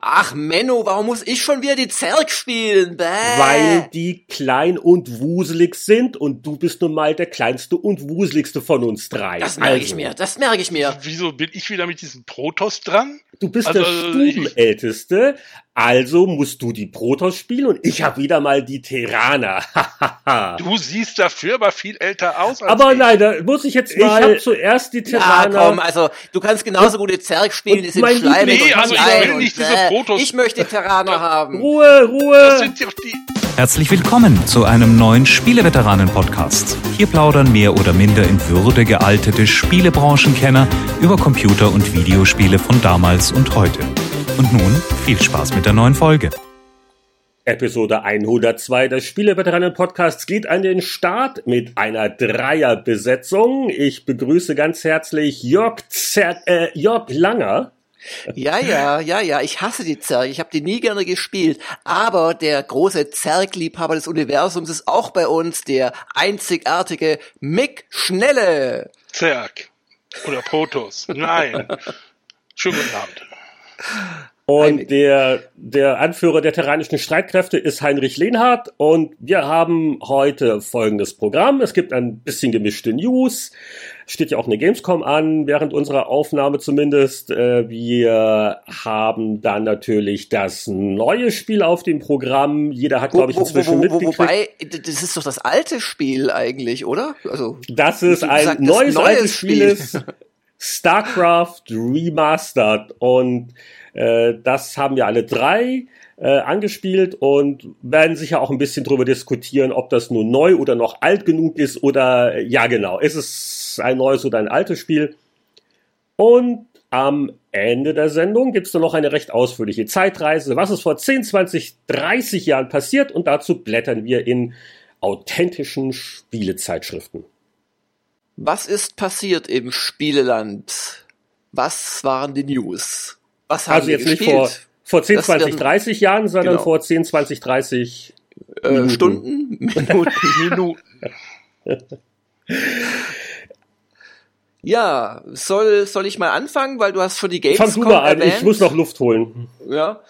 Ach Menno, warum muss ich schon wieder die Zerg spielen? Bäh. Weil die klein und wuselig sind und du bist nun mal der kleinste und wuseligste von uns drei. Das merke also. ich mir, das merke ich mir. Wieso bin ich wieder mit diesem Protoss dran? Du bist also, der Stubenälteste, also musst du die Protoss spielen und ich habe wieder mal die Terraner. du siehst dafür aber viel älter aus als Aber ich. nein, da muss ich jetzt mal... Ich habe zuerst die Terraner... Ja, komm, also du kannst genauso gut die Zerg spielen, die sind schleimig nee, also ich will nicht diese Protoss... Ich möchte Terraner haben. Ruhe, Ruhe! Das sind doch die... Herzlich willkommen zu einem neuen Spieleveteranen-Podcast. Hier plaudern mehr oder minder in Würde gealtete Spielebranchenkenner über Computer- und Videospiele von damals und heute. Und nun viel Spaß mit der neuen Folge. Episode 102 des Spieleveteranen-Podcasts geht an den Start mit einer Dreierbesetzung. Ich begrüße ganz herzlich Jörg, Zer äh, Jörg Langer. Ja, ja, ja, ja, ich hasse die Zerg. Ich habe die nie gerne gespielt. Aber der große Zergliebhaber des Universums ist auch bei uns, der einzigartige Mick Schnelle. Zerg. Oder Protoss. Nein. Schönen guten Abend. Und der, der Anführer der terranischen Streitkräfte ist Heinrich Lehnhardt. Und wir haben heute folgendes Programm. Es gibt ein bisschen gemischte News. Steht ja auch eine Gamescom an, während unserer Aufnahme zumindest. Äh, wir haben dann natürlich das neue Spiel auf dem Programm. Jeder hat, glaube ich, inzwischen wo, wo, wo, mitgekriegt. Wobei, das ist doch das alte Spiel eigentlich, oder? Also, das ist ein gesagt, neues, altes Spiel. Spiel. StarCraft Remastered und äh, das haben wir alle drei äh, angespielt und werden sicher auch ein bisschen drüber diskutieren, ob das nun neu oder noch alt genug ist oder ja genau, ist es ein neues oder ein altes Spiel. Und am Ende der Sendung gibt es dann noch eine recht ausführliche Zeitreise, was ist vor 10, 20, 30 Jahren passiert und dazu blättern wir in authentischen Spielezeitschriften. Was ist passiert im Spieleland? Was waren die News? Was haben also jetzt nicht vor, vor 10, das 20, 30 Jahren, sondern genau. vor 10, 20, 30 äh, Minuten. Stunden, Minuten, Minuten. ja, soll, soll ich mal anfangen, weil du hast schon die Gamescom Fang du mal an, ich muss noch Luft holen. Ja,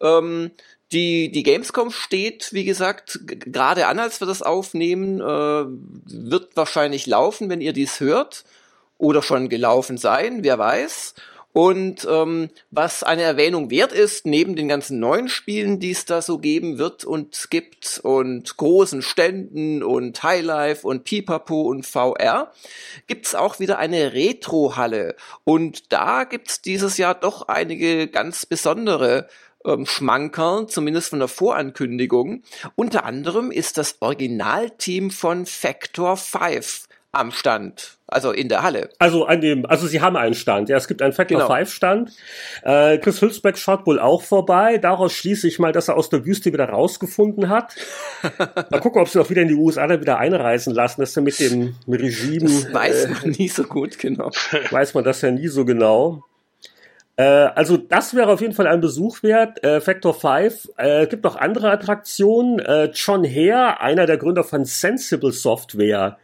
ähm, die, die Gamescom steht, wie gesagt, gerade an, als wir das aufnehmen, äh, wird wahrscheinlich laufen, wenn ihr dies hört. Oder schon gelaufen sein, wer weiß. Und ähm, was eine Erwähnung wert ist, neben den ganzen neuen Spielen, die es da so geben wird und gibt und großen Ständen und Highlife und Pipapo und VR, gibt's auch wieder eine Retro-Halle. Und da gibt's dieses Jahr doch einige ganz besondere ähm, Schmankerl, zumindest von der Vorankündigung. Unter anderem ist das Originalteam von Factor 5 am Stand, also in der Halle. Also an dem, also sie haben einen Stand. Ja, es gibt einen Factor genau. 5 Stand. Äh, Chris Hülsbeck schaut wohl auch vorbei. Daraus schließe ich mal, dass er aus der Wüste wieder rausgefunden hat. mal gucken, ob sie auch wieder in die USA dann wieder einreisen lassen, dass er mit dem Regime. Das weiß man äh, nie so gut, genau. Weiß man das ja nie so genau. Äh, also das wäre auf jeden Fall ein Besuch wert. Äh, Factor 5. Äh, gibt noch andere Attraktionen. Äh, John Hare, einer der Gründer von Sensible Software,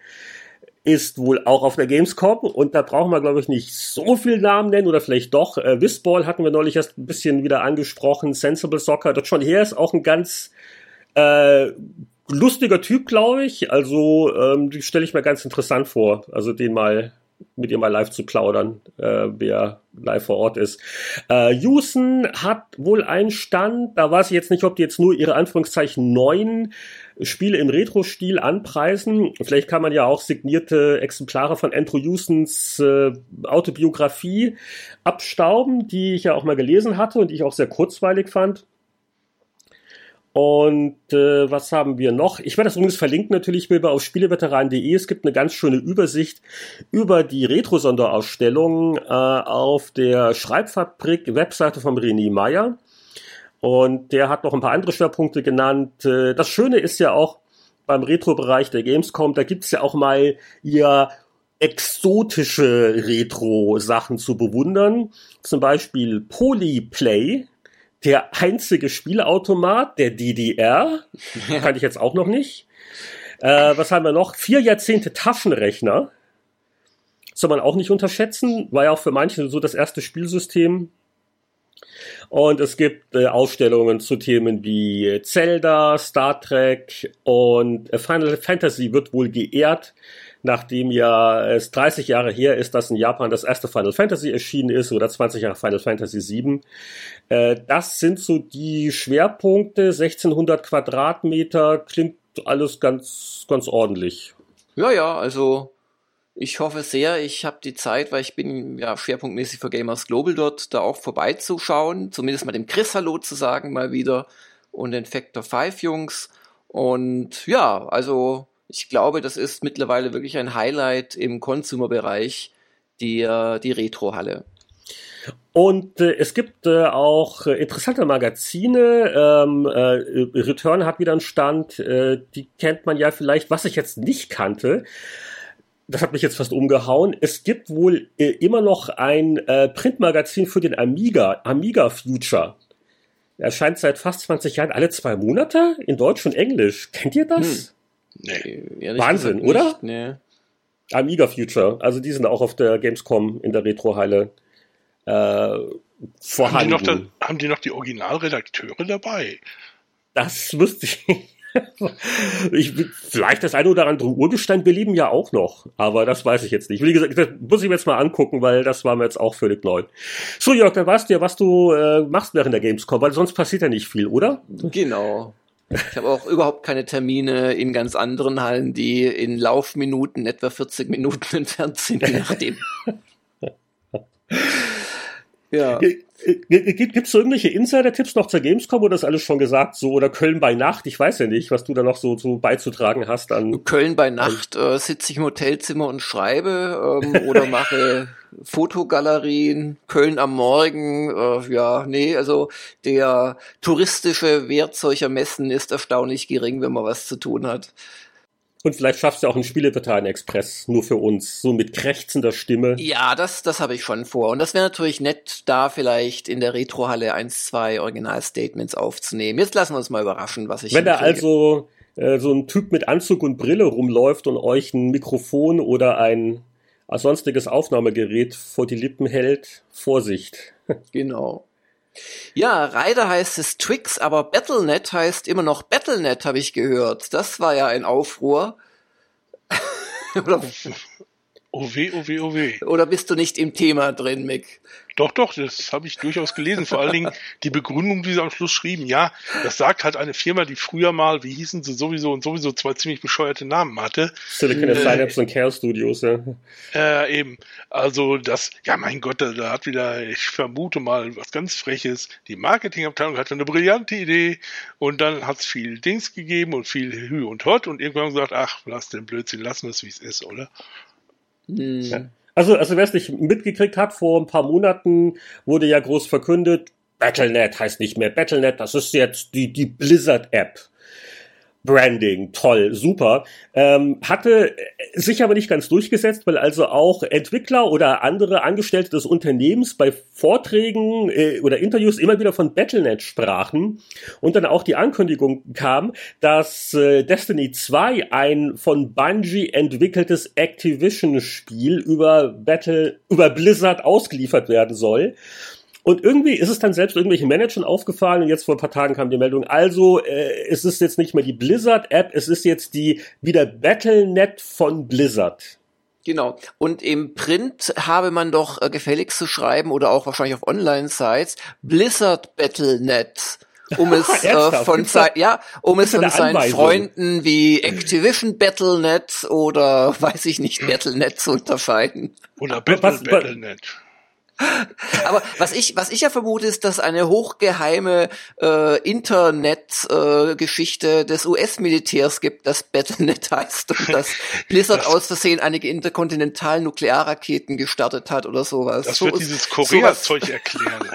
ist wohl auch auf der Gamescom und da brauchen wir, glaube ich, nicht so viel Namen nennen oder vielleicht doch. Äh, Whistball hatten wir neulich erst ein bisschen wieder angesprochen. Sensible Soccer. Dort John Hare ist auch ein ganz äh, lustiger Typ, glaube ich. Also ähm, die stelle ich mir ganz interessant vor. Also den mal mit ihr mal live zu plaudern, äh, wer live vor Ort ist. Äh, Houston hat wohl einen Stand, da weiß ich jetzt nicht, ob die jetzt nur ihre Anführungszeichen neuen Spiele im Retro-Stil anpreisen. Vielleicht kann man ja auch signierte Exemplare von Andrew Houstons äh, Autobiografie abstauben, die ich ja auch mal gelesen hatte und die ich auch sehr kurzweilig fand. Und äh, was haben wir noch? Ich werde das übrigens verlinken natürlich Bilder auf spieleveteran.de. Es gibt eine ganz schöne Übersicht über die Retro-Sonderausstellung äh, auf der Schreibfabrik-Webseite von René Meyer. Und der hat noch ein paar andere Schwerpunkte genannt. Äh, das Schöne ist ja auch beim Retro-Bereich der Gamescom, da gibt's ja auch mal ja exotische Retro-Sachen zu bewundern. Zum Beispiel Polyplay, der einzige Spielautomat der DDR. Kann ich jetzt auch noch nicht. Äh, was haben wir noch? Vier Jahrzehnte Taschenrechner. Soll man auch nicht unterschätzen. War ja auch für manche so das erste Spielsystem. Und es gibt äh, Ausstellungen zu Themen wie Zelda, Star Trek und äh, Final Fantasy wird wohl geehrt, nachdem ja es 30 Jahre her ist, dass in Japan das erste Final Fantasy erschienen ist oder 20 Jahre Final Fantasy 7. Äh, das sind so die Schwerpunkte, 1600 Quadratmeter, klingt alles ganz, ganz ordentlich. Ja, ja, also ich hoffe sehr, ich habe die Zeit, weil ich bin ja schwerpunktmäßig für Gamers Global dort, da auch vorbeizuschauen, zumindest mal dem Chris Hallo zu sagen mal wieder und den Factor 5 Jungs. Und ja, also ich glaube, das ist mittlerweile wirklich ein Highlight im Consumer-Bereich, die, äh, die Retro-Halle. Und äh, es gibt äh, auch äh, interessante Magazine. Ähm, äh, Return hat wieder einen Stand, äh, die kennt man ja vielleicht, was ich jetzt nicht kannte. Das hat mich jetzt fast umgehauen. Es gibt wohl äh, immer noch ein äh, Printmagazin für den Amiga, Amiga Future. Erscheint seit fast 20 Jahren alle zwei Monate in Deutsch und Englisch. Kennt ihr das? Nee. Ehrlich Wahnsinn, gesagt oder? nicht, Nee. Amiga Future. Also die sind auch auf der Gamescom in der Retro-Halle äh, Haben die, vorhanden. noch da, haben die noch die Originalredakteure dabei? Das wüsste ich. ich. Vielleicht das eine oder andere Urgestein beleben ja auch noch, aber das weiß ich jetzt nicht. Wie gesagt, das muss ich mir jetzt mal angucken, weil das war mir jetzt auch völlig neu. So, Jörg, dann weißt du ja, was du äh, machst während der Gamescom, weil sonst passiert ja nicht viel, oder? Genau. Ich habe auch überhaupt keine Termine in ganz anderen Hallen, die in Laufminuten etwa 40 Minuten entfernt sind, je nachdem. ja. Gibt es irgendwelche Insider-Tipps noch zur Gamescom oder ist alles schon gesagt so oder Köln bei Nacht? Ich weiß ja nicht, was du da noch so, so beizutragen hast an. Köln bei Nacht äh, sitze ich im Hotelzimmer und schreibe ähm, oder mache Fotogalerien. Köln am Morgen, äh, ja, nee, also der touristische Wert solcher Messen ist erstaunlich gering, wenn man was zu tun hat. Und vielleicht schaffst du auch einen Spieleveteran-Express nur für uns, so mit krächzender Stimme. Ja, das, das habe ich schon vor. Und das wäre natürlich nett, da vielleicht in der Retrohalle eins, zwei Originalstatements aufzunehmen. Jetzt lassen wir uns mal überraschen, was ich Wenn da also äh, so ein Typ mit Anzug und Brille rumläuft und euch ein Mikrofon oder ein sonstiges Aufnahmegerät vor die Lippen hält, Vorsicht. Genau. Ja, Rider heißt es Twix, aber Battlenet heißt immer noch Battlenet, habe ich gehört. Das war ja ein Aufruhr. oder, Oh weh, oh weh, oh weh. oder bist du nicht im Thema drin, Mick? Doch, doch, das habe ich durchaus gelesen. Vor allen Dingen die Begründung, die sie am Schluss schrieben. Ja, das sagt halt eine Firma, die früher mal, wie hießen sie sowieso und sowieso zwei ziemlich bescheuerte Namen hatte. Silicon Äh, Synapse und Chaos Studios, ja. Äh, eben. Also das, ja mein Gott, da, da hat wieder, ich vermute mal, was ganz Freches. Die Marketingabteilung hatte eine brillante Idee und dann hat es viel Dings gegeben und viel Hü und Hot und irgendwann gesagt, ach, lass den Blödsinn, lassen wir es, wie es ist, oder? Hm. Ja. Also, also wer es nicht mitgekriegt hat, vor ein paar Monaten wurde ja groß verkündet, Battlenet heißt nicht mehr Battlenet, das ist jetzt die, die Blizzard-App. Branding, toll, super. Ähm, hatte sich aber nicht ganz durchgesetzt, weil also auch Entwickler oder andere Angestellte des Unternehmens bei Vorträgen äh, oder Interviews immer wieder von Battlenet sprachen und dann auch die Ankündigung kam, dass äh, Destiny 2 ein von Bungie entwickeltes Activision-Spiel über Battle, über Blizzard ausgeliefert werden soll. Und irgendwie ist es dann selbst irgendwelchen Managern aufgefallen und jetzt vor ein paar Tagen kam die Meldung, also äh, es ist jetzt nicht mehr die Blizzard-App, es ist jetzt die wieder Battlenet von Blizzard. Genau. Und im Print habe man doch äh, gefälligst zu schreiben oder auch wahrscheinlich auf Online-Sites Blizzard Battlenet. Um es äh, von sein, ja, um es von eine seinen Anweisung? Freunden wie Activision Battlenet oder weiß ich nicht Battlenet zu unterscheiden. Oder Battle, was- Battlenet. Aber was ich, was ich ja vermute, ist, dass eine hochgeheime äh, Internet-Geschichte äh, des US-Militärs gibt, das Battlenet heißt und dass Blizzard Das- aus Versehen einige Interkontinental-Nuklearraketen gestartet hat oder sowas. Das So- wird dieses Korea-Zeug erklären.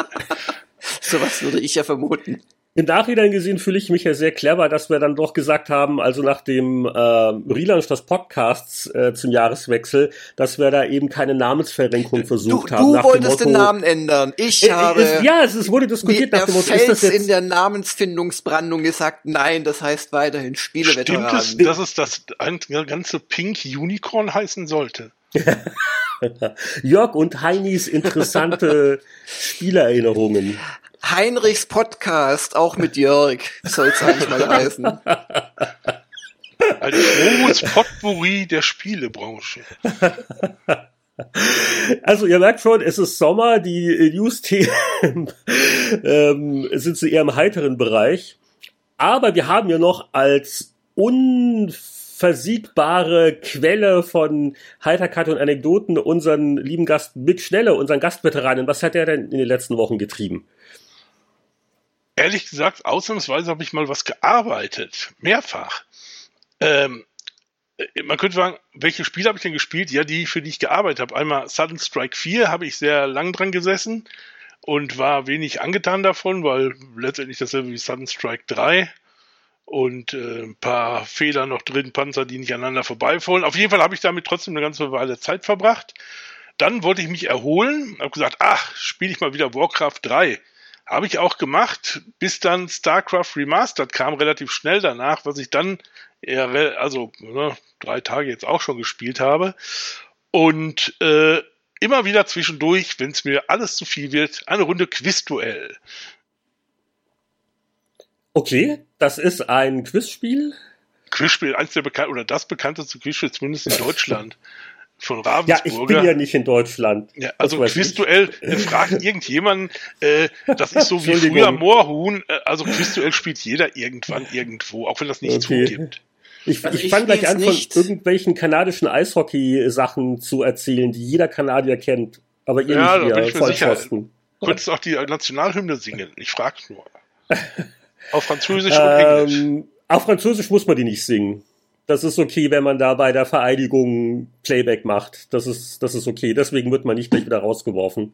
sowas würde ich ja vermuten. Im Nachhinein gesehen fühle ich mich ja sehr clever, dass wir dann doch gesagt haben, also nach dem äh, Relaunch des Podcasts äh, zum Jahreswechsel, dass wir da eben keine Namensverrenkung Du, versucht haben. du nach dem wolltest den Motto- Namen ändern. Ich Äh, habe es, ja, es, es wurde diskutiert nach dem Motto, ist das Fels in jetzt der Namensfindungsbrandung gesagt, nein, das heißt weiterhin Stimmt es, Spieleveteranen. dass es das ganze Pink Unicorn heißen sollte? Jörg und Heinis interessante Spielerinnerungen. Heinrichs Podcast, auch mit Jörg, soll es eigentlich mal heißen. Ein frohes Potpourri der Spielebranche. Also ihr merkt schon, es ist Sommer, die News-Themen ähm, sind sie eher im heiteren Bereich. Aber wir haben ja noch als unversiegbare Quelle von Heiterkeit und Anekdoten unseren lieben Gast Mick Schnelle, unseren Gastveteranen. Was hat er denn in den letzten Wochen getrieben? Ehrlich gesagt, ausnahmsweise habe ich mal was gearbeitet. Mehrfach. Ähm, man könnte sagen, welche Spiele habe ich denn gespielt? Ja, die, für die ich gearbeitet habe. Einmal Sudden Strike 4 habe ich sehr lang dran gesessen und war wenig angetan davon, weil letztendlich dasselbe wie Sudden Strike 3 und äh, ein paar Fehler noch drin, Panzer, die nicht aneinander vorbeifallen. Auf jeden Fall habe ich damit trotzdem eine ganze Weile Zeit verbracht. Dann wollte ich mich erholen, habe gesagt, ach, spiele ich mal wieder Warcraft 3. Habe ich auch gemacht, bis dann StarCraft Remastered kam, relativ schnell danach, was ich dann eher, also ne, drei Tage jetzt auch schon gespielt habe. Und äh, immer wieder zwischendurch, wenn es mir alles zu viel wird, eine Runde Quizduell. Okay, das ist ein Quizspiel. Quizspiel, eins der bekannten oder das bekannteste Quizspiel, zumindest in Deutschland. Von Ravensburger. Ja, ich bin ja nicht in Deutschland. Ja, also Quizduell, äh, fragt irgendjemand, äh, das ist so wie früher Moorhuhn, äh, also Quizduell spielt jeder irgendwann irgendwo, auch wenn das nicht okay. zugibt. Ich, also ich, ich fange gleich an, von irgendwelchen kanadischen Eishockey-Sachen zu erzählen, die jeder Kanadier kennt. Aber ihr ja, nicht mehr, Vollpfosten. Du könntest auch die Nationalhymne singen. Ich frage nur. Auf Französisch und Englisch. Ähm, auf Französisch muss man die nicht singen. Das ist okay, wenn man da bei der Vereidigung Playback macht. Das ist, das ist okay. Deswegen wird man nicht gleich wieder rausgeworfen.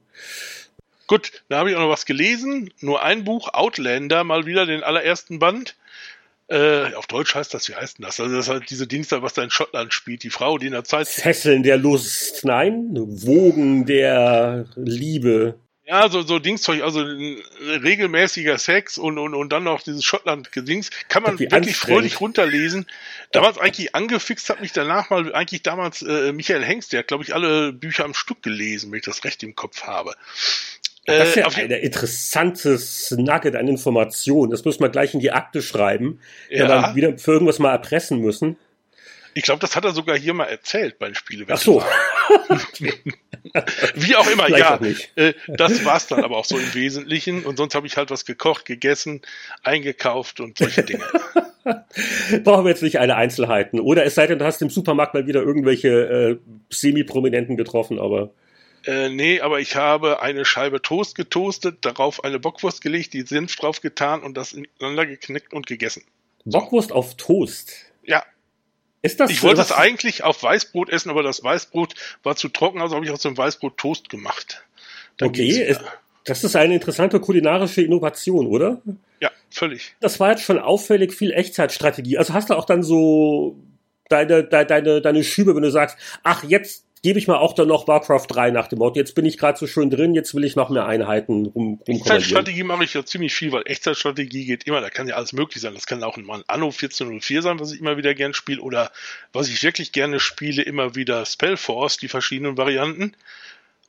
Gut, da habe ich auch noch was gelesen. Nur ein Buch, Outlander, mal wieder den allerersten Band. Äh, auf Deutsch heißt das, wie heißt denn das? Also das ist halt diese Dienstag, was da in Schottland spielt, die Frau, die in der Zeit. Fesseln der Lust, nein, Wogen der Liebe. Ja, so, so Dingszeug, also regelmäßiger Sex und, und, und dann noch dieses Schottland-Gedings, kann man wirklich freudig runterlesen. Damals eigentlich angefixt hat mich danach mal eigentlich damals äh, Michael Hengst, der hat, glaube ich, alle Bücher am Stück gelesen, wenn ich das recht im Kopf habe. Das ist ja äh, ein interessantes Nugget an Informationen. Das muss man gleich in die Akte schreiben, ja. wenn wir wieder für irgendwas mal erpressen müssen. Ich glaube, das hat er sogar hier mal erzählt bei den Spielewetten. Ach so. Wie auch immer, Vielleicht ja. Auch äh, das war's dann aber auch so im Wesentlichen. Und sonst habe ich halt was gekocht, gegessen, eingekauft und solche Dinge. Brauchen wir jetzt nicht alle Einzelheiten. Oder es sei denn, du hast im Supermarkt mal wieder irgendwelche äh, Semi-Prominenten getroffen, aber. Äh, nee, aber ich habe eine Scheibe Toast getoastet, darauf eine Bockwurst gelegt, die Senf drauf getan und das ineinander geknickt und gegessen. Bockwurst auf Toast? Ja. Ist das ich wollte das eigentlich auf Weißbrot essen, aber das Weißbrot war zu trocken, also habe ich aus dem Weißbrot Toast gemacht. Dann okay, ist, das ist eine interessante kulinarische Innovation, oder? Ja, völlig. Das war jetzt schon auffällig viel Echtzeitstrategie. Also hast du auch dann so deine, deine, deine Schübe, wenn du sagst, ach, jetzt gebe ich mal auch dann noch Warcraft 3 nach dem Motto. Jetzt bin ich gerade so schön drin, jetzt will ich noch mehr Einheiten rum, Echtzeitstrategie mache ich ja ziemlich viel, weil Echtzeitstrategie geht immer, da kann ja alles möglich sein. Das kann auch mal ein Anno 1404 sein, was ich immer wieder gern spiele, oder was ich wirklich gerne spiele, immer wieder Spellforce, die verschiedenen Varianten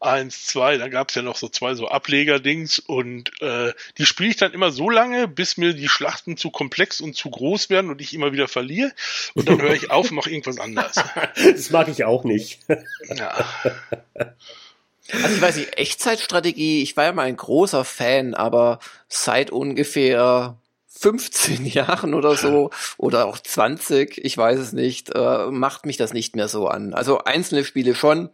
eins, zwei, dann gab es ja noch so zwei so Ableger-Dings und äh, die spiele ich dann immer so lange, bis mir die Schlachten zu komplex und zu groß werden und ich immer wieder verliere und dann höre ich auf und mache irgendwas anderes. das mag ich auch nicht. ja. Also ich weiß nicht, Echtzeitstrategie, ich war ja mal ein großer Fan, aber seit ungefähr 15 Jahren oder so oder auch 20, ich weiß es nicht, äh, macht mich das nicht mehr so an. Also einzelne Spiele schon,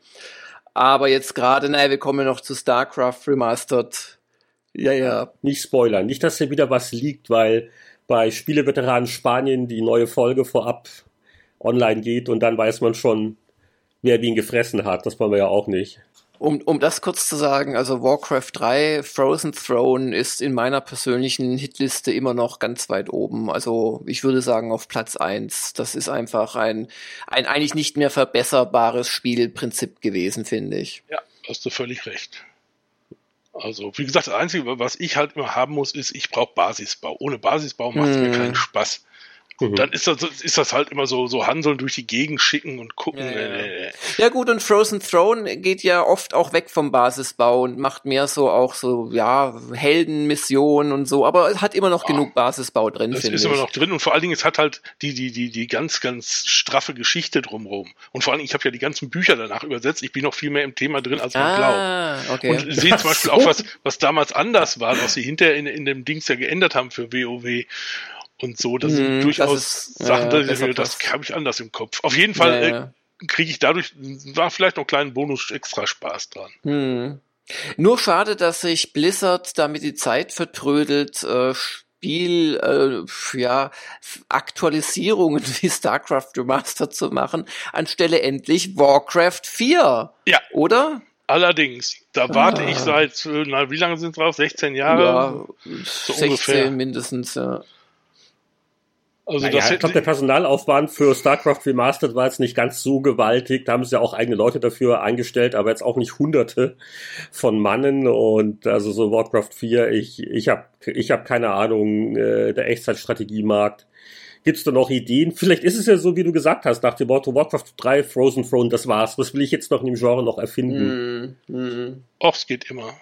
aber jetzt gerade, naja, wir kommen noch zu StarCraft Remastered. Ja, ja. Nicht spoilern. Nicht, dass hier wieder was liegt, weil bei Spieleveteranen Spanien die neue Folge vorab online geht und dann weiß man schon, wer wen gefressen hat. Das wollen wir ja auch nicht. Um, um das kurz zu sagen, also Warcraft 3 Frozen Throne ist in meiner persönlichen Hitliste immer noch ganz weit oben. Also ich würde sagen auf Platz 1. Das ist einfach ein, ein eigentlich nicht mehr verbesserbares Spielprinzip gewesen, finde ich. Ja, hast du völlig recht. Also, wie gesagt, das Einzige, was ich halt immer haben muss, ist, ich brauche Basisbau. Ohne Basisbau macht es hm. mir keinen Spaß. Mhm. Dann ist das, ist das halt immer so, so Hanseln durch die Gegend schicken und gucken. Ja, ja. Äh, ja gut, und Frozen Throne geht ja oft auch weg vom Basisbau und macht mehr so auch so, ja, Heldenmissionen und so, aber es hat immer noch ja. genug Basisbau drin, finde ich. Es ist immer noch drin und vor allen Dingen, es hat halt die, die, die, die ganz, ganz straffe Geschichte drumherum. Und vor allen Dingen, ich habe ja die ganzen Bücher danach übersetzt, ich bin noch viel mehr im Thema drin, als man ah, glaubt. Okay. Und sehe zum Beispiel so. auch was, was damals anders war, was sie hinterher in, in dem Dings ja geändert haben für WoW und so. Das sind durchaus das ist, Sachen, äh, das, das habe ich anders im Kopf. Auf jeden Fall ja, ja. äh, kriege ich dadurch, war vielleicht noch einen kleinen Bonus extra Spaß dran. Hm. Nur schade, dass sich Blizzard damit die Zeit vertrödelt, äh, Spiel, äh, ja, Aktualisierungen wie StarCraft Remastered zu machen, anstelle endlich Warcraft 4. Ja. Oder? Allerdings, da warte ah. ich seit, äh, na, wie lange sind es drauf? 16 Jahre? Ja, so 16 ungefähr. mindestens, ja. Also naja, ich glaube, der Personalaufwand für StarCraft Remastered war jetzt nicht ganz so gewaltig. Da haben sie ja auch eigene Leute dafür eingestellt, aber jetzt auch nicht hunderte von Mannen. Und also so Warcraft 4, ich, ich habe ich hab keine Ahnung, äh, der Echtzeitstrategiemarkt. Gibt's da noch Ideen? Vielleicht ist es ja so, wie du gesagt hast, nach dem Motto Warcraft 3, Frozen Throne, das war's. Was will ich jetzt noch in dem Genre noch erfinden? Mm, mm. Och, es geht immer.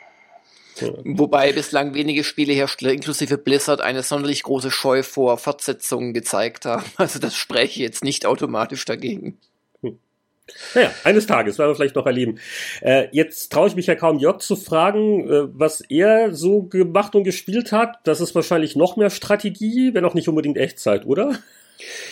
Wobei bislang wenige Spielehersteller inklusive Blizzard eine sonderlich große Scheu vor Fortsetzungen gezeigt haben. Also das spreche jetzt nicht automatisch dagegen. Hm. Naja, eines Tages werden wir vielleicht noch erleben. Äh, jetzt traue ich mich ja kaum, Jörg zu fragen, äh, was er so gemacht und gespielt hat. Das ist wahrscheinlich noch mehr Strategie, wenn auch nicht unbedingt Echtzeit, oder?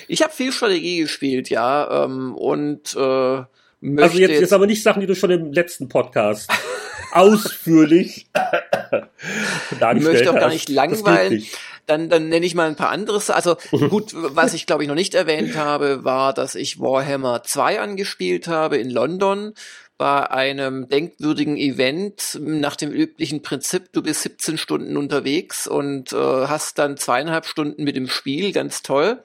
Ich habe viel Strategie gespielt, ja. Ähm, und äh, möchte also jetzt, jetzt aber nicht Sachen, die du schon im letzten Podcast ausführlich dargestellt Ich möchte auch gar nicht langweilen. Dann, dann nenne ich mal ein paar anderes. Also gut, was ich glaube ich noch nicht erwähnt habe, war, dass ich Warhammer 2 angespielt habe in London bei einem denkwürdigen Event nach dem üblichen Prinzip, du bist 17 Stunden unterwegs und äh, hast dann zweieinhalb Stunden mit dem Spiel, ganz toll.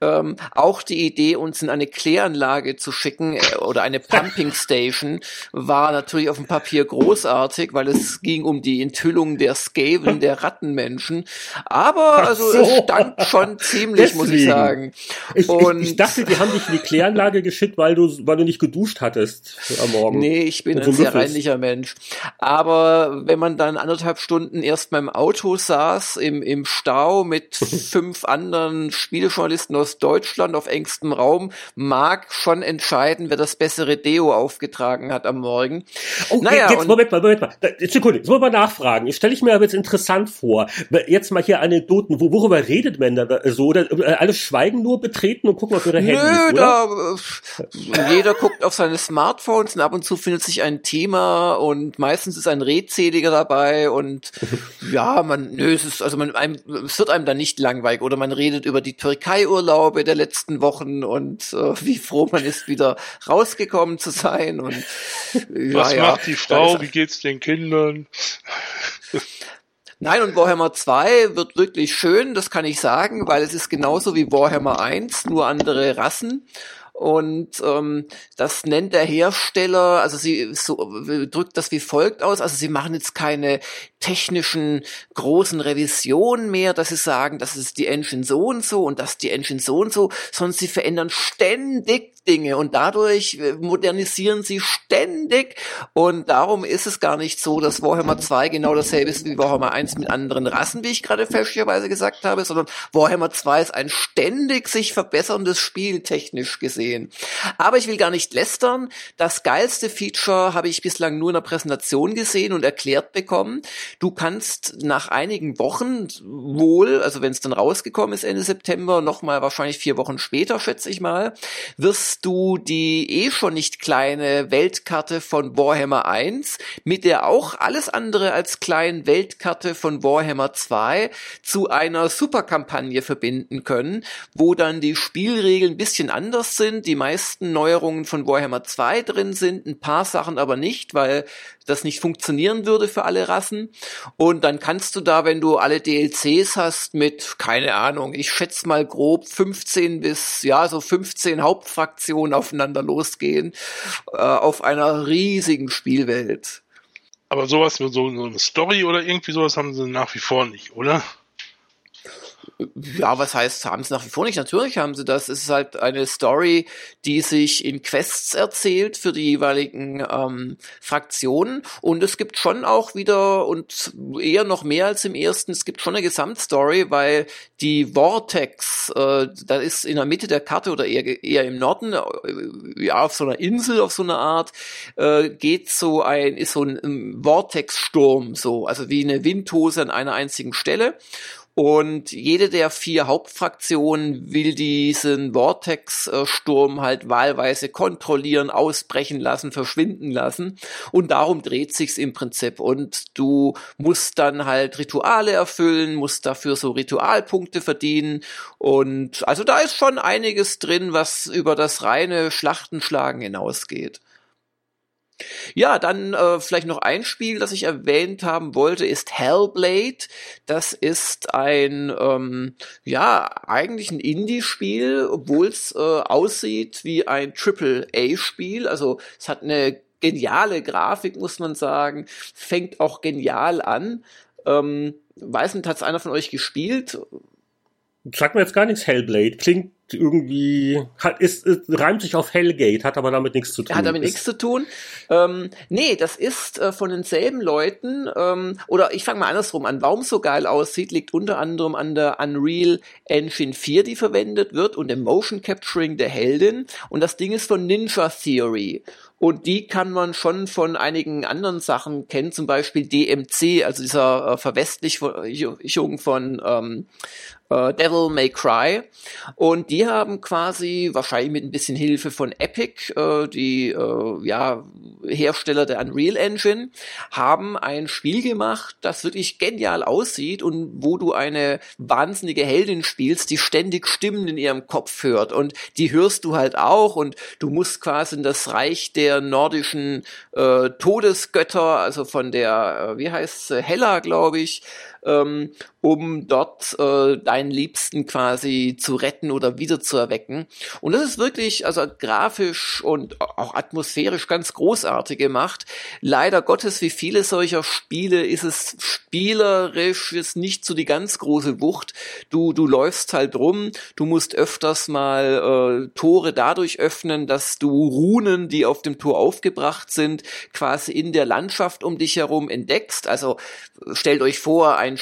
Ähm, auch die Idee, uns in eine Kläranlage zu schicken äh, oder eine Pumping Station war natürlich auf dem Papier großartig, weil es ging um die Enthüllung der Skaven, der Rattenmenschen. Aber also so. es stand schon ziemlich, Deswegen. muss ich sagen. Ich, und ich, ich dachte, die haben dich in die Kläranlage geschickt, weil du, weil du nicht geduscht hattest am Morgen morgen. Nee, ich bin ein sehr reinlicher Mensch. Aber wenn man dann anderthalb Stunden erst beim Auto saß, im, im Stau mit fünf anderen Spieljournalisten aus Deutschland auf engstem Raum, mag schon entscheiden, wer das bessere Deo aufgetragen hat am Morgen. Oh, naja, jetzt, Moment mal, Moment mal. Sekunde, jetzt muss man nachfragen. Ich stelle ich mir aber jetzt interessant vor. Jetzt mal hier Anekdoten. Worüber redet man da so? Oder äh, alle schweigen nur betreten und gucken auf ihre Handys, Nö, oder? Da, äh, jeder guckt auf seine Smartphones und ab und zu findet sich ein Thema und meistens ist ein Redseliger dabei und ja, man, nö, es ist, also man, einem, es wird einem dann nicht langweilig oder man redet über die Türkei-Urlaube der letzten Wochen und äh, wie froh man ist, wieder rausgekommen zu sein und ja, Was ja, macht die Frau? Wie geht's den Kindern? Nein, und Warhammer 2 wird wirklich schön, das kann ich sagen, weil es ist genauso wie Warhammer 1, nur andere Rassen. Und ähm, das nennt der Hersteller, also sie so, drückt das wie folgt aus, also sie machen jetzt keine technischen großen Revisionen mehr, dass sie sagen, das ist die Engine so und so und das die Engine so und so, sondern sie verändern ständig Dinge und dadurch äh, modernisieren sie ständig und darum ist es gar nicht so, dass Warhammer 2 genau dasselbe ist wie Warhammer 1 mit anderen Rassen, wie ich gerade fälschlicherweise gesagt habe, sondern Warhammer 2 ist ein ständig sich verbesserndes Spiel technisch gesehen. Aber ich will gar nicht lästern. Das geilste Feature habe ich bislang nur in der Präsentation gesehen und erklärt bekommen. Du kannst nach einigen Wochen wohl, also wenn es dann rausgekommen ist Ende September, nochmal wahrscheinlich vier Wochen später, schätze ich mal, wirst du die eh schon nicht kleine Weltkarte von Warhammer 1 mit der auch alles andere als kleinen Weltkarte von Warhammer 2 zu einer Superkampagne verbinden können, wo dann die Spielregeln ein bisschen anders sind, die meisten Neuerungen von Warhammer 2 drin sind, ein paar Sachen aber nicht, weil das nicht funktionieren würde für alle Rassen. Und dann kannst du da, wenn du alle DLCs hast mit, keine Ahnung, ich schätze mal grob 15 bis, ja, so 15 Hauptfraktionen aufeinander losgehen, äh, auf einer riesigen Spielwelt. Aber sowas, so, so eine Story oder irgendwie sowas haben sie nach wie vor nicht, oder? Ja, was heißt, haben sie nach wie vor nicht? Natürlich haben sie das. Es ist halt eine Story, die sich in Quests erzählt für die jeweiligen ähm, Fraktionen. Und es gibt schon auch wieder, und eher noch mehr als im ersten, es gibt schon eine Gesamtstory, weil die Vortex, äh, da ist in der Mitte der Karte oder eher, eher im Norden, äh, ja, auf so einer Insel, auf so einer Art, äh, geht so ein, ist so ein, ein Vortex-Sturm, so, also wie eine Windhose an einer einzigen Stelle. Und jede der vier Hauptfraktionen will diesen Vortex-Sturm halt wahlweise kontrollieren, ausbrechen lassen, verschwinden lassen. Und darum dreht sich's im Prinzip. Und du musst dann halt Rituale erfüllen, musst dafür so Ritualpunkte verdienen. Und also da ist schon einiges drin, was über das reine Schlachtenschlagen hinausgeht. Ja, dann äh, vielleicht noch ein Spiel, das ich erwähnt haben wollte, ist Hellblade. Das ist ein, ähm, ja, eigentlich ein Indie-Spiel, obwohl es äh, aussieht wie ein Triple-A-Spiel. Also es hat eine geniale Grafik, muss man sagen. Fängt auch genial an. Ähm, weiß nicht, hat es einer von euch gespielt? Sagt mir jetzt gar nichts, Hellblade. Klingt irgendwie, hat, ist, ist, reimt sich auf Hellgate, hat aber damit nichts zu tun. Hat damit nichts zu tun. Ähm, nee, das ist äh, von denselben Leuten, ähm, oder ich fange mal andersrum an. Warum so geil aussieht, liegt unter anderem an der Unreal Engine 4, die verwendet wird, und dem Motion Capturing der Heldin. Und das Ding ist von Ninja Theory. Und die kann man schon von einigen anderen Sachen kennen, zum Beispiel DMC, also dieser äh, Verwestlichung von ähm, äh, Devil May Cry. Und die haben quasi, wahrscheinlich mit ein bisschen Hilfe von Epic, äh, die äh, ja, Hersteller der Unreal Engine, haben ein Spiel gemacht, das wirklich genial aussieht und wo du eine wahnsinnige Heldin spielst, die ständig Stimmen in ihrem Kopf hört. Und die hörst du halt auch und du musst quasi in das Reich der der nordischen äh, Todesgötter, also von der, äh, wie heißt Hella, glaube ich, ähm, um dort äh, deinen Liebsten quasi zu retten oder wieder zu erwecken. Und das ist wirklich, also grafisch und auch atmosphärisch ganz großartig gemacht. Leider Gottes, wie viele solcher Spiele, ist es spielerisch ist nicht so die ganz große Wucht. Du, du läufst halt rum, du musst öfters mal äh, Tore dadurch öffnen, dass du Runen, die auf dem Tor aufgebracht sind, quasi in der Landschaft um dich herum entdeckst. Also stellt euch vor, ein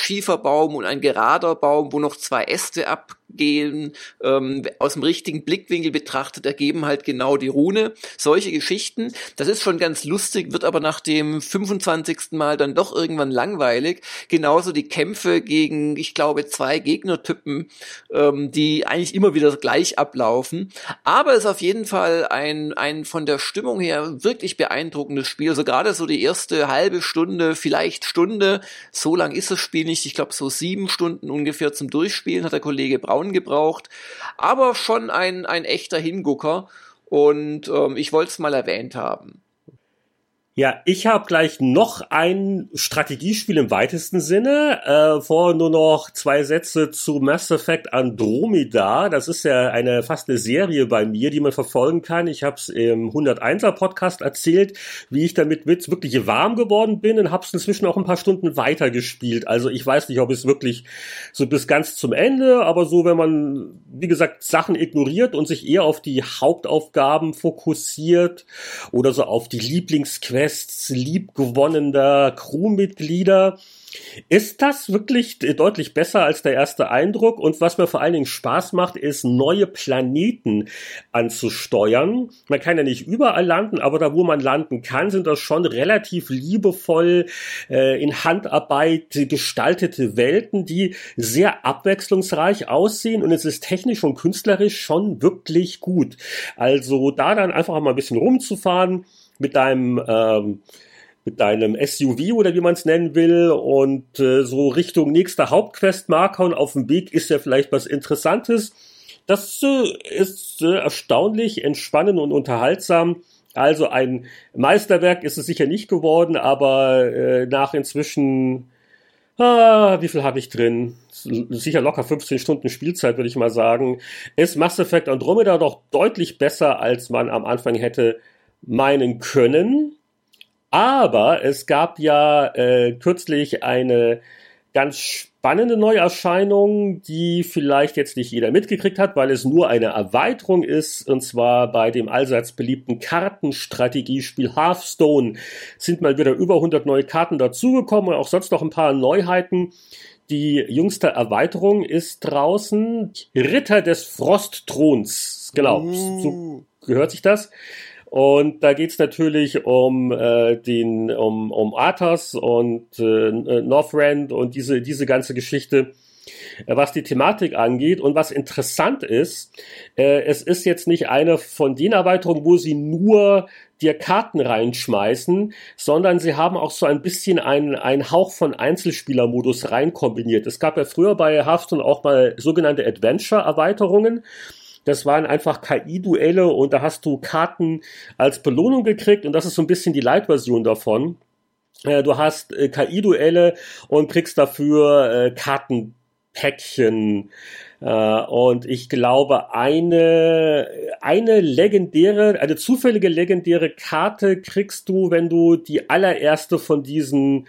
Schieferbaum und ein gerader Baum, wo noch zwei Äste ab gehen, ähm, aus dem richtigen Blickwinkel betrachtet, ergeben halt genau die Rune. Solche Geschichten, das ist schon ganz lustig, wird aber nach dem 25. Mal dann doch irgendwann langweilig. Genauso die Kämpfe gegen, ich glaube, zwei Gegnertypen, ähm, die eigentlich immer wieder gleich ablaufen. Aber es ist auf jeden Fall ein, ein von der Stimmung her wirklich beeindruckendes Spiel. Also gerade so die erste halbe Stunde, vielleicht Stunde, so lang ist das Spiel nicht. Ich glaube, so sieben Stunden ungefähr zum Durchspielen hat der Kollege Braun Frauen gebraucht, aber schon ein, ein echter Hingucker und ähm, ich wollte es mal erwähnt haben. Ja, ich habe gleich noch ein Strategiespiel im weitesten Sinne. Äh, vor nur noch zwei Sätze zu Mass Effect Andromeda. Das ist ja eine fast eine Serie bei mir, die man verfolgen kann. Ich habe es im 101er Podcast erzählt, wie ich damit mit wirklich warm geworden bin und habe es inzwischen auch ein paar Stunden weitergespielt. Also ich weiß nicht, ob es wirklich so bis ganz zum Ende, aber so, wenn man, wie gesagt, Sachen ignoriert und sich eher auf die Hauptaufgaben fokussiert oder so auf die Lieblingsquellen Quests liebgewonnener Crewmitglieder ist das wirklich deutlich besser als der erste Eindruck? Und was mir vor allen Dingen Spaß macht, ist neue Planeten anzusteuern. Man kann ja nicht überall landen, aber da, wo man landen kann, sind das schon relativ liebevoll äh, in Handarbeit gestaltete Welten, die sehr abwechslungsreich aussehen und es ist technisch und künstlerisch schon wirklich gut. Also da dann einfach mal ein bisschen rumzufahren mit deinem ähm, mit deinem SUV oder wie man es nennen will und äh, so Richtung nächster Hauptquest-Marker und auf dem Weg ist ja vielleicht was Interessantes. Das äh, ist äh, erstaunlich entspannend und unterhaltsam. Also ein Meisterwerk ist es sicher nicht geworden, aber äh, nach inzwischen, ah, wie viel habe ich drin? Sicher locker 15 Stunden Spielzeit, würde ich mal sagen. Ist Mass Effect Andromeda doch deutlich besser, als man am Anfang hätte meinen können. Aber es gab ja äh, kürzlich eine ganz spannende Neuerscheinung, die vielleicht jetzt nicht jeder mitgekriegt hat, weil es nur eine Erweiterung ist. Und zwar bei dem allseits beliebten Kartenstrategiespiel Hearthstone sind mal wieder über 100 neue Karten dazugekommen und auch sonst noch ein paar Neuheiten. Die jüngste Erweiterung ist draußen Ritter des Frostthrons. Genau, uh. so gehört sich das. Und da geht's natürlich um äh, den um um Arthas und äh, Northrend und diese diese ganze Geschichte, äh, was die Thematik angeht. Und was interessant ist, äh, es ist jetzt nicht eine von den Erweiterungen, wo sie nur dir Karten reinschmeißen, sondern sie haben auch so ein bisschen einen, einen Hauch von Einzelspielermodus rein kombiniert. Es gab ja früher bei Hearthstone auch mal sogenannte Adventure-Erweiterungen. Das waren einfach KI-Duelle und da hast du Karten als Belohnung gekriegt und das ist so ein bisschen die Light-Version davon. Äh, du hast äh, KI-Duelle und kriegst dafür äh, Kartenpäckchen. und ich glaube, eine, eine legendäre, eine zufällige legendäre Karte kriegst du, wenn du die allererste von diesen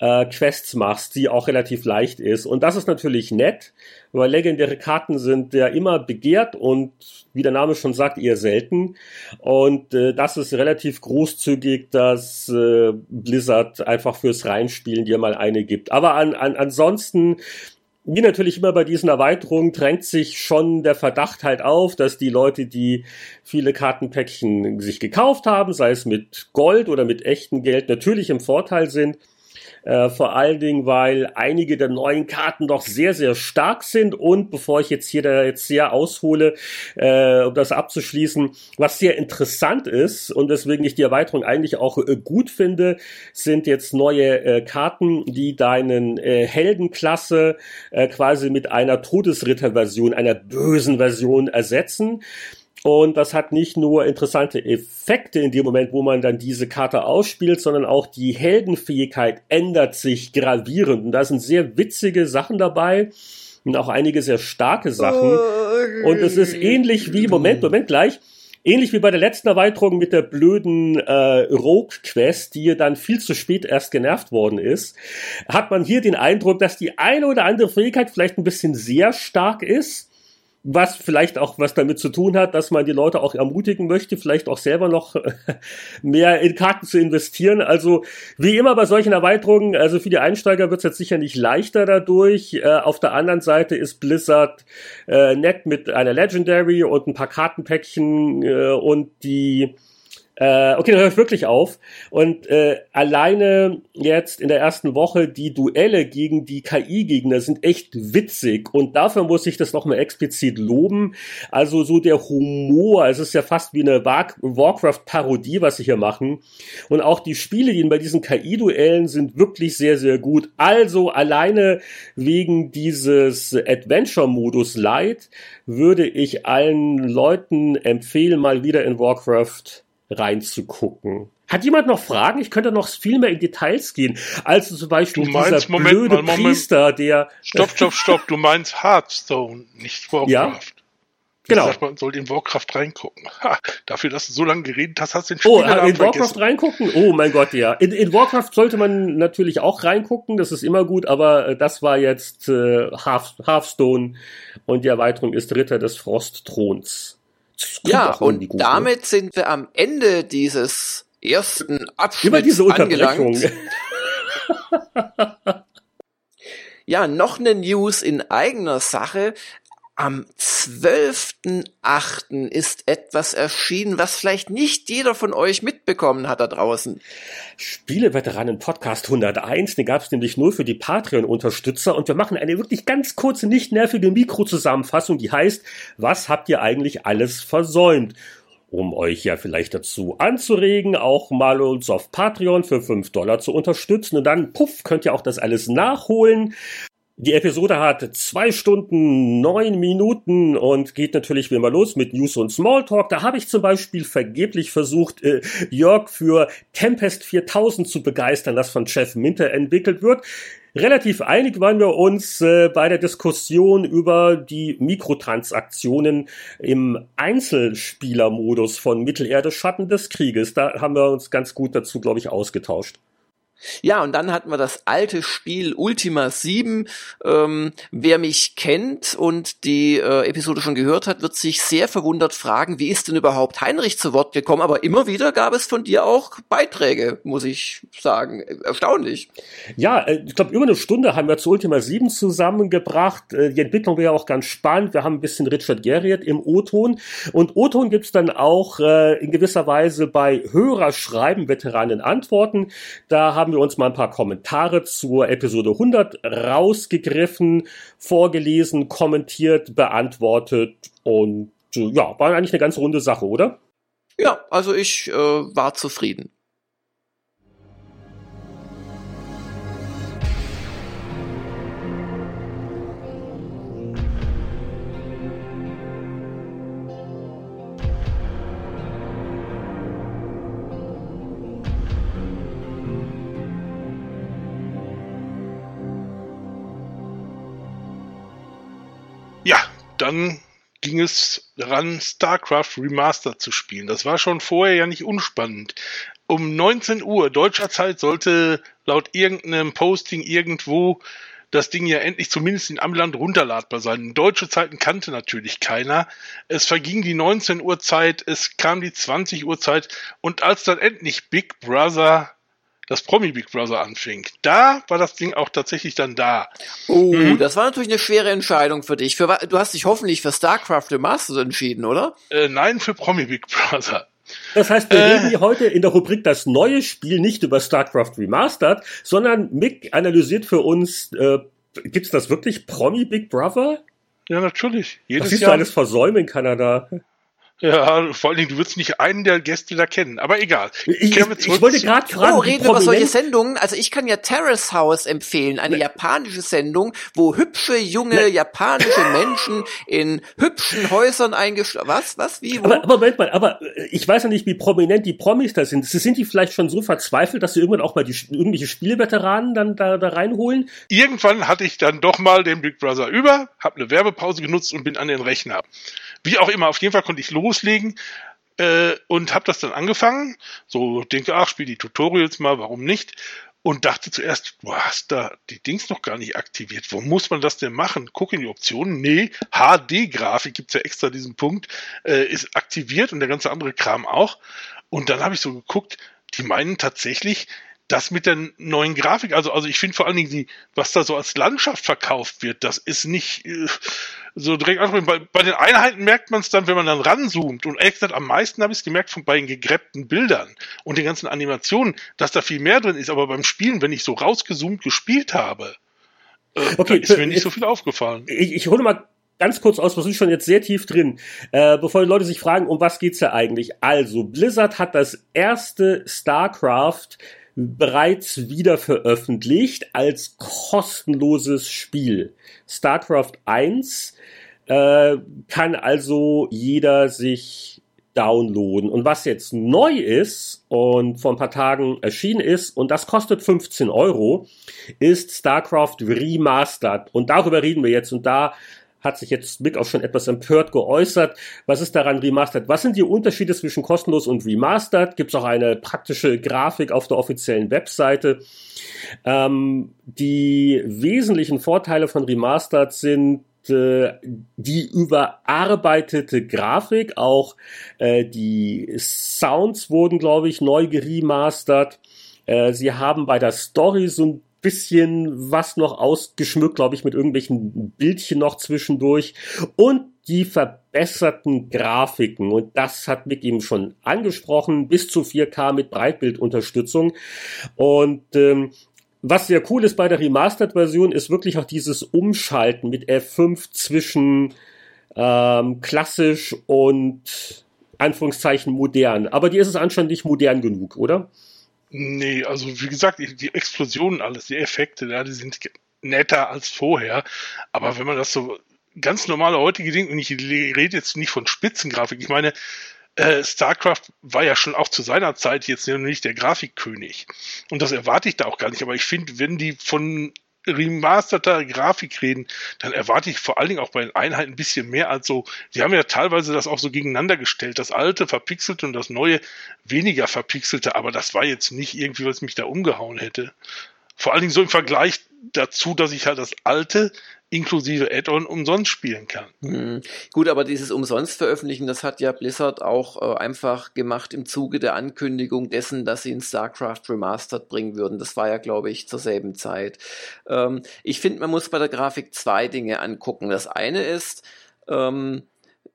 äh, Quests machst, die auch relativ leicht ist. Und das ist natürlich nett, weil legendäre Karten sind ja immer begehrt und wie der Name schon sagt, eher selten. Und äh, das ist relativ großzügig, dass äh, Blizzard einfach fürs Reinspielen dir mal eine gibt. Aber an, an, ansonsten wie natürlich immer bei diesen Erweiterungen drängt sich schon der Verdacht halt auf, dass die Leute, die viele Kartenpäckchen sich gekauft haben, sei es mit Gold oder mit echtem Geld, natürlich im Vorteil sind. Äh, vor allen Dingen, weil einige der neuen Karten doch sehr, sehr stark sind. Und bevor ich jetzt hier da jetzt sehr aushole, äh, um das abzuschließen, was sehr interessant ist und deswegen ich die Erweiterung eigentlich auch äh, gut finde, sind jetzt neue äh, Karten, die deinen äh, Heldenklasse äh, quasi mit einer Todesritter-Version, einer bösen Version ersetzen. Und das hat nicht nur interessante Effekte in dem Moment, wo man dann diese Karte ausspielt, sondern auch die Heldenfähigkeit ändert sich gravierend. Und da sind sehr witzige Sachen dabei und auch einige sehr starke Sachen. Und es ist ähnlich wie, Moment, Moment gleich, ähnlich wie bei der letzten Erweiterung mit der blöden äh, Rogue-Quest, die dann viel zu spät erst genervt worden ist, hat man hier den Eindruck, dass die eine oder andere Fähigkeit vielleicht ein bisschen sehr stark ist was vielleicht auch was damit zu tun hat, dass man die Leute auch ermutigen möchte, vielleicht auch selber noch mehr in Karten zu investieren. Also wie immer bei solchen Erweiterungen, also für die Einsteiger wird es jetzt sicher nicht leichter dadurch. Äh, auf der anderen Seite ist Blizzard äh, nett mit einer Legendary und ein paar Kartenpäckchen äh, und die äh, okay, dann höre ich wirklich auf. Und äh, alleine jetzt in der ersten Woche die Duelle gegen die KI-Gegner sind echt witzig. Und dafür muss ich das nochmal explizit loben. Also so der Humor, es ist ja fast wie eine Warcraft-Parodie, was sie hier machen. Und auch die Spiele, die bei diesen KI-Duellen sind wirklich sehr, sehr gut. Also alleine wegen dieses Adventure-Modus Light würde ich allen Leuten empfehlen, mal wieder in Warcraft reinzugucken. Hat jemand noch Fragen? Ich könnte noch viel mehr in Details gehen. Also zum Beispiel du meinst, dieser Moment, blöde mal, Priester, der... Stopp, stopp, stopp. Du meinst Hearthstone, nicht Warcraft. Ja? Genau. Sagt, man soll in Warcraft reingucken. Ha, dafür, dass du so lange geredet hast, hast du den Spieler Oh, in Warcraft vergessen. reingucken? Oh mein Gott, ja. In, in, Warcraft sollte man natürlich auch reingucken, das ist immer gut, aber äh, das war jetzt äh, Hearth, Hearthstone und die Erweiterung ist Ritter des Frostthrons. Ja, und gut, damit ne? sind wir am Ende dieses ersten Abschnitts angelangt. ja, noch eine News in eigener Sache. Am 12.8. ist etwas erschienen, was vielleicht nicht jeder von euch mitbekommen hat da draußen. Spieleveteranen Podcast 101, den gab es nämlich nur für die Patreon-Unterstützer und wir machen eine wirklich ganz kurze, nicht nervige Mikrozusammenfassung, die heißt, was habt ihr eigentlich alles versäumt? um euch ja vielleicht dazu anzuregen, auch mal uns auf Patreon für 5 Dollar zu unterstützen. Und dann, puff, könnt ihr auch das alles nachholen. Die Episode hat zwei Stunden, neun Minuten und geht natürlich wie immer los mit News und Smalltalk. Da habe ich zum Beispiel vergeblich versucht, äh, Jörg für Tempest 4000 zu begeistern, das von Jeff Minter entwickelt wird. Relativ einig waren wir uns äh, bei der Diskussion über die Mikrotransaktionen im Einzelspielermodus von Mittelerde Schatten des Krieges. Da haben wir uns ganz gut dazu, glaube ich, ausgetauscht. Ja, und dann hatten wir das alte Spiel Ultima 7. Ähm, wer mich kennt und die äh, Episode schon gehört hat, wird sich sehr verwundert fragen, wie ist denn überhaupt Heinrich zu Wort gekommen? Aber immer wieder gab es von dir auch Beiträge, muss ich sagen. Erstaunlich. Ja, äh, ich glaube, über eine Stunde haben wir zu Ultima 7 zusammengebracht. Äh, die Entwicklung ja auch ganz spannend. Wir haben ein bisschen Richard Garriott im O-Ton. Und O-Ton gibt's dann auch äh, in gewisser Weise bei Hörerschreiben, Veteranen Antworten. Da haben haben wir uns mal ein paar Kommentare zur Episode 100 rausgegriffen, vorgelesen, kommentiert, beantwortet und äh, ja, war eigentlich eine ganz runde Sache, oder? Ja, also ich äh, war zufrieden. Dann ging es daran, StarCraft Remastered zu spielen. Das war schon vorher ja nicht unspannend. Um 19 Uhr deutscher Zeit sollte laut irgendeinem Posting irgendwo das Ding ja endlich zumindest in Amiland runterladbar sein. Deutsche Zeiten kannte natürlich keiner. Es verging die 19 Uhr Zeit, es kam die 20 Uhr Zeit und als dann endlich Big Brother das Promi Big Brother anfing, da war das Ding auch tatsächlich dann da. Oh, mhm. das war natürlich eine schwere Entscheidung für dich. Für, du hast dich hoffentlich für StarCraft Remastered entschieden, oder? Äh, nein, für Promi Big Brother. Das heißt, wir äh, reden hier heute in der Rubrik das neue Spiel nicht über StarCraft Remastered, sondern Mick analysiert für uns, äh, gibt's das wirklich Promi Big Brother? Ja, natürlich. Jedes Was siehst Jahr. du alles versäumen in Kanada? Ja, vor allen Dingen, du wirst nicht einen der Gäste da kennen, aber egal. Ich, ich, ich wollte gerade fragen. Oh, reden wir über solche Sendungen. Also ich kann ja Terrace House empfehlen, eine ne. japanische Sendung, wo hübsche, junge, ne. japanische Menschen in hübschen Häusern eingeschlossen. Was? Was? Wie? Wo? Aber, aber Moment mal, aber äh, ich weiß ja nicht, wie prominent die Promis da sind. Sind die vielleicht schon so verzweifelt, dass sie irgendwann auch mal die irgendwelche Spieleveteranen dann da, da reinholen? Irgendwann hatte ich dann doch mal den Big Brother über, habe eine Werbepause genutzt und bin an den Rechner. Wie auch immer, auf jeden Fall konnte ich loslegen äh, und habe das dann angefangen. So denke, ach, spiel die Tutorials mal, warum nicht? Und dachte zuerst, du hast da die Dings noch gar nicht aktiviert. Wo muss man das denn machen? Guck in die Optionen. Nee, HD-Grafik gibt's ja extra diesen Punkt, äh, ist aktiviert und der ganze andere Kram auch. Und dann habe ich so geguckt, die meinen tatsächlich, das mit der neuen Grafik, also, also ich finde vor allen Dingen die, was da so als Landschaft verkauft wird, das ist nicht äh, so direkt ansprechen. Bei, bei den Einheiten merkt man es dann, wenn man dann ranzoomt. Und ehrlich gesagt, am meisten habe ich es gemerkt von bei den gegräbten Bildern und den ganzen Animationen, dass da viel mehr drin ist. Aber beim Spielen, wenn ich so rausgezoomt gespielt habe, äh, okay, ist mir nicht so viel aufgefallen. Ich, ich hole mal ganz kurz aus, wir sind schon jetzt sehr tief drin, äh, bevor die Leute sich fragen, um was geht's ja eigentlich? Also, Blizzard hat das erste StarCraft bereits wieder veröffentlicht als kostenloses Spiel. StarCraft 1 äh, kann also jeder sich downloaden. Und was jetzt neu ist und vor ein paar Tagen erschienen ist, und das kostet 15 Euro, ist StarCraft Remastered. Und darüber reden wir jetzt. Und da hat sich jetzt Mick auch schon etwas empört geäußert. Was ist daran remastered? Was sind die Unterschiede zwischen kostenlos und remastered? Gibt es auch eine praktische Grafik auf der offiziellen Webseite? Ähm, die wesentlichen Vorteile von remastered sind äh, die überarbeitete Grafik, auch äh, die Sounds wurden, glaube ich, neu geremastert. Äh, sie haben bei der Story so ein bisschen was noch ausgeschmückt, glaube ich, mit irgendwelchen Bildchen noch zwischendurch. Und die verbesserten Grafiken. Und das hat Mick eben schon angesprochen, bis zu 4K mit Breitbildunterstützung. Und ähm, was sehr cool ist bei der Remastered-Version, ist wirklich auch dieses Umschalten mit F5 zwischen ähm, klassisch und Anführungszeichen modern. Aber dir ist es anscheinend nicht modern genug, oder? Nee, also wie gesagt, die Explosionen alles, die Effekte, ja, die sind netter als vorher. Aber wenn man das so ganz normale heutige Dinge, und ich rede jetzt nicht von Spitzengrafik, ich meine, äh, StarCraft war ja schon auch zu seiner Zeit jetzt nicht der Grafikkönig. Und das erwarte ich da auch gar nicht. Aber ich finde, wenn die von remasterter Grafik reden, dann erwarte ich vor allen Dingen auch bei den Einheiten ein bisschen mehr als so. Sie haben ja teilweise das auch so gegeneinander gestellt. Das alte verpixelte und das neue weniger verpixelte, aber das war jetzt nicht irgendwie, was mich da umgehauen hätte. Vor allen Dingen so im Vergleich dazu, dass ich halt das alte inklusive Add-on umsonst spielen kann. Hm. Gut, aber dieses umsonst veröffentlichen, das hat ja Blizzard auch äh, einfach gemacht im Zuge der Ankündigung dessen, dass sie in StarCraft Remastered bringen würden. Das war ja, glaube ich, zur selben Zeit. Ähm, ich finde, man muss bei der Grafik zwei Dinge angucken. Das eine ist, ähm,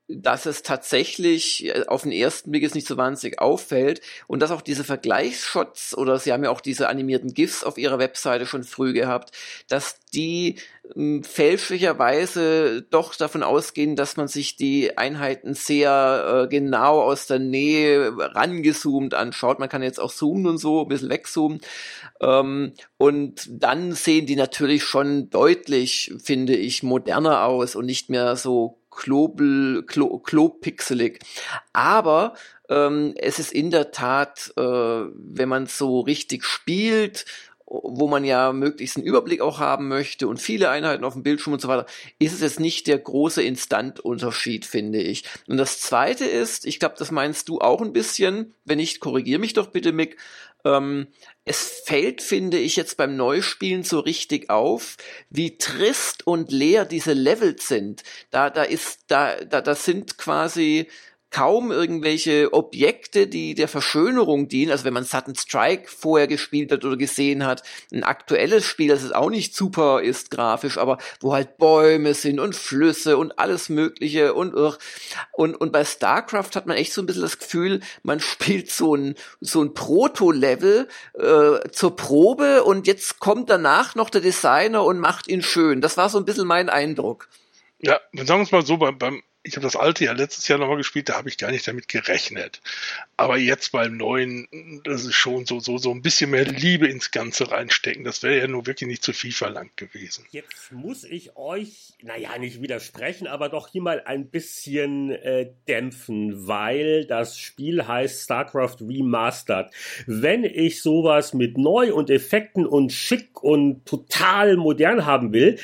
dass es tatsächlich äh, auf den ersten Blick jetzt nicht so wahnsinnig auffällt und dass auch diese Vergleichsshots oder sie haben ja auch diese animierten GIFs auf ihrer Webseite schon früh gehabt, dass die äh, fälschlicherweise doch davon ausgehen, dass man sich die Einheiten sehr äh, genau aus der Nähe rangezoomt anschaut. Man kann jetzt auch zoomen und so, ein bisschen wegzoomen. Ähm, und dann sehen die natürlich schon deutlich, finde ich, moderner aus und nicht mehr so klobel, klo, klopixelig. Aber ähm, es ist in der Tat, äh, wenn man so richtig spielt, wo man ja möglichst einen Überblick auch haben möchte und viele Einheiten auf dem Bildschirm und so weiter, ist es jetzt nicht der große Instantunterschied, finde ich. Und das Zweite ist, ich glaube, das meinst du auch ein bisschen, wenn nicht, korrigier mich doch bitte, Mick, ähm, es fällt, finde ich, jetzt beim Neuspielen so richtig auf, wie trist und leer diese Levels sind. Da, da ist, da, da, das sind quasi kaum irgendwelche Objekte, die der Verschönerung dienen. Also wenn man Sudden Strike vorher gespielt hat oder gesehen hat, ein aktuelles Spiel, das ist auch nicht super ist grafisch, aber wo halt Bäume sind und Flüsse und alles Mögliche und und und bei Starcraft hat man echt so ein bisschen das Gefühl, man spielt so ein so ein Proto-Level äh, zur Probe und jetzt kommt danach noch der Designer und macht ihn schön. Das war so ein bisschen mein Eindruck. Ja, sagen wir es mal so, beim, beim ich habe das alte ja letztes Jahr nochmal gespielt, da habe ich gar nicht damit gerechnet. Aber jetzt beim neuen, das ist schon so, so, so ein bisschen mehr Liebe ins Ganze reinstecken. Das wäre ja nur wirklich nicht zu viel verlangt gewesen. Jetzt muss ich euch, naja, nicht widersprechen, aber doch hier mal ein bisschen äh, dämpfen, weil das Spiel heißt StarCraft Remastered. Wenn ich sowas mit neu und Effekten und schick und total modern haben will,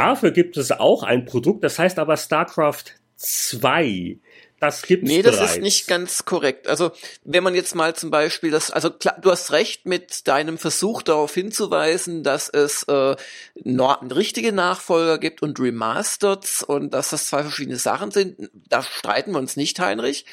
Dafür gibt es auch ein Produkt, das heißt aber StarCraft 2. Das gibt's Nee, das bereits. ist nicht ganz korrekt. Also, wenn man jetzt mal zum Beispiel das, also klar, du hast recht mit deinem Versuch darauf hinzuweisen, dass es äh, richtige Nachfolger gibt und Remasters und dass das zwei verschiedene Sachen sind. Da streiten wir uns nicht, Heinrich.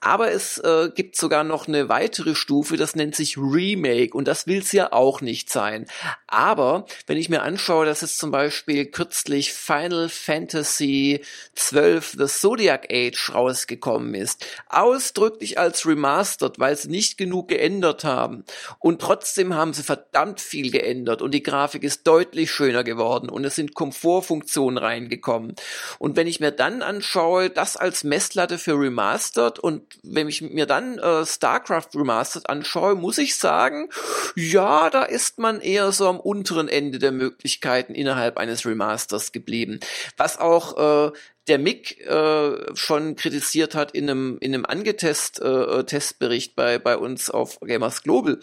Aber es äh, gibt sogar noch eine weitere Stufe, das nennt sich Remake und das will's ja auch nicht sein. Aber wenn ich mir anschaue, dass es zum Beispiel kürzlich Final Fantasy 12 The Zodiac Age raus rausgekommen ist, ausdrücklich als remastered, weil sie nicht genug geändert haben. Und trotzdem haben sie verdammt viel geändert und die Grafik ist deutlich schöner geworden und es sind Komfortfunktionen reingekommen. Und wenn ich mir dann anschaue, das als Messlatte für remastered und wenn ich mir dann äh, StarCraft remastered anschaue, muss ich sagen, ja, da ist man eher so am unteren Ende der Möglichkeiten innerhalb eines Remasters geblieben. Was auch äh, der Mick äh, schon kritisiert hat in einem in einem Angetest äh, Testbericht bei bei uns auf Gamers Global,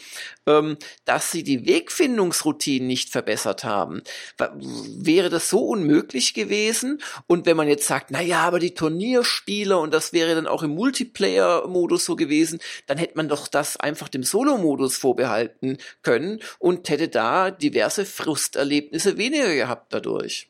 ähm, dass sie die Wegfindungsroutinen nicht verbessert haben. Wäre das so unmöglich gewesen? Und wenn man jetzt sagt, na ja, aber die Turnierspieler und das wäre dann auch im Multiplayer-Modus so gewesen, dann hätte man doch das einfach dem Solo-Modus vorbehalten können und hätte da diverse Frusterlebnisse weniger gehabt dadurch.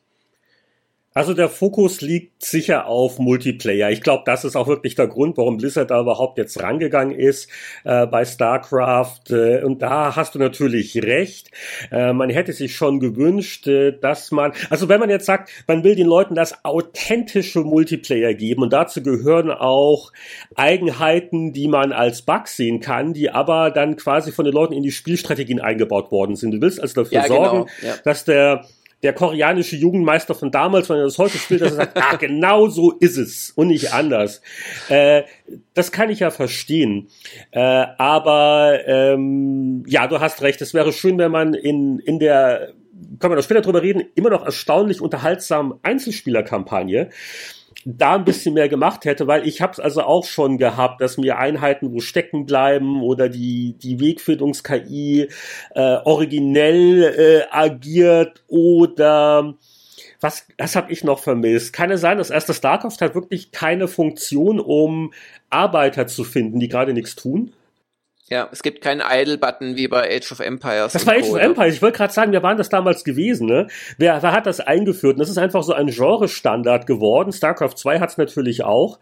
Also der Fokus liegt sicher auf Multiplayer. Ich glaube, das ist auch wirklich der Grund, warum Blizzard da überhaupt jetzt rangegangen ist äh, bei StarCraft. Äh, und da hast du natürlich recht. Äh, man hätte sich schon gewünscht, äh, dass man, also wenn man jetzt sagt, man will den Leuten das authentische Multiplayer geben und dazu gehören auch Eigenheiten, die man als Bug sehen kann, die aber dann quasi von den Leuten in die Spielstrategien eingebaut worden sind. Du willst also dafür ja, genau. sorgen, ja. dass der der koreanische Jugendmeister von damals, wenn er das heute spielt, dass er sagt, ah, genau so ist es und nicht anders. Äh, das kann ich ja verstehen. Äh, aber ähm, ja, du hast recht. Es wäre schön, wenn man in, in der, können wir noch später drüber reden, immer noch erstaunlich unterhaltsamen Einzelspielerkampagne da ein bisschen mehr gemacht hätte, weil ich habe es also auch schon gehabt, dass mir Einheiten wo stecken bleiben oder die die Wegfindungs-KI äh, originell äh, agiert oder was, das habe ich noch vermisst. Kann es sein, dass erste StarCraft hat wirklich keine Funktion, um Arbeiter zu finden, die gerade nichts tun? Ja, es gibt keinen Idle-Button wie bei Age of Empires. Das war Age of Empires. Ich wollte gerade sagen, wir waren das damals gewesen. Ne? Wer, wer hat das eingeführt? Und das ist einfach so ein Genre-Standard geworden. StarCraft 2 hat es natürlich auch.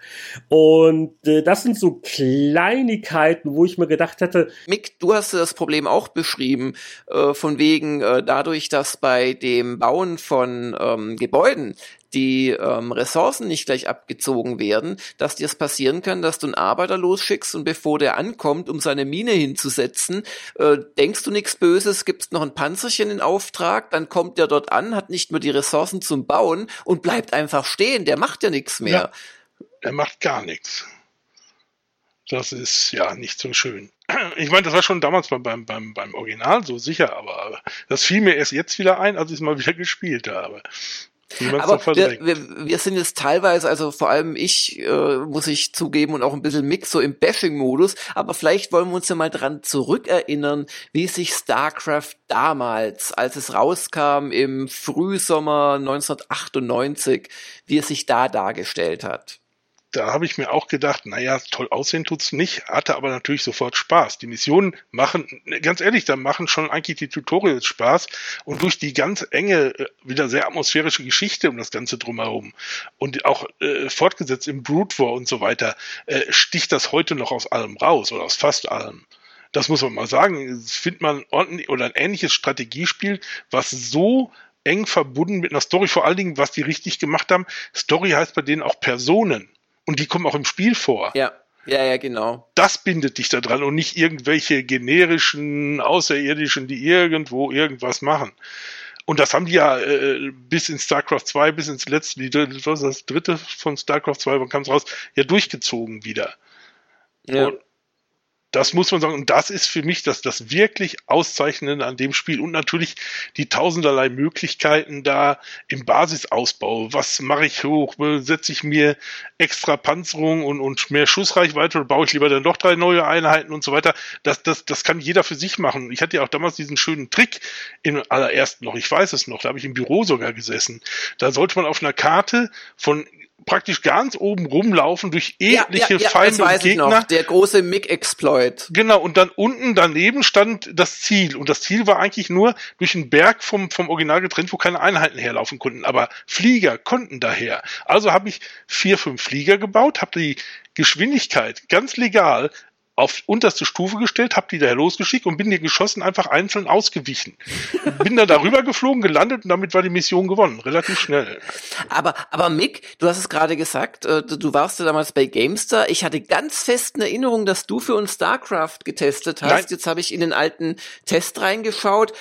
Und äh, das sind so Kleinigkeiten, wo ich mir gedacht hätte. Mick, du hast das Problem auch beschrieben, äh, von wegen äh, dadurch, dass bei dem Bauen von ähm, Gebäuden die ähm, Ressourcen nicht gleich abgezogen werden, dass dir es passieren kann, dass du einen Arbeiter losschickst und bevor der ankommt, um seine Mine hinzusetzen, äh, denkst du nichts Böses, gibst noch ein Panzerchen in Auftrag, dann kommt der dort an, hat nicht mehr die Ressourcen zum Bauen und bleibt einfach stehen, der macht ja nichts mehr. Ja, er macht gar nichts. Das ist ja nicht so schön. Ich meine, das war schon damals beim, beim, beim Original so sicher, aber das fiel mir erst jetzt wieder ein, als ich es mal wieder gespielt habe. Aber wir, wir, wir sind jetzt teilweise, also vor allem ich, äh, muss ich zugeben, und auch ein bisschen Mix so im Bashing-Modus, aber vielleicht wollen wir uns ja mal dran zurückerinnern, wie sich StarCraft damals, als es rauskam im Frühsommer 1998, wie es sich da dargestellt hat da habe ich mir auch gedacht, naja, toll aussehen tut's nicht, hatte aber natürlich sofort Spaß. Die Missionen machen, ganz ehrlich, da machen schon eigentlich die Tutorials Spaß und durch die ganz enge, äh, wieder sehr atmosphärische Geschichte um das Ganze drumherum und auch äh, fortgesetzt im Brute War und so weiter, äh, sticht das heute noch aus allem raus oder aus fast allem. Das muss man mal sagen. Findet man ordentlich oder ein ähnliches Strategiespiel, was so eng verbunden mit einer Story, vor allen Dingen, was die richtig gemacht haben. Story heißt bei denen auch Personen. Und die kommen auch im Spiel vor. Ja. Ja, ja, genau. Das bindet dich da dran und nicht irgendwelche generischen Außerirdischen, die irgendwo irgendwas machen. Und das haben die ja äh, bis in StarCraft 2, bis ins letzte, die, was das dritte von StarCraft 2, wann kam es raus, ja durchgezogen wieder. Ja. Und das muss man sagen. Und das ist für mich das, das wirklich Auszeichnende an dem Spiel. Und natürlich die tausenderlei Möglichkeiten da im Basisausbau. Was mache ich hoch? Setze ich mir extra Panzerung und, und mehr Schussreichweite oder baue ich lieber dann doch drei neue Einheiten und so weiter? Das, das, das kann jeder für sich machen. Ich hatte ja auch damals diesen schönen Trick im allerersten noch. Ich weiß es noch. Da habe ich im Büro sogar gesessen. Da sollte man auf einer Karte von praktisch ganz oben rumlaufen durch etliche ja, ja, ja, Feinde und Gegner. Der große MIG-Exploit. Genau, und dann unten daneben stand das Ziel. Und das Ziel war eigentlich nur durch einen Berg vom, vom Original getrennt, wo keine Einheiten herlaufen konnten. Aber Flieger konnten daher. Also habe ich vier, fünf Flieger gebaut, habe die Geschwindigkeit ganz legal auf unterste Stufe gestellt, habe die daher losgeschickt und bin den Geschossen einfach einzeln ausgewichen. bin da darüber geflogen, gelandet und damit war die Mission gewonnen, relativ schnell. Aber, aber Mick, du hast es gerade gesagt, äh, du warst ja damals bei GameStar. Ich hatte ganz fest in Erinnerung, dass du für uns StarCraft getestet hast. Nein. Jetzt habe ich in den alten Test reingeschaut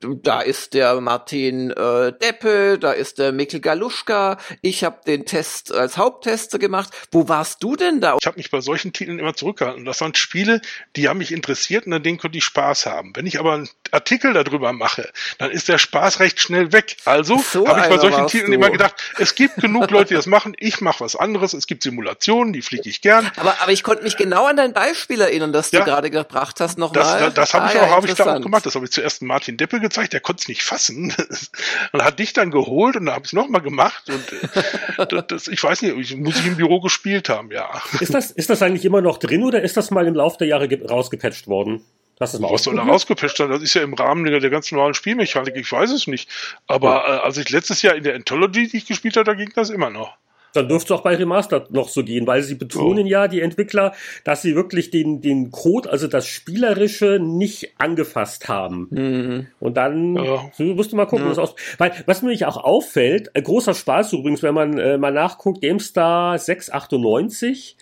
da ist der Martin äh, Deppe, da ist der Mikkel Galuschka. Ich habe den Test als Haupttester gemacht. Wo warst du denn da? Ich habe mich bei solchen Titeln immer zurückgehalten. Das waren Spiele, die haben mich interessiert und an denen konnte ich Spaß haben. Wenn ich aber Artikel darüber mache, dann ist der Spaß recht schnell weg. Also so habe ich bei solchen Titeln du. immer gedacht, es gibt genug Leute, die das machen. Ich mache was anderes. Es gibt Simulationen, die fliege ich gern. Aber, aber ich konnte mich genau an dein Beispiel erinnern, das ja, du gerade gebracht hast. Nochmal. Das, das, das habe ah, ich auch, ja, habe ich da auch gemacht. Das habe ich zuerst Martin Deppe gezeigt, der konnte es nicht fassen und hat dich dann geholt und da habe ich es nochmal gemacht und äh, das, ich weiß nicht, ich, muss ich im Büro gespielt haben, ja. Ist das, ist das eigentlich immer noch drin oder ist das mal im Laufe der Jahre rausgepatcht worden? Hast du mal Was soll da rausgepatcht sein? Das ist ja im Rahmen der, der ganz normalen Spielmechanik, ich weiß es nicht. Aber äh, als ich letztes Jahr in der Anthology, die ich gespielt habe, da ging das immer noch. Dann dürfte es auch bei Remastered noch so gehen, weil sie betonen oh. ja, die Entwickler, dass sie wirklich den, den Code, also das Spielerische, nicht angefasst haben. Mhm. Und dann ja. musst du mal gucken, ja. was aus. Weil, was mir auch auffällt, äh, großer Spaß übrigens, wenn man äh, mal nachguckt, GameStar 698,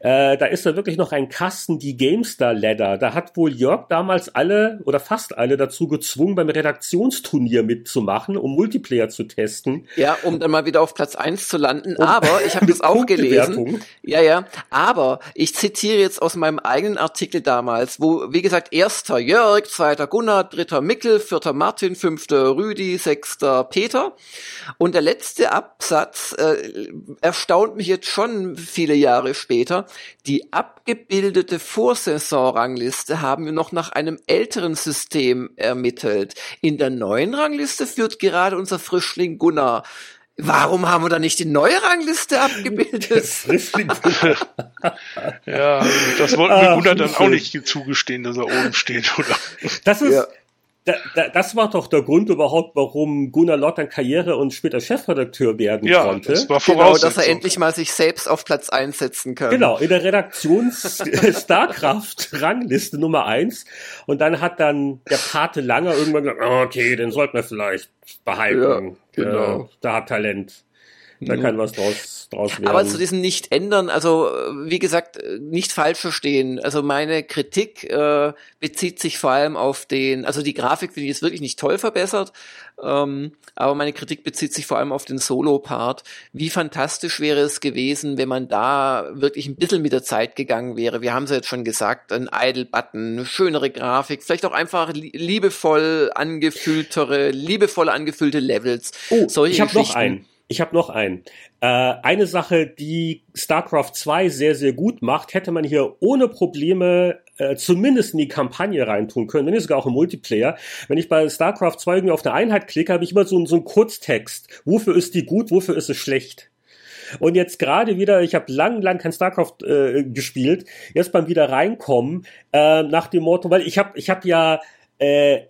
äh, da ist da wirklich noch ein Kasten, die GameStar Ladder. Da hat wohl Jörg damals alle oder fast alle dazu gezwungen, beim Redaktionsturnier mitzumachen, um Multiplayer zu testen. Ja, um dann mal wieder auf Platz eins zu landen. Um Aber ich habe das auch gelesen. Ja, ja. Aber ich zitiere jetzt aus meinem eigenen Artikel damals, wo, wie gesagt, erster Jörg, zweiter Gunnar, dritter Mickel, vierter Martin, fünfter Rüdi, sechster Peter. Und der letzte Absatz äh, erstaunt mich jetzt schon viele Jahre später. Die abgebildete Vorsaisonrangliste haben wir noch nach einem älteren System ermittelt. In der neuen Rangliste führt gerade unser Frischling Gunnar. Warum haben wir da nicht die neue Rangliste abgebildet? ja, das wollten wir Gunnar dann auch nicht zugestehen, dass er oben steht, oder? Das ist, ja da, da, das war doch der Grund überhaupt, warum Gunnar Lott dann Karriere und später Chefredakteur werden ja, konnte. Das war genau, dass er endlich mal sich selbst auf Platz einsetzen kann. Genau, in der Redaktions Starkraft Rangliste Nummer eins. Und dann hat dann der Pate Langer irgendwann gesagt, oh, okay, den sollten wir vielleicht behalten. Ja, genau. Äh, da hat Talent. Da kann was draus, draus werden. Aber zu diesem Nicht-Ändern, also wie gesagt, nicht falsch verstehen. Also meine Kritik äh, bezieht sich vor allem auf den, also die Grafik finde ich jetzt wirklich nicht toll verbessert, ähm, aber meine Kritik bezieht sich vor allem auf den Solo-Part. Wie fantastisch wäre es gewesen, wenn man da wirklich ein bisschen mit der Zeit gegangen wäre. Wir haben es ja jetzt schon gesagt, ein Idle-Button, schönere Grafik, vielleicht auch einfach liebevoll angefülltere, liebevoll angefüllte Levels. Oh, ich habe noch einen. Ich habe noch einen. Äh, eine Sache, die StarCraft 2 sehr, sehr gut macht, hätte man hier ohne Probleme äh, zumindest in die Kampagne reintun können, wenn nicht sogar auch im Multiplayer. Wenn ich bei StarCraft 2 irgendwie auf eine Einheit klicke, habe ich immer so, so einen Kurztext. Wofür ist die gut, wofür ist es schlecht? Und jetzt gerade wieder, ich habe lang, lang kein StarCraft äh, gespielt, jetzt beim wieder reinkommen, äh, nach dem Motto, weil ich habe ich hab ja äh,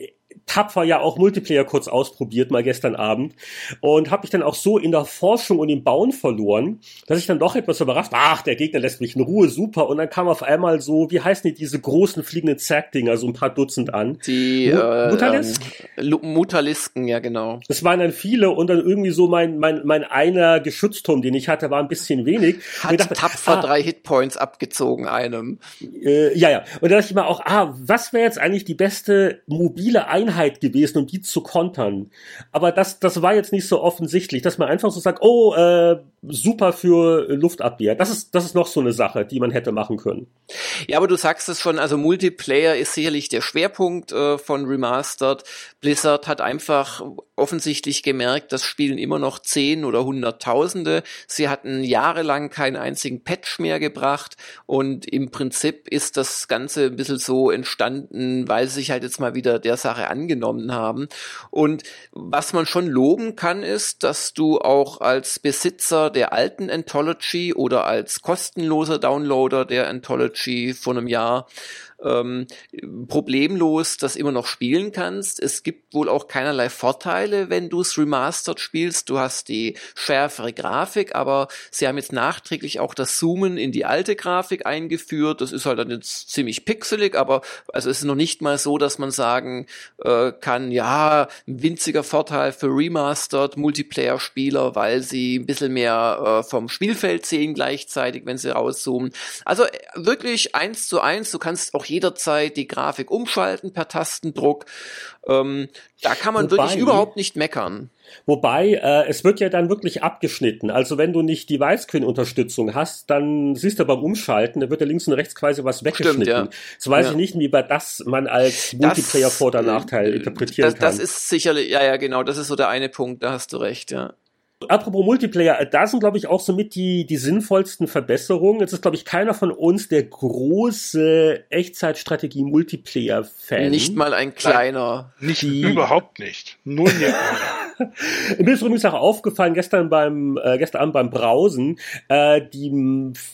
tapfer ja auch Multiplayer kurz ausprobiert, mal gestern Abend. Und habe mich dann auch so in der Forschung und im Bauen verloren, dass ich dann doch etwas überrascht, ach, der Gegner lässt mich in Ruhe, super. Und dann kam auf einmal so, wie heißen die, diese großen fliegenden Zack-Dinger, so ein paar Dutzend an. Die äh, Mutalisken? Ähm, Mutalisken, ja genau. Es waren dann viele und dann irgendwie so mein, mein, mein einer Geschützturm, den ich hatte, war ein bisschen wenig. Hat dachte, tapfer ah, drei Hitpoints abgezogen einem. Äh, ja, ja. Und da dachte ich mir auch, ah, was wäre jetzt eigentlich die beste mobile Einheit Einheit gewesen, um die zu kontern. Aber das, das war jetzt nicht so offensichtlich, dass man einfach so sagt, oh, äh, super für Luftabwehr. Das ist, das ist noch so eine Sache, die man hätte machen können. Ja, aber du sagst es schon, also Multiplayer ist sicherlich der Schwerpunkt äh, von Remastered. Blizzard hat einfach offensichtlich gemerkt, das spielen immer noch Zehn oder Hunderttausende. Sie hatten jahrelang keinen einzigen Patch mehr gebracht und im Prinzip ist das Ganze ein bisschen so entstanden, weil sie sich halt jetzt mal wieder der Sache angenommen haben. Und was man schon loben kann, ist, dass du auch als Besitzer der alten Anthology oder als kostenloser Downloader der Anthology von einem Jahr ähm, problemlos das immer noch spielen kannst. Es gibt wohl auch keinerlei Vorteile, wenn du es remastered spielst. Du hast die schärfere Grafik, aber sie haben jetzt nachträglich auch das Zoomen in die alte Grafik eingeführt. Das ist halt dann jetzt ziemlich pixelig, aber also es ist noch nicht mal so, dass man sagen äh, kann, ja, ein winziger Vorteil für remastered Multiplayer-Spieler, weil sie ein bisschen mehr äh, vom Spielfeld sehen gleichzeitig, wenn sie rauszoomen. Also äh, wirklich eins zu eins, du kannst auch jederzeit die Grafik umschalten per Tastendruck. Ähm, da kann man Wobei, wirklich überhaupt nicht meckern. Wobei, äh, es wird ja dann wirklich abgeschnitten. Also wenn du nicht die Widescreen-Unterstützung hast, dann siehst du beim Umschalten, da wird ja links und rechts quasi was weggeschnitten. Stimmt, ja. Das weiß ja. ich nicht, wie bei das man als Multiplayer-Vor- oder Nachteil interpretieren das, kann. Das ist sicherlich, ja, ja, genau, das ist so der eine Punkt, da hast du recht, ja. Apropos Multiplayer, äh, da sind, glaube ich, auch somit die, die sinnvollsten Verbesserungen. Jetzt ist, glaube ich, keiner von uns der große Echtzeitstrategie-Multiplayer-Fan. Nicht mal ein kleiner. Nicht, die, überhaupt nicht. Nur hier. Mir ist übrigens auch aufgefallen, gestern beim, äh, gestern Abend beim Brausen, äh, die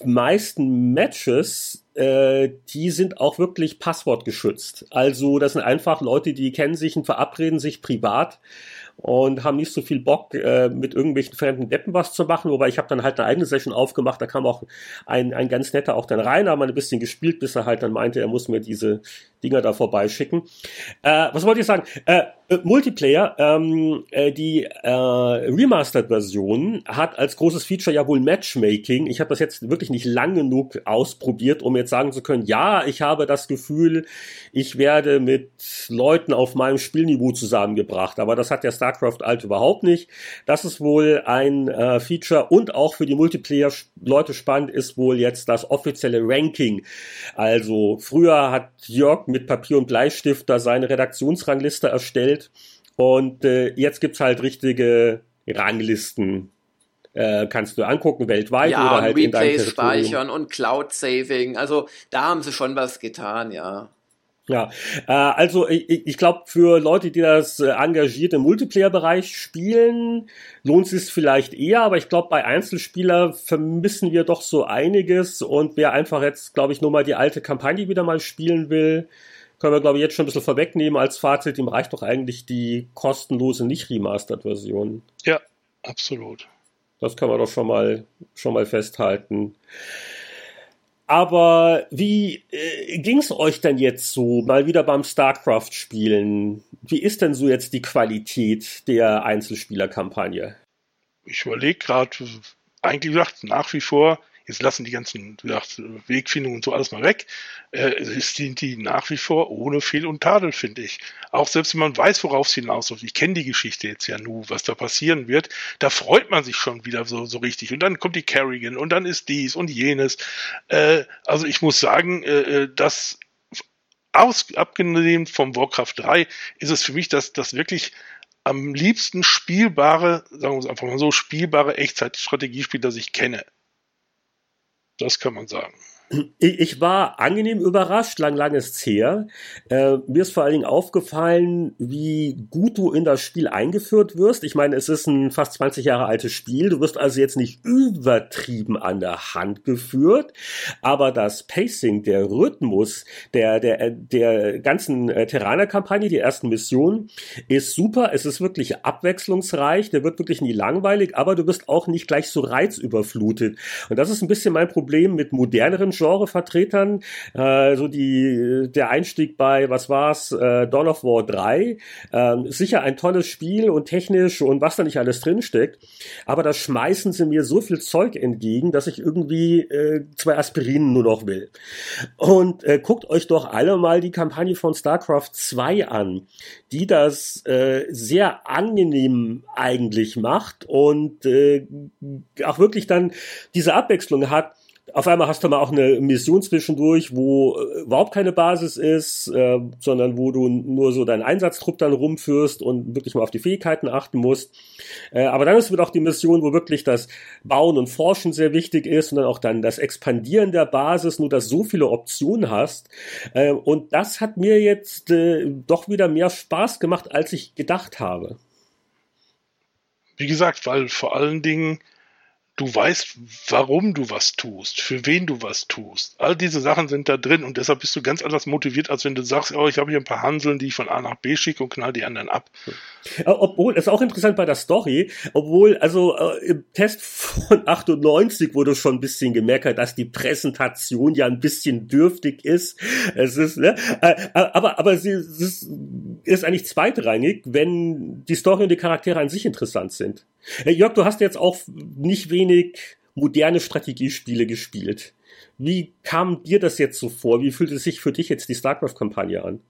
meisten Matches äh, die sind auch wirklich passwortgeschützt. Also das sind einfach Leute, die kennen sich und verabreden sich privat und haben nicht so viel Bock, äh, mit irgendwelchen fremden Deppen was zu machen. Wobei ich habe dann halt eine eigene Session aufgemacht, da kam auch ein, ein ganz netter auch dann rein, haben ein bisschen gespielt, bis er halt dann meinte, er muss mir diese Dinger da vorbeischicken. Äh, was wollte ich sagen? Äh, Äh, Multiplayer, ähm, äh, die äh, Remastered-Version hat als großes Feature ja wohl Matchmaking. Ich habe das jetzt wirklich nicht lang genug ausprobiert, um jetzt sagen zu können, ja, ich habe das Gefühl, ich werde mit Leuten auf meinem Spielniveau zusammengebracht. Aber das hat der StarCraft Alt überhaupt nicht. Das ist wohl ein äh, Feature und auch für die Multiplayer-Leute spannend ist wohl jetzt das offizielle Ranking. Also früher hat Jörg mit Papier und Bleistift da seine Redaktionsrangliste erstellt. Und äh, jetzt gibt's halt richtige Ranglisten. Äh, kannst du angucken weltweit ja, oder halt Replays in deinem Territorium. speichern und Cloud Saving. Also da haben sie schon was getan, ja. Ja, äh, also ich, ich glaube, für Leute, die das äh, engagiert im Multiplayer-Bereich spielen, lohnt es sich vielleicht eher, aber ich glaube, bei Einzelspieler vermissen wir doch so einiges und wer einfach jetzt, glaube ich, nur mal die alte Kampagne wieder mal spielen will, können wir, glaube ich, jetzt schon ein bisschen vorwegnehmen als Fazit. Ihm reicht doch eigentlich die kostenlose, nicht Remastered-Version. Ja, absolut. Das kann man doch schon mal, schon mal festhalten. Aber wie äh, ging's euch denn jetzt so mal wieder beim StarCraft-Spielen? Wie ist denn so jetzt die Qualität der Einzelspielerkampagne? Ich überlege gerade, eigentlich gesagt, nach wie vor Jetzt lassen die ganzen Wegfindungen und so alles mal weg. Äh, sind die nach wie vor ohne Fehl und Tadel, finde ich. Auch selbst wenn man weiß, worauf es hinausläuft. Ich kenne die Geschichte jetzt ja nur, was da passieren wird. Da freut man sich schon wieder so, so richtig. Und dann kommt die Kerrigan und dann ist dies und jenes. Äh, also ich muss sagen, äh, äh das aus, abgesehen vom Warcraft 3 ist es für mich das, das wirklich am liebsten spielbare, sagen wir es einfach mal so, spielbare Echtzeitstrategiespiel, das ich kenne. Das kann man sagen. Ich war angenehm überrascht, lang, lang ist her. Äh, mir ist vor allen Dingen aufgefallen, wie gut du in das Spiel eingeführt wirst. Ich meine, es ist ein fast 20 Jahre altes Spiel. Du wirst also jetzt nicht übertrieben an der Hand geführt, aber das Pacing, der Rhythmus der, der, der ganzen äh, Terraner-Kampagne, die ersten Missionen, ist super. Es ist wirklich abwechslungsreich. Der wird wirklich nie langweilig, aber du wirst auch nicht gleich so reizüberflutet. Und das ist ein bisschen mein Problem mit moderneren Genrevertretern. Äh, so die, der Einstieg bei, was war's, äh, Dawn of War 3. Äh, sicher ein tolles Spiel und technisch und was da nicht alles drinsteckt. Aber da schmeißen sie mir so viel Zeug entgegen, dass ich irgendwie äh, zwei Aspirinen nur noch will. Und äh, guckt euch doch alle mal die Kampagne von StarCraft 2 an, die das äh, sehr angenehm eigentlich macht und äh, auch wirklich dann diese Abwechslung hat auf einmal hast du mal auch eine Mission zwischendurch, wo äh, überhaupt keine Basis ist, äh, sondern wo du nur so deinen Einsatztrupp dann rumführst und wirklich mal auf die Fähigkeiten achten musst. Äh, aber dann ist wieder auch die Mission, wo wirklich das Bauen und Forschen sehr wichtig ist und dann auch dann das Expandieren der Basis, nur dass so viele Optionen hast. Äh, und das hat mir jetzt äh, doch wieder mehr Spaß gemacht, als ich gedacht habe. Wie gesagt, weil vor allen Dingen du weißt, warum du was tust, für wen du was tust. All diese Sachen sind da drin und deshalb bist du ganz anders motiviert, als wenn du sagst, oh, ich habe hier ein paar Hanseln, die ich von A nach B schicke und knall die anderen ab. Obwohl, ist auch interessant bei der Story, obwohl, also äh, im Test von 98 wurde schon ein bisschen gemerkt, dass die Präsentation ja ein bisschen dürftig ist. Es ist, ne? Äh, äh aber, aber sie, sie ist, ist eigentlich zweitrangig, wenn die Story und die Charaktere an sich interessant sind. Äh, Jörg, du hast jetzt auch nicht wenig moderne Strategiespiele gespielt. Wie kam dir das jetzt so vor? Wie fühlt es sich für dich jetzt die StarCraft-Kampagne an?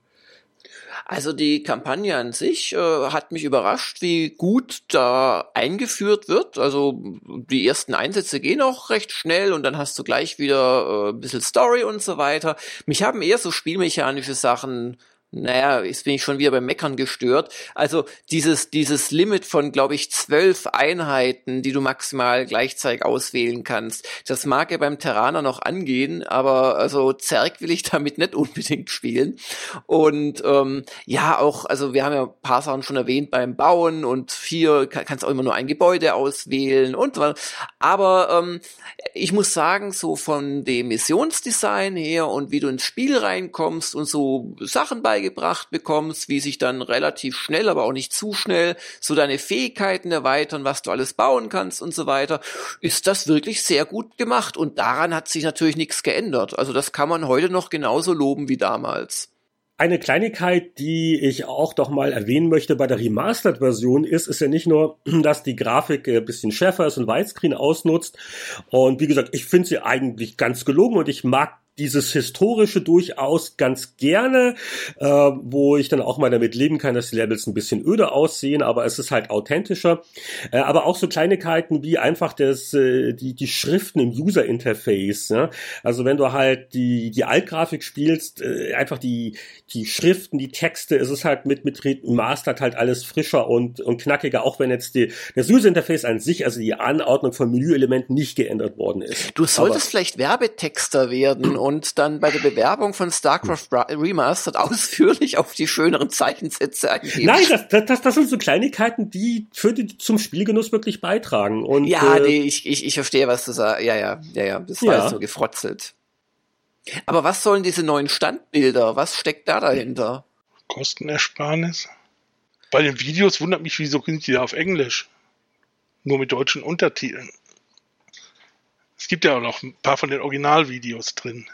Also die Kampagne an sich äh, hat mich überrascht, wie gut da eingeführt wird. Also die ersten Einsätze gehen auch recht schnell und dann hast du gleich wieder äh, ein bisschen Story und so weiter. Mich haben eher so spielmechanische Sachen naja, jetzt bin ich schon wieder beim Meckern gestört. Also dieses, dieses Limit von, glaube ich, zwölf Einheiten, die du maximal gleichzeitig auswählen kannst, das mag ja beim Terraner noch angehen, aber also Zerg will ich damit nicht unbedingt spielen. Und ähm, ja, auch, also wir haben ja ein paar Sachen schon erwähnt beim Bauen und hier kann, kannst auch immer nur ein Gebäude auswählen und so. Aber ähm, ich muss sagen, so von dem Missionsdesign her und wie du ins Spiel reinkommst und so Sachen bei beigebracht bekommst, wie sich dann relativ schnell, aber auch nicht zu schnell, so deine Fähigkeiten erweitern, was du alles bauen kannst und so weiter, ist das wirklich sehr gut gemacht. Und daran hat sich natürlich nichts geändert. Also das kann man heute noch genauso loben wie damals. eine Kleinigkeit, die ich auch doch mal erwähnen möchte bei der Remastered-Version ist, ist ja nicht nur, dass die Grafik ein bisschen schärfer ist und Widescreen ausnutzt. Und wie gesagt, ich finde sie eigentlich ganz gelungen und ich mag dieses historische durchaus ganz gerne, äh, wo ich dann auch mal damit leben kann, dass die Levels ein bisschen öde aussehen, aber es ist halt authentischer. Äh, aber auch so Kleinigkeiten wie einfach das, äh, die, die Schriften im User Interface. Ja? Also wenn du halt die, die Altgrafik spielst, äh, einfach die, die Schriften, die Texte, es ist halt mit, mit Remastered halt alles frischer und, und knackiger, auch wenn jetzt die, das User Interface an sich, also die Anordnung von Menüelementen nicht geändert worden ist. Du solltest aber, vielleicht Werbetexter werden und dann bei der Bewerbung von StarCraft Remastered ausführlich auf die schöneren Zeichensätze eingeben. Nein, das, das, das sind so Kleinigkeiten, die für die zum Spielgenuss wirklich beitragen. Und, ja, äh, nee, ich, ich, ich verstehe, was du sagst. Ja, ja, ja, ja, das war ja. so gefrotzelt. Aber was sollen diese neuen Standbilder? Was steckt da dahinter? Kostenersparnis. Bei den Videos wundert mich, wieso sind die da auf Englisch? Nur mit deutschen Untertiteln. Es gibt ja auch noch ein paar von den Originalvideos drin.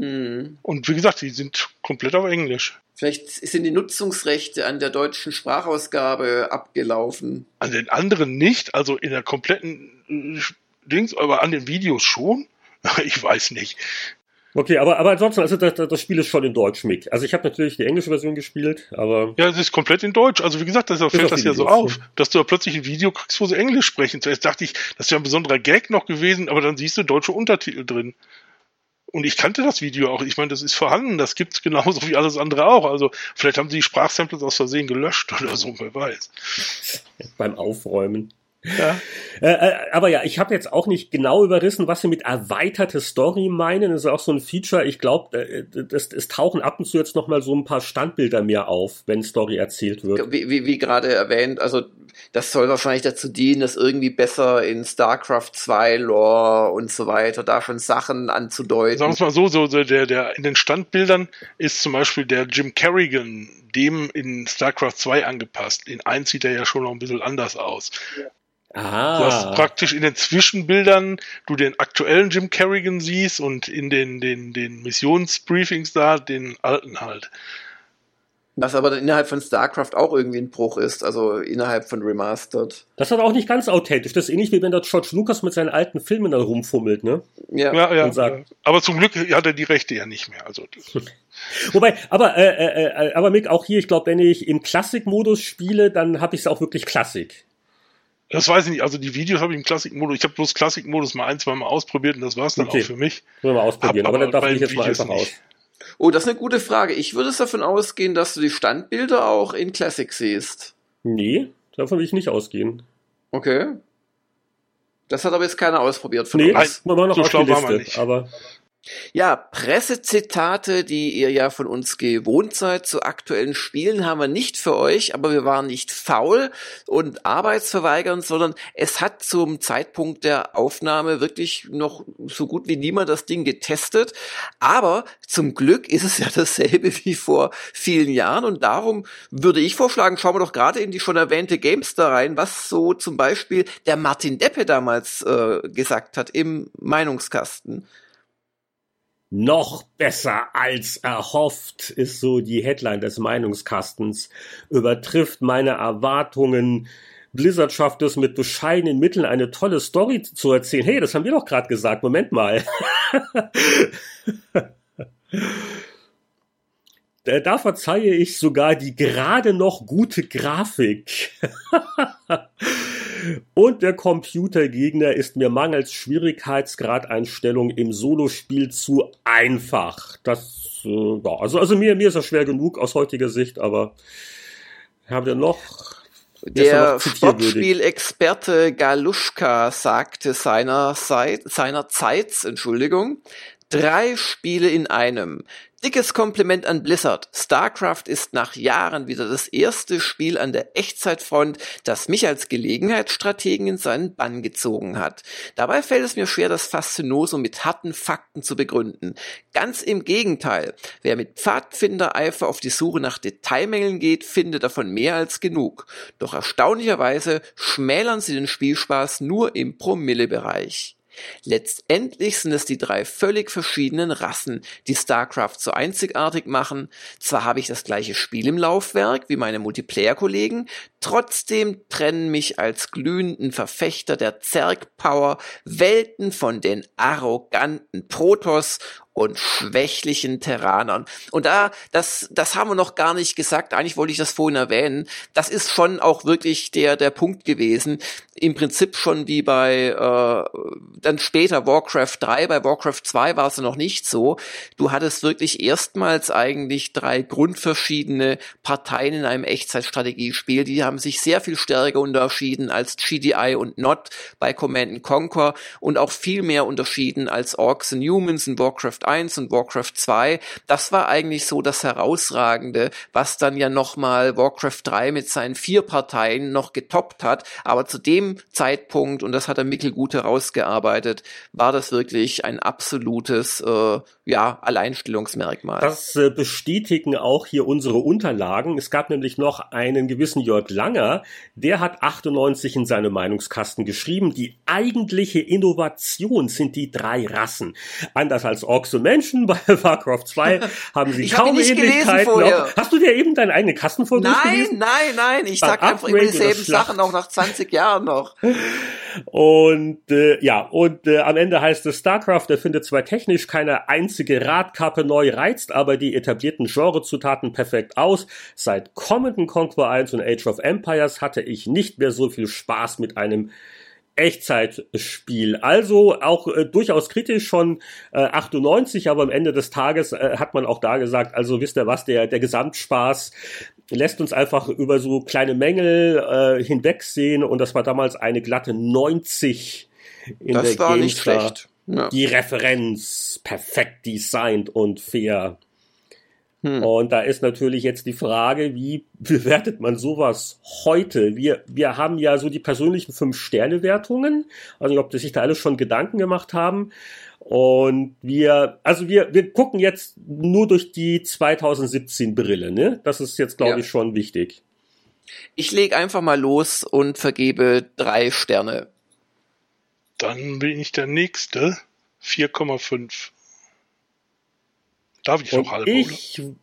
Mhm. Und wie gesagt, die sind komplett auf Englisch. Vielleicht sind die Nutzungsrechte an der deutschen Sprachausgabe abgelaufen. An den anderen nicht, also in der kompletten äh, Dings, aber an den Videos schon. Ich weiß nicht. Okay, aber, aber ansonsten, also das, das Spiel ist schon in Deutsch mit. Also ich habe natürlich die englische Version gespielt, aber. Ja, es ist komplett in Deutsch. Also wie gesagt, das fällt das ja so auf, dass du da plötzlich ein Video kriegst, wo sie Englisch sprechen. Zuerst dachte ich, das wäre ein besonderer Gag noch gewesen, aber dann siehst du deutsche Untertitel drin. Und ich kannte das Video auch. Ich meine, das ist vorhanden. Das gibt's genauso wie alles andere auch. Also vielleicht haben sie die Sprachsamples aus Versehen gelöscht oder so, wer weiß. Beim Aufräumen. Ja. Äh, äh, aber ja, ich habe jetzt auch nicht genau überrissen, was sie mit erweiterte Story meinen. Das ist auch so ein Feature. Ich glaube, äh, es tauchen ab und zu jetzt noch mal so ein paar Standbilder mehr auf, wenn Story erzählt wird. Wie, wie, wie gerade erwähnt, also das soll wahrscheinlich dazu dienen, dass irgendwie besser in StarCraft 2 Lore und so weiter da schon Sachen anzudeuten. Sagen wir mal so, so der, der in den Standbildern ist zum Beispiel der Jim Kerrigan dem in StarCraft 2 angepasst. In 1 sieht er ja schon noch ein bisschen anders aus. Ja. Ah. Du hast praktisch in den Zwischenbildern du den aktuellen Jim Kerrigan siehst und in den, den, den Missionsbriefings da den alten halt. Was aber dann innerhalb von StarCraft auch irgendwie ein Bruch ist, also innerhalb von Remastered. Das ist aber auch nicht ganz authentisch. Das ist ähnlich wie wenn der George Lucas mit seinen alten Filmen dann rumfummelt, ne? Ja, ja, ja, ja. Aber zum Glück hat er die Rechte ja nicht mehr. Also Wobei, aber, äh, äh, äh, aber Mick, auch hier, ich glaube, wenn ich im Klassik-Modus spiele, dann habe ich es auch wirklich Klassik. Das weiß ich nicht. Also die Videos habe ich im Klassikmodus. Ich habe bloß Klassikmodus mal ein, zwei Mal ausprobiert und das war es dann okay. auch für mich. Wollen wir mal ausprobieren, Hab, aber, aber dann darf ich jetzt mal einfach nicht. aus. Oh, das ist eine gute Frage. Ich würde es davon ausgehen, dass du die Standbilder auch in Classic siehst. Nee, davon will ich nicht ausgehen. Okay. Das hat aber jetzt keiner ausprobiert von nee, uns. Nee, wir noch so auf die Liste, aber ja, Pressezitate, die ihr ja von uns gewohnt seid zu aktuellen Spielen, haben wir nicht für euch, aber wir waren nicht faul und arbeitsverweigernd, sondern es hat zum Zeitpunkt der Aufnahme wirklich noch so gut wie niemand das Ding getestet. Aber zum Glück ist es ja dasselbe wie vor vielen Jahren und darum würde ich vorschlagen, schauen wir doch gerade in die schon erwähnte Gamestar rein, was so zum Beispiel der Martin Deppe damals äh, gesagt hat im Meinungskasten. Noch besser als erhofft ist so die Headline des Meinungskastens. Übertrifft meine Erwartungen. Blizzard schafft es mit bescheidenen Mitteln eine tolle Story zu erzählen. Hey, das haben wir doch gerade gesagt. Moment mal. da verzeihe ich sogar die gerade noch gute Grafik. Und der Computergegner ist mir mangels Schwierigkeitsgradeinstellung im Solospiel zu einfach. Das, äh, ja, also, also mir, mir ist das schwer genug aus heutiger Sicht, aber haben wir noch der Sportspielexperte Galuschka sagte seinerseits, seinerzeit, Entschuldigung, drei Spiele in einem. Dickes Kompliment an Blizzard. StarCraft ist nach Jahren wieder das erste Spiel an der Echtzeitfront, das mich als Gelegenheitsstrategen in seinen Bann gezogen hat. Dabei fällt es mir schwer, das Faszinosum mit harten Fakten zu begründen. Ganz im Gegenteil. Wer mit Pfadfindereifer auf die Suche nach Detailmängeln geht, findet davon mehr als genug. Doch erstaunlicherweise schmälern sie den Spielspaß nur im Promillebereich. Letztendlich sind es die drei völlig verschiedenen Rassen, die StarCraft so einzigartig machen. Zwar habe ich das gleiche Spiel im Laufwerk wie meine Multiplayer-Kollegen, trotzdem trennen mich als glühenden Verfechter der Zerg-Power Welten von den arroganten Protoss und schwächlichen Terranern. Und da, das, das haben wir noch gar nicht gesagt. Eigentlich wollte ich das vorhin erwähnen. Das ist schon auch wirklich der, der Punkt gewesen. Im Prinzip schon wie bei, äh, dann später Warcraft 3. Bei Warcraft 2 war es noch nicht so. Du hattest wirklich erstmals eigentlich drei grundverschiedene Parteien in einem Echtzeitstrategiespiel. Die haben sich sehr viel stärker unterschieden als GDI und Not bei Command Conquer und auch viel mehr unterschieden als Orcs and Humans in Warcraft 1 und Warcraft 2, das war eigentlich so das Herausragende, was dann ja nochmal Warcraft 3 mit seinen vier Parteien noch getoppt hat. Aber zu dem Zeitpunkt, und das hat der Mickel gut herausgearbeitet, war das wirklich ein absolutes äh, ja, Alleinstellungsmerkmal. Das äh, bestätigen auch hier unsere Unterlagen. Es gab nämlich noch einen gewissen Jörg Langer, der hat 98 in seine Meinungskasten geschrieben, die eigentliche Innovation sind die drei Rassen. Anders als Orks zu Menschen. Bei Warcraft 2 haben sie ich kaum hab Ähnlichkeiten. Hast du dir eben deinen eigenen Kasten Nein, nein, nein. Ich sag einfach immer dieselben Sachen auch nach 20 Jahren noch. Und äh, ja, und äh, am Ende heißt es, StarCraft erfindet zwar technisch keine einzige Radkappe neu, reizt aber die etablierten Genrezutaten perfekt aus. Seit Command Conquer 1 und Age of Empires hatte ich nicht mehr so viel Spaß mit einem Echtzeitspiel. Also auch äh, durchaus kritisch schon äh, 98, aber am Ende des Tages äh, hat man auch da gesagt, also wisst ihr was, der, der Gesamtspaß lässt uns einfach über so kleine Mängel äh, hinwegsehen und das war damals eine glatte 90 in das der war nicht schlecht. Ja. Die Referenz perfekt designt und fair. Hm. Und da ist natürlich jetzt die Frage, wie bewertet man sowas heute? Wir, wir haben ja so die persönlichen Fünf-Sterne-Wertungen. Also, ob die sich da alle schon Gedanken gemacht haben. Und wir, also wir, wir gucken jetzt nur durch die 2017 Brille, ne? Das ist jetzt, glaube ja. ich, schon wichtig. Ich lege einfach mal los und vergebe drei Sterne. Dann bin ich der Nächste. 4,5. Darf ich noch halb, Ich oder?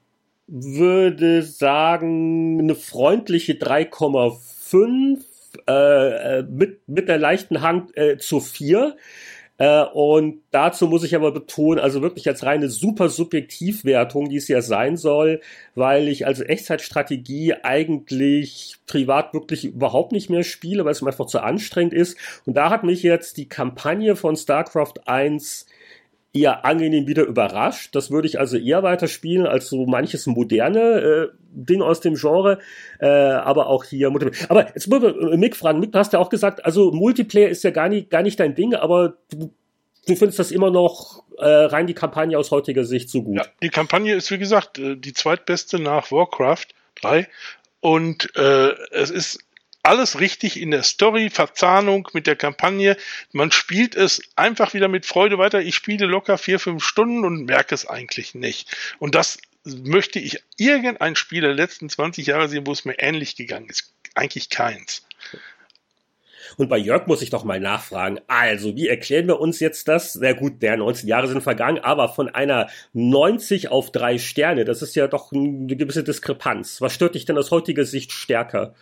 würde sagen, eine freundliche 3,5 äh, äh, mit, mit der leichten Hand äh, zu 4. Äh, und dazu muss ich aber betonen, also wirklich als reine super Subjektivwertung, die es ja sein soll, weil ich also Echtzeitstrategie eigentlich privat wirklich überhaupt nicht mehr spiele, weil es mir einfach zu anstrengend ist. Und da hat mich jetzt die Kampagne von StarCraft 1 eher angenehm wieder überrascht. Das würde ich also eher weiterspielen als so manches moderne äh, Ding aus dem Genre. Äh, aber auch hier. Aber jetzt muss man Mick fragen. Mick, du hast ja auch gesagt, also Multiplayer ist ja gar nicht, gar nicht dein Ding, aber du, du findest das immer noch äh, rein die Kampagne aus heutiger Sicht so gut. Ja, die Kampagne ist, wie gesagt, äh, die zweitbeste nach Warcraft 3. Und äh, es ist alles richtig in der Story, Verzahnung mit der Kampagne. Man spielt es einfach wieder mit Freude weiter. Ich spiele locker vier, fünf Stunden und merke es eigentlich nicht. Und das möchte ich irgendein Spiel der letzten 20 Jahre sehen, wo es mir ähnlich gegangen ist. Eigentlich keins. Und bei Jörg muss ich doch mal nachfragen. Also, wie erklären wir uns jetzt das? Na gut, der 19 Jahre sind vergangen, aber von einer 90 auf drei Sterne, das ist ja doch eine gewisse Diskrepanz. Was stört dich denn aus heutiger Sicht stärker?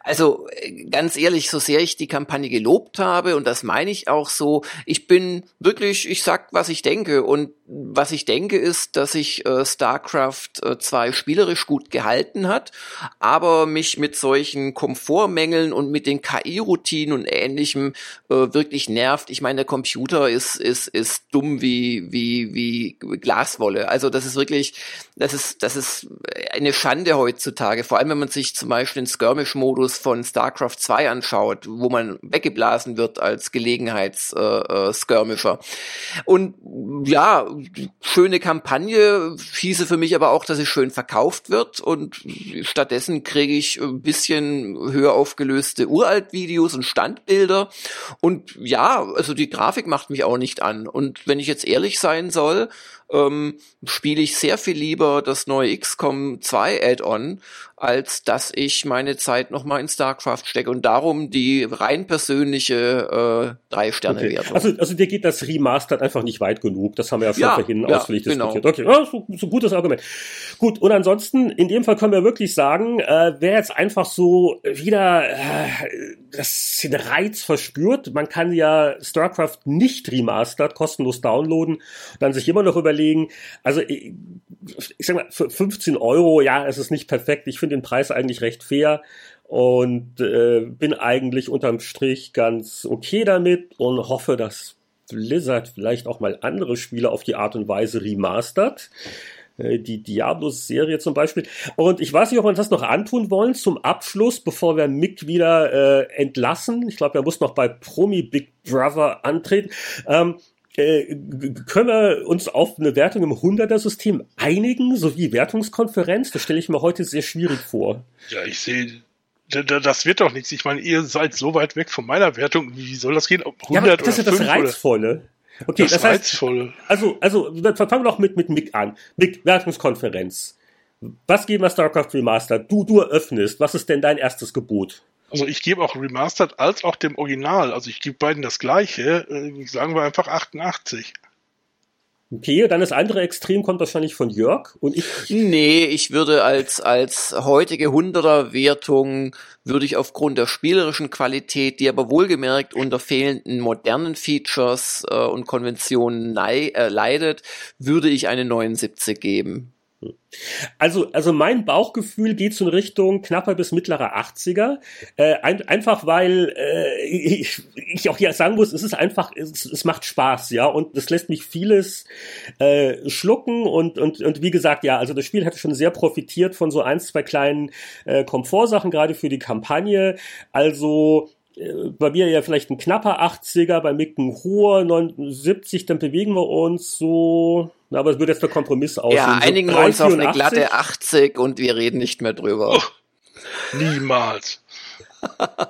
Also ganz ehrlich, so sehr ich die Kampagne gelobt habe und das meine ich auch so, ich bin wirklich, ich sag, was ich denke und was ich denke ist, dass sich äh, StarCraft äh, 2 spielerisch gut gehalten hat, aber mich mit solchen Komfortmängeln und mit den KI-Routinen und ähnlichem äh, wirklich nervt. Ich meine, der Computer ist ist ist dumm wie wie wie Glaswolle. Also das ist wirklich, das ist das ist eine Schande heutzutage. Vor allem wenn man sich zum Beispiel den Skirmish-Modus von StarCraft 2 anschaut, wo man weggeblasen wird als Gelegenheits-Skirmisher. Äh, äh, und ja, schöne Kampagne hieße für mich aber auch, dass es schön verkauft wird. Und stattdessen kriege ich ein bisschen höher aufgelöste Uralt-Videos und Standbilder. Und ja, also die Grafik macht mich auch nicht an. Und wenn ich jetzt ehrlich sein soll, ähm, spiele ich sehr viel lieber das neue XCOM 2 Add-on, als dass ich meine Zeit nochmal in StarCraft stecke und darum die rein persönliche äh, drei Sterne okay. Also, also dir geht das Remastered einfach nicht weit genug. Das haben wir ja schon ja, vorhin ja, ausführlich genau. diskutiert. Okay, ja, so, so gutes Argument. Gut, und ansonsten, in dem Fall können wir wirklich sagen, äh, wer jetzt einfach so wieder äh, das, den Reiz verspürt, man kann ja StarCraft nicht remastered kostenlos downloaden, dann sich immer noch überlegen, also ich, ich sag mal, für 15 Euro, ja, es ist nicht perfekt. Ich finde den Preis eigentlich recht fair und äh, bin eigentlich unterm Strich ganz okay damit und hoffe, dass Blizzard vielleicht auch mal andere Spiele auf die Art und Weise remastert äh, die Diablo-Serie zum Beispiel. Und ich weiß nicht, ob wir uns das noch antun wollen zum Abschluss, bevor wir Mick wieder äh, entlassen. Ich glaube, er muss noch bei Promi Big Brother antreten. Ähm, äh, können wir uns auf eine Wertung im 100er-System einigen, sowie Wertungskonferenz? Das stelle ich mir heute sehr schwierig vor. Ja, ich sehe das wird doch nichts. Ich meine, ihr seid so weit weg von meiner Wertung. Wie soll das gehen? Ob 100 ja, das ist ja das Reizvolle. Okay, das, das heißt, Reizvolle. also, also, dann fangen wir doch mit, mit Mick an. Mick, Wertungskonferenz. Was geben wir StarCraft Remastered? Du, du eröffnest. Was ist denn dein erstes Gebot? Also ich gebe auch Remastered als auch dem Original. Also ich gebe beiden das gleiche. Äh, sagen wir einfach 88. Okay, dann das andere Extrem kommt wahrscheinlich von Jörg und ich. Nee, ich würde als, als heutige 100er Wertung würde ich aufgrund der spielerischen Qualität, die aber wohlgemerkt unter fehlenden modernen Features äh, und Konventionen äh, leidet, würde ich eine 79 geben. Also, also mein Bauchgefühl geht so in Richtung knapper bis mittlerer 80er. Äh, ein, einfach weil äh, ich, ich auch hier sagen muss, es ist einfach, es, es macht Spaß, ja, und es lässt mich vieles äh, schlucken und, und, und wie gesagt, ja, also das Spiel hat schon sehr profitiert von so ein, zwei kleinen äh, Komfortsachen, gerade für die Kampagne. Also bei mir ja vielleicht ein knapper 80er, bei Mick ein hoher 79, dann bewegen wir uns so, na, aber es wird jetzt der Kompromiss aussehen. Ja, einigen wir uns auf eine glatte 80 und wir reden nicht mehr drüber. Oh, niemals.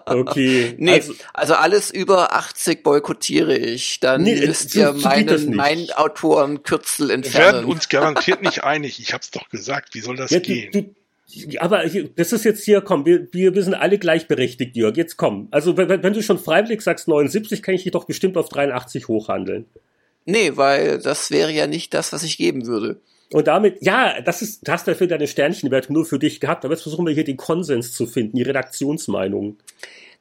Okay. nee, also, also, alles über 80 boykottiere ich. Dann nee, müsst ihr meinen, meinen Autorenkürzel entfernen. Wir werden uns garantiert nicht einig. Ich hab's doch gesagt. Wie soll das ja, gehen? Du, du, aber das ist jetzt hier, komm, wir, wir, wir sind alle gleichberechtigt, Jörg. Jetzt komm. Also wenn, wenn du schon freiwillig sagst 79, kann ich dich doch bestimmt auf 83 hochhandeln. Nee, weil das wäre ja nicht das, was ich geben würde. Und damit, ja, das ist, du hast dafür deine Sternchenwertung nur für dich gehabt. Aber jetzt versuchen wir hier den Konsens zu finden, die Redaktionsmeinung.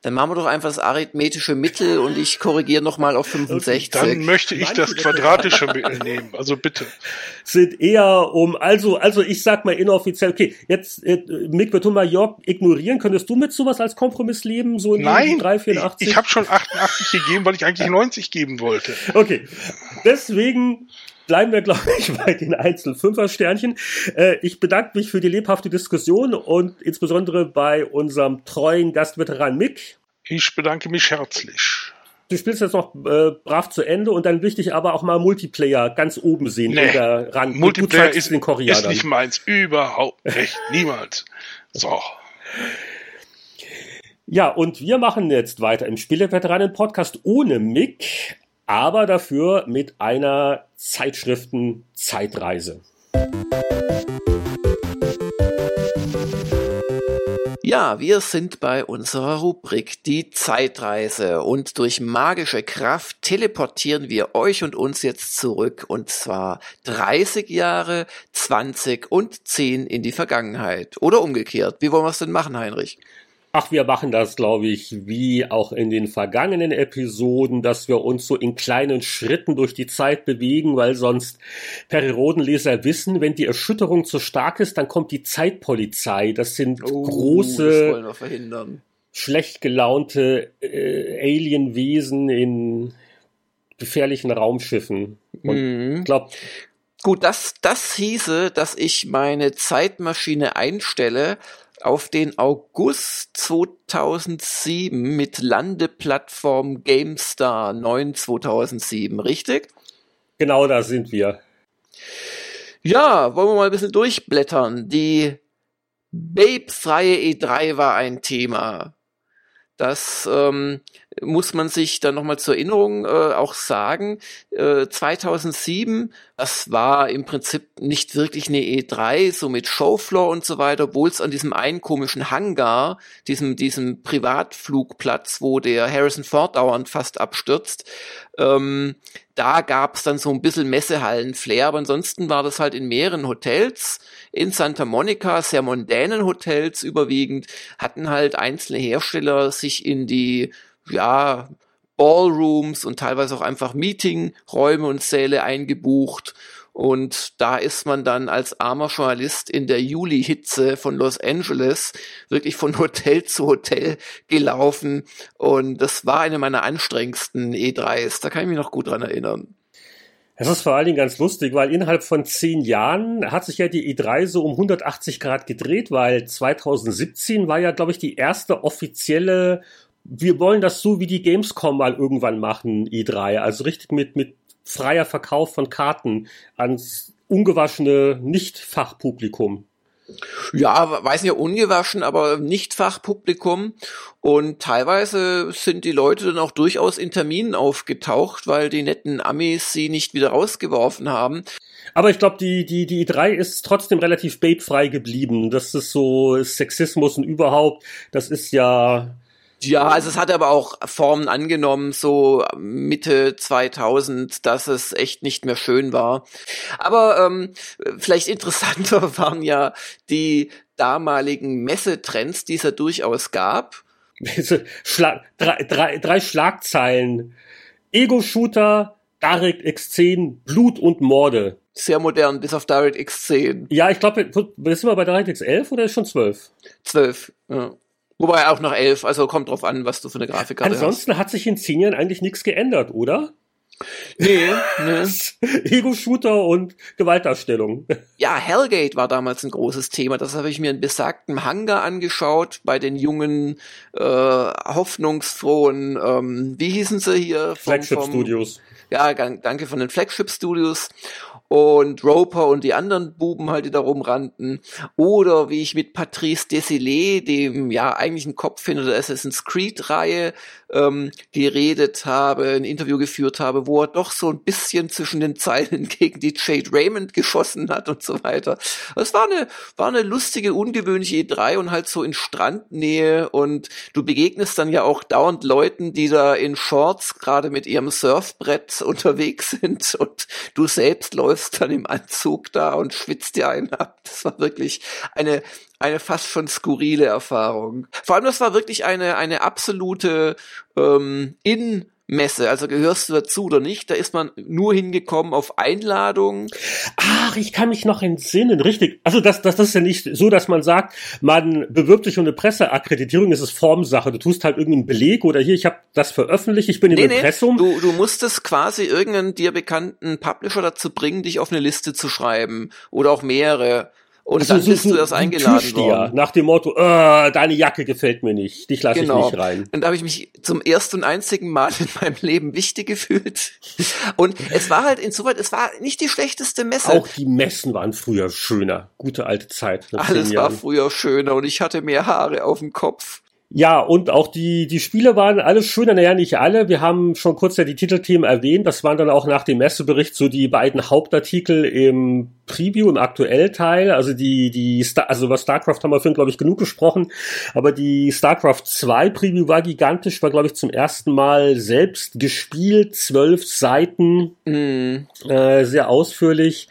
Dann machen wir doch einfach das arithmetische Mittel und ich korrigiere nochmal auf 65. Dann möchte ich das quadratische Mittel nehmen. Also bitte. Sind eher um, also, also ich sag mal inoffiziell, okay, jetzt, äh, Mick, wir tun mal Jörg ignorieren. Könntest du mit sowas als Kompromiss leben? So in Nein, 3, 84? ich, ich habe schon 88 gegeben, weil ich eigentlich 90 geben wollte. Okay, deswegen bleiben wir, glaube ich, bei den einzelnen Fünfer-Sternchen. Äh, ich bedanke mich für die lebhafte Diskussion und insbesondere bei unserem treuen Gastveteran Mick. Ich bedanke mich herzlich. Du spielst jetzt noch äh, brav zu Ende und dann möchte ich aber auch mal Multiplayer ganz oben sehen nee. in der Rang. Multiplayer ist, den ist nicht meins, überhaupt nicht, niemals. So. Ja, und wir machen jetzt weiter im Spieleveteranen-Podcast ohne Mick aber dafür mit einer Zeitschriften-Zeitreise. Ja, wir sind bei unserer Rubrik Die Zeitreise und durch magische Kraft teleportieren wir euch und uns jetzt zurück und zwar 30 Jahre, 20 und 10 in die Vergangenheit oder umgekehrt. Wie wollen wir es denn machen, Heinrich? Ach, wir machen das, glaube ich, wie auch in den vergangenen Episoden, dass wir uns so in kleinen Schritten durch die Zeit bewegen, weil sonst Periodenleser wissen, wenn die Erschütterung zu stark ist, dann kommt die Zeitpolizei. Das sind oh, große, das schlecht gelaunte äh, Alienwesen in gefährlichen Raumschiffen. Und mhm. glaub, Gut, das, das hieße, dass ich meine Zeitmaschine einstelle auf den August 2007 mit Landeplattform GameStar 9 2007, richtig? Genau da sind wir. Ja, wollen wir mal ein bisschen durchblättern. Die Babes-Reihe E3 war ein Thema. Das ähm, muss man sich dann nochmal zur Erinnerung äh, auch sagen, äh, 2007, das war im Prinzip nicht wirklich eine E3, so mit Showfloor und so weiter, obwohl es an diesem einen komischen Hangar, diesem, diesem Privatflugplatz, wo der Harrison Ford dauernd fast abstürzt, ähm, da gab's dann so ein bisschen Messehallen-Flair, aber ansonsten war das halt in mehreren Hotels, in Santa Monica, sehr mondänen Hotels überwiegend, hatten halt einzelne Hersteller sich in die, ja, Ballrooms und teilweise auch einfach Meetingräume und Säle eingebucht und da ist man dann als armer Journalist in der Juli-Hitze von Los Angeles wirklich von Hotel zu Hotel gelaufen. Und das war eine meiner anstrengendsten E3s. Da kann ich mich noch gut dran erinnern. Es ist vor allen Dingen ganz lustig, weil innerhalb von zehn Jahren hat sich ja die E3 so um 180 Grad gedreht, weil 2017 war ja, glaube ich, die erste offizielle wir wollen das so wie die Gamescom mal irgendwann machen, E3. Also richtig mit, mit freier Verkauf von Karten ans ungewaschene Nicht-Fachpublikum. Ja, weiß nicht, ungewaschen, aber nicht Fachpublikum. Und teilweise sind die Leute dann auch durchaus in Terminen aufgetaucht, weil die netten Amis sie nicht wieder rausgeworfen haben. Aber ich glaube, die, die, die E3 ist trotzdem relativ baitfrei geblieben. Das ist so Sexismus und überhaupt. Das ist ja ja, also es hat aber auch Formen angenommen, so Mitte 2000, dass es echt nicht mehr schön war. Aber ähm, vielleicht interessanter waren ja die damaligen Messetrends, die es ja durchaus gab. Schla drei, drei, drei Schlagzeilen. Ego-Shooter, DirectX 10, Blut und Morde. Sehr modern, bis auf DirectX 10. Ja, ich glaube, sind wir bei DirectX 11 oder ist schon 12? 12, ja. Wobei auch noch elf, also kommt drauf an, was du für eine Grafikkarte hast. Ansonsten hat sich in zehn Jahren eigentlich nichts geändert, oder? Nee, nee. Ego-Shooter und Gewaltdarstellung. Ja, Hellgate war damals ein großes Thema. Das habe ich mir in besagtem Hangar angeschaut bei den jungen, äh, hoffnungsfrohen, ähm, wie hießen sie hier? Vom, Flagship Studios. Ja, danke von den Flagship Studios und Roper und die anderen Buben halt, die da rumrannten. Oder wie ich mit Patrice Desilets, dem ja eigentlichen Kopf hinter der Assassin's Creed-Reihe, ähm, geredet habe, ein Interview geführt habe, wo er doch so ein bisschen zwischen den Zeilen gegen die Jade Raymond geschossen hat und so weiter. Es war eine, war eine lustige, ungewöhnliche E3 und halt so in Strandnähe und du begegnest dann ja auch dauernd Leuten, die da in Shorts gerade mit ihrem Surfbrett unterwegs sind und du selbst läufst läufst dann im Anzug da und schwitzt dir einen ab. Das war wirklich eine, eine fast schon skurrile Erfahrung. Vor allem, das war wirklich eine, eine absolute ähm, in Messe, also gehörst du dazu oder nicht, da ist man nur hingekommen auf Einladung. Ach, ich kann mich noch entsinnen, richtig. Also das, das, das ist ja nicht so, dass man sagt, man bewirbt sich um eine Presseakkreditierung, das ist Formsache. Du tust halt irgendeinen Beleg oder hier, ich habe das veröffentlicht, ich bin nee, im Impressum. Nee, du, du musstest quasi irgendeinen dir bekannten Publisher dazu bringen, dich auf eine Liste zu schreiben oder auch mehrere. Und also dann bist du das eingeladen worden. Nach dem Motto, äh, deine Jacke gefällt mir nicht, dich lasse genau. ich nicht rein. Und da habe ich mich zum ersten und einzigen Mal in meinem Leben wichtig gefühlt. Und es war halt insoweit, es war nicht die schlechteste Messe. Auch die Messen waren früher schöner. Gute alte Zeit. Alles war früher schöner und ich hatte mehr Haare auf dem Kopf. Ja, und auch die, die Spiele waren alles schöner, naja, nicht alle. Wir haben schon kurz ja die Titelthemen erwähnt. Das waren dann auch nach dem Messebericht so die beiden Hauptartikel im Preview, im Aktuellteil. Also die, die, Star also über StarCraft haben wir vorhin, glaube ich, genug gesprochen. Aber die StarCraft 2 Preview war gigantisch, war, glaube ich, zum ersten Mal selbst gespielt. Zwölf Seiten, mm. äh, sehr ausführlich.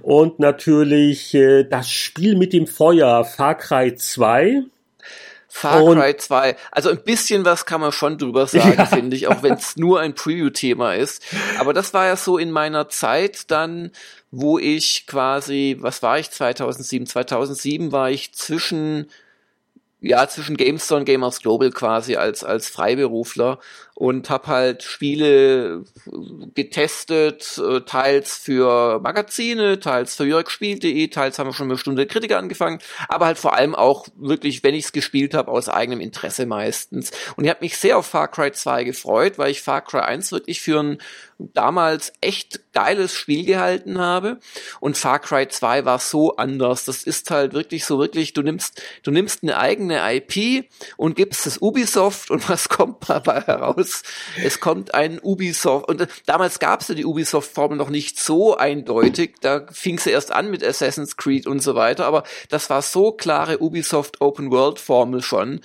Und natürlich äh, das Spiel mit dem Feuer, Far Cry 2 Far Cry 2. Also ein bisschen was kann man schon drüber sagen, ja. finde ich, auch wenn es nur ein Preview-Thema ist. Aber das war ja so in meiner Zeit dann, wo ich quasi, was war ich 2007? 2007 war ich zwischen ja, zwischen GameStone und Gamers Global quasi als, als Freiberufler und habe halt Spiele getestet, äh, teils für Magazine, teils für jörgspiel.de, teils haben wir schon eine Stunde Kritiker angefangen, aber halt vor allem auch wirklich, wenn ich es gespielt habe, aus eigenem Interesse meistens. Und ich habe mich sehr auf Far Cry 2 gefreut, weil ich Far Cry 1 wirklich für ein damals echt geiles Spiel gehalten habe. Und Far Cry 2 war so anders. Das ist halt wirklich so wirklich, du nimmst, du nimmst eine eigene IP und gibst es Ubisoft und was kommt dabei heraus? Es kommt ein Ubisoft und damals gab es ja die Ubisoft-Formel noch nicht so eindeutig. Da fing sie erst an mit Assassin's Creed und so weiter, aber das war so klare Ubisoft Open World Formel schon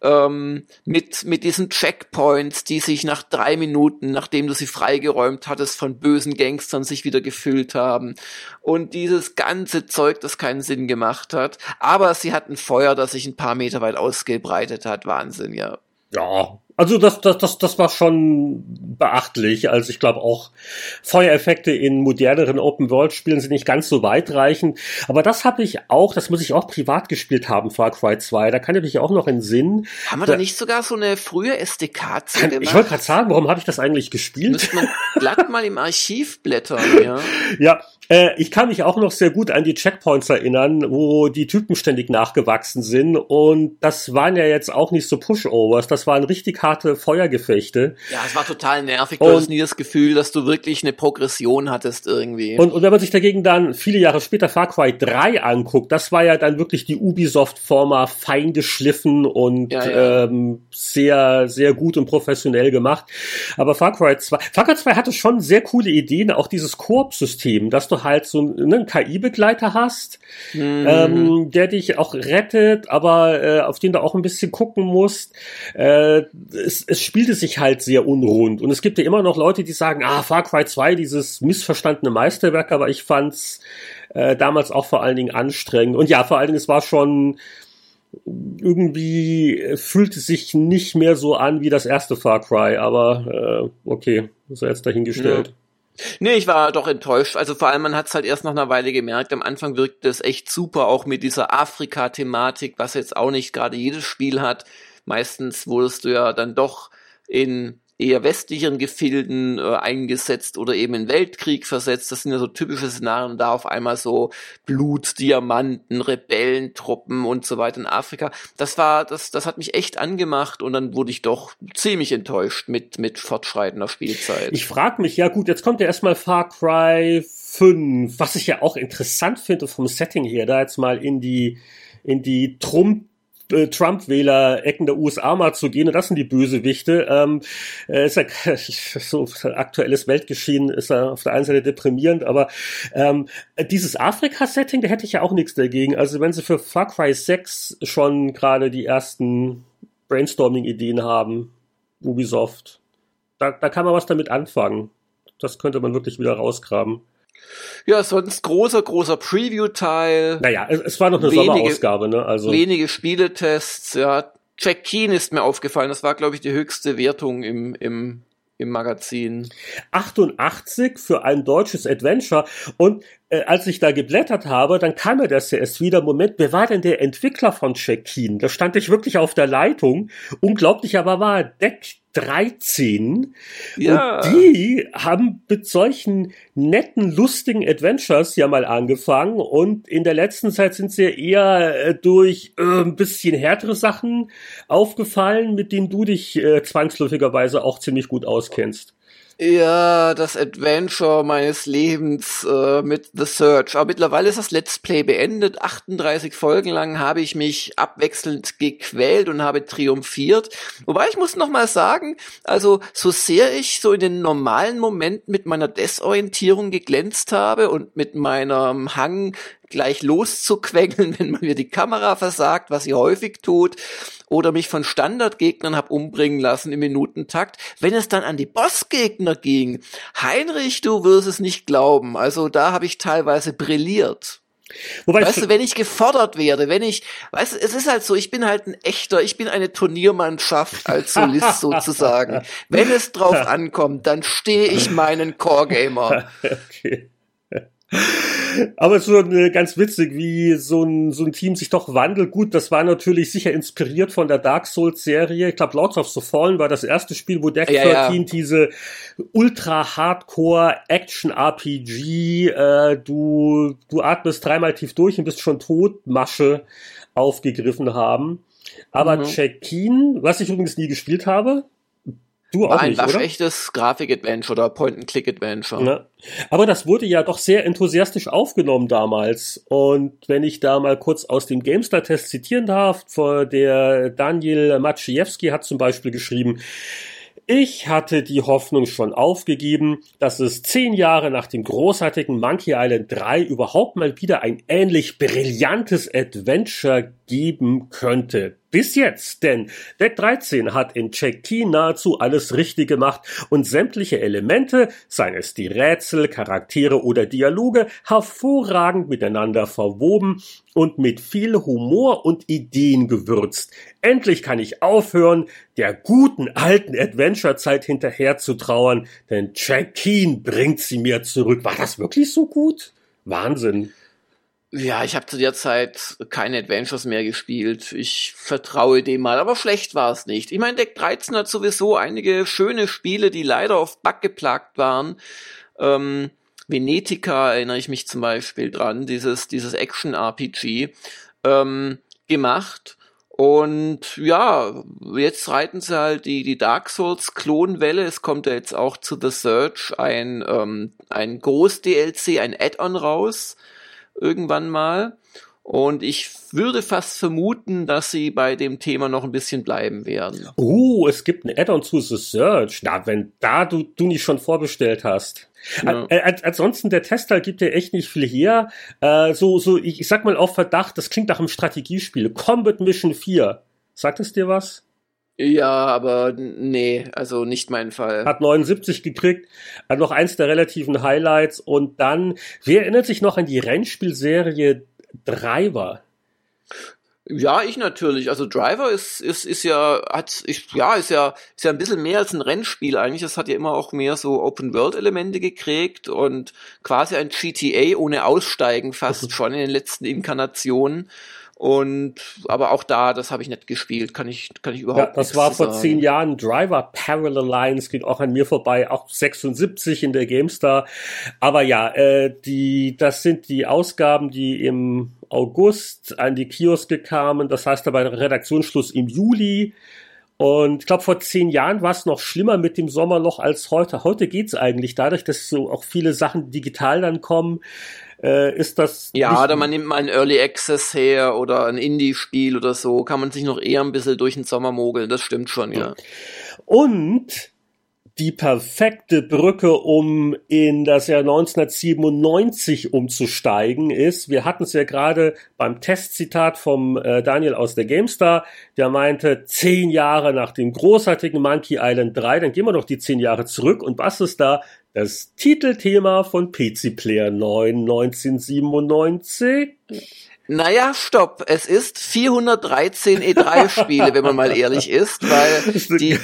ähm, mit, mit diesen Checkpoints, die sich nach drei Minuten, nachdem du sie freigeräumt hattest, von bösen Gangstern sich wieder gefüllt haben. Und dieses ganze Zeug, das keinen Sinn gemacht hat. Aber sie hatten Feuer, das sich ein paar Meter weit ausgebreitet hat. Wahnsinn, ja. Ja, also das, das, das, das war schon beachtlich. Also ich glaube auch Feuereffekte in moderneren Open-World-Spielen sind nicht ganz so weitreichend. Aber das habe ich auch, das muss ich auch privat gespielt haben, Far Cry 2. Da kann ich mich auch noch in Sinn. Haben wir da, da nicht sogar so eine frühe SDK gemacht? Ich wollte gerade sagen, warum habe ich das eigentlich gespielt? Müsste man glatt mal im Archiv blättern, ja. ja, äh, ich kann mich auch noch sehr gut an die Checkpoints erinnern, wo die Typen ständig nachgewachsen sind. Und das waren ja jetzt auch nicht so Pushovers. Das waren richtig harte Feuergefechte. Ja, es war total nervig. Du und, hattest nie das Gefühl, dass du wirklich eine Progression hattest irgendwie. Und, und wenn man sich dagegen dann viele Jahre später Far Cry 3 anguckt, das war ja dann wirklich die Ubisoft-Forma fein geschliffen und ja, ja. Ähm, sehr, sehr gut und professionell gemacht. Aber Far Cry 2, Far Cry 2 hatte schon sehr coole Ideen, auch dieses Koop-System, dass du halt so einen, einen KI-Begleiter hast, mhm. ähm, der dich auch rettet, aber äh, auf den du auch ein bisschen gucken musst. Äh, es, es spielte sich halt sehr unrund. Und es gibt ja immer noch Leute, die sagen, ah, Far Cry 2, dieses missverstandene Meisterwerk, aber ich fand's äh, damals auch vor allen Dingen anstrengend. Und ja, vor allen Dingen, es war schon irgendwie fühlte sich nicht mehr so an wie das erste Far Cry, aber äh, okay, ist jetzt dahingestellt. Ja. Nee, ich war doch enttäuscht. Also vor allem, man hat es halt erst nach einer Weile gemerkt. Am Anfang wirkte es echt super, auch mit dieser Afrika-Thematik, was jetzt auch nicht gerade jedes Spiel hat. Meistens wurdest du ja dann doch in eher westlicheren Gefilden äh, eingesetzt oder eben in Weltkrieg versetzt. Das sind ja so typische Szenarien, da auf einmal so Blut, Diamanten, Rebellentruppen und so weiter in Afrika. Das war, das, das hat mich echt angemacht und dann wurde ich doch ziemlich enttäuscht mit, mit fortschreitender Spielzeit. Ich frage mich, ja gut, jetzt kommt ja erstmal Far Cry 5, was ich ja auch interessant finde vom Setting her, da jetzt mal in die in die Trump äh, Trump-Wähler-Ecken der USA mal zu gehen. Und das sind die Bösewichte. Ähm, äh, ist ja so aktuelles Weltgeschehen ist ja auf der einen Seite deprimierend, aber ähm, dieses Afrika-Setting, da hätte ich ja auch nichts dagegen. Also wenn sie für Far Cry 6 schon gerade die ersten Brainstorming-Ideen haben, Ubisoft, da, da kann man was damit anfangen. Das könnte man wirklich wieder rausgraben. Ja, sonst großer, großer Preview-Teil. Naja, es, es war noch eine wenige, Sommerausgabe, ne? Also. Wenige Spieletests, ja. Jack Keen ist mir aufgefallen. Das war, glaube ich, die höchste Wertung im, im, im Magazin. 88 für ein deutsches Adventure. Und äh, als ich da geblättert habe, dann kam mir das ja erst wieder. Moment, wer war denn der Entwickler von Keen? Da stand ich wirklich auf der Leitung. Unglaublich aber war Deck 13. Ja. Und die haben mit solchen netten, lustigen Adventures ja mal angefangen und in der letzten Zeit sind sie eher äh, durch äh, ein bisschen härtere Sachen aufgefallen, mit denen du dich äh, zwangsläufigerweise auch ziemlich gut auskennst. Ja, das Adventure meines Lebens äh, mit The Search. Aber mittlerweile ist das Let's Play beendet. 38 Folgen lang habe ich mich abwechselnd gequält und habe triumphiert. Wobei ich muss noch mal sagen, also so sehr ich so in den normalen Momenten mit meiner Desorientierung geglänzt habe und mit meinem Hang gleich loszuquengeln, wenn man mir die Kamera versagt, was sie häufig tut, oder mich von Standardgegnern hab umbringen lassen im Minutentakt. Wenn es dann an die Bossgegner ging, Heinrich, du wirst es nicht glauben. Also da habe ich teilweise brilliert. Wobei weißt du, wenn ich gefordert werde, wenn ich, weißt du, es ist halt so, ich bin halt ein echter, ich bin eine Turniermannschaft als Solist sozusagen. Wenn es drauf ankommt, dann stehe ich meinen Core Gamer. okay. Aber es ist schon äh, ganz witzig, wie so ein, so ein Team sich doch wandelt. Gut, das war natürlich sicher inspiriert von der Dark Souls Serie. Ich glaube, Lords of the Fallen war das erste Spiel, wo Deck ja, 13 ja. diese ultra Hardcore Action RPG, äh, du, du atmest dreimal tief durch und bist schon tot, Masche aufgegriffen haben. Aber mhm. Check-in, was ich übrigens nie gespielt habe, Du auch War ein nicht, waschechtes Grafik-Adventure oder Point-and-Click-Adventure. Ja. Aber das wurde ja doch sehr enthusiastisch aufgenommen damals. Und wenn ich da mal kurz aus dem GameStar-Test zitieren darf, der Daniel Maciejewski hat zum Beispiel geschrieben, ich hatte die Hoffnung schon aufgegeben, dass es zehn Jahre nach dem großartigen Monkey Island 3 überhaupt mal wieder ein ähnlich brillantes Adventure geben könnte. Bis jetzt, denn Deck 13 hat in Check Key nahezu alles richtig gemacht und sämtliche Elemente, seien es die Rätsel, Charaktere oder Dialoge, hervorragend miteinander verwoben und mit viel Humor und Ideen gewürzt. Endlich kann ich aufhören, der guten alten Adventure-Zeit hinterher zu trauern, denn Jack Keen bringt sie mir zurück. War das wirklich so gut? Wahnsinn. Ja, ich habe zu der Zeit keine Adventures mehr gespielt. Ich vertraue dem mal, aber schlecht war es nicht. Ich meine, Deck 13 hat sowieso einige schöne Spiele, die leider auf Bug geplagt waren. Ähm, Venetica erinnere ich mich zum Beispiel dran, dieses, dieses Action-RPG ähm, gemacht. Und ja, jetzt reiten sie halt die, die Dark Souls Klonwelle. Es kommt ja jetzt auch zu The Search ein, ähm, ein Groß-DLC, ein Add-on raus irgendwann mal. Und ich würde fast vermuten, dass sie bei dem Thema noch ein bisschen bleiben werden. Oh, es gibt ein Add-on zu The Search. Na, wenn da du, du nicht schon vorbestellt hast. Ja. Äh, ansonsten, der Tester gibt dir echt nicht viel her. Äh, so, so, ich, ich sag mal auf Verdacht, das klingt nach einem Strategiespiel. Combat Mission 4. Sagt es dir was? Ja, aber nee, also nicht mein Fall. Hat 79 gekriegt, hat noch eins der relativen Highlights und dann, wer erinnert sich noch an die Rennspielserie Driver? Ja, ich natürlich. Also Driver ist, ist, ist ja, hat, ich, ja, ist ja, ist ja ein bisschen mehr als ein Rennspiel eigentlich. Das hat ja immer auch mehr so Open-World-Elemente gekriegt und quasi ein GTA ohne Aussteigen fast schon in den letzten Inkarnationen. Und aber auch da, das habe ich nicht gespielt, kann ich, kann ich überhaupt ja, Das war vor sagen. zehn Jahren Driver Parallel Lines, geht auch an mir vorbei, auch 76 in der GameStar. Aber ja, äh, die, das sind die Ausgaben, die im August an die Kioske kamen. Das heißt aber Redaktionsschluss im Juli. Und ich glaube, vor zehn Jahren war es noch schlimmer mit dem Sommerloch als heute. Heute geht's eigentlich, dadurch, dass so auch viele Sachen digital dann kommen äh, ist das. Ja, oder man nimmt mal ein Early Access her oder ein Indie-Spiel oder so, kann man sich noch eher ein bisschen durch den Sommer mogeln, das stimmt schon, ja. Und die perfekte Brücke, um in das Jahr 1997 umzusteigen, ist, wir hatten es ja gerade beim Testzitat vom äh, Daniel aus der GameStar, der meinte, zehn Jahre nach dem großartigen Monkey Island 3, dann gehen wir doch die zehn Jahre zurück und was ist da? Das Titelthema von PC Player 9 1997. Naja, stopp. Es ist 413 E3-Spiele, wenn man mal ehrlich ist, weil die,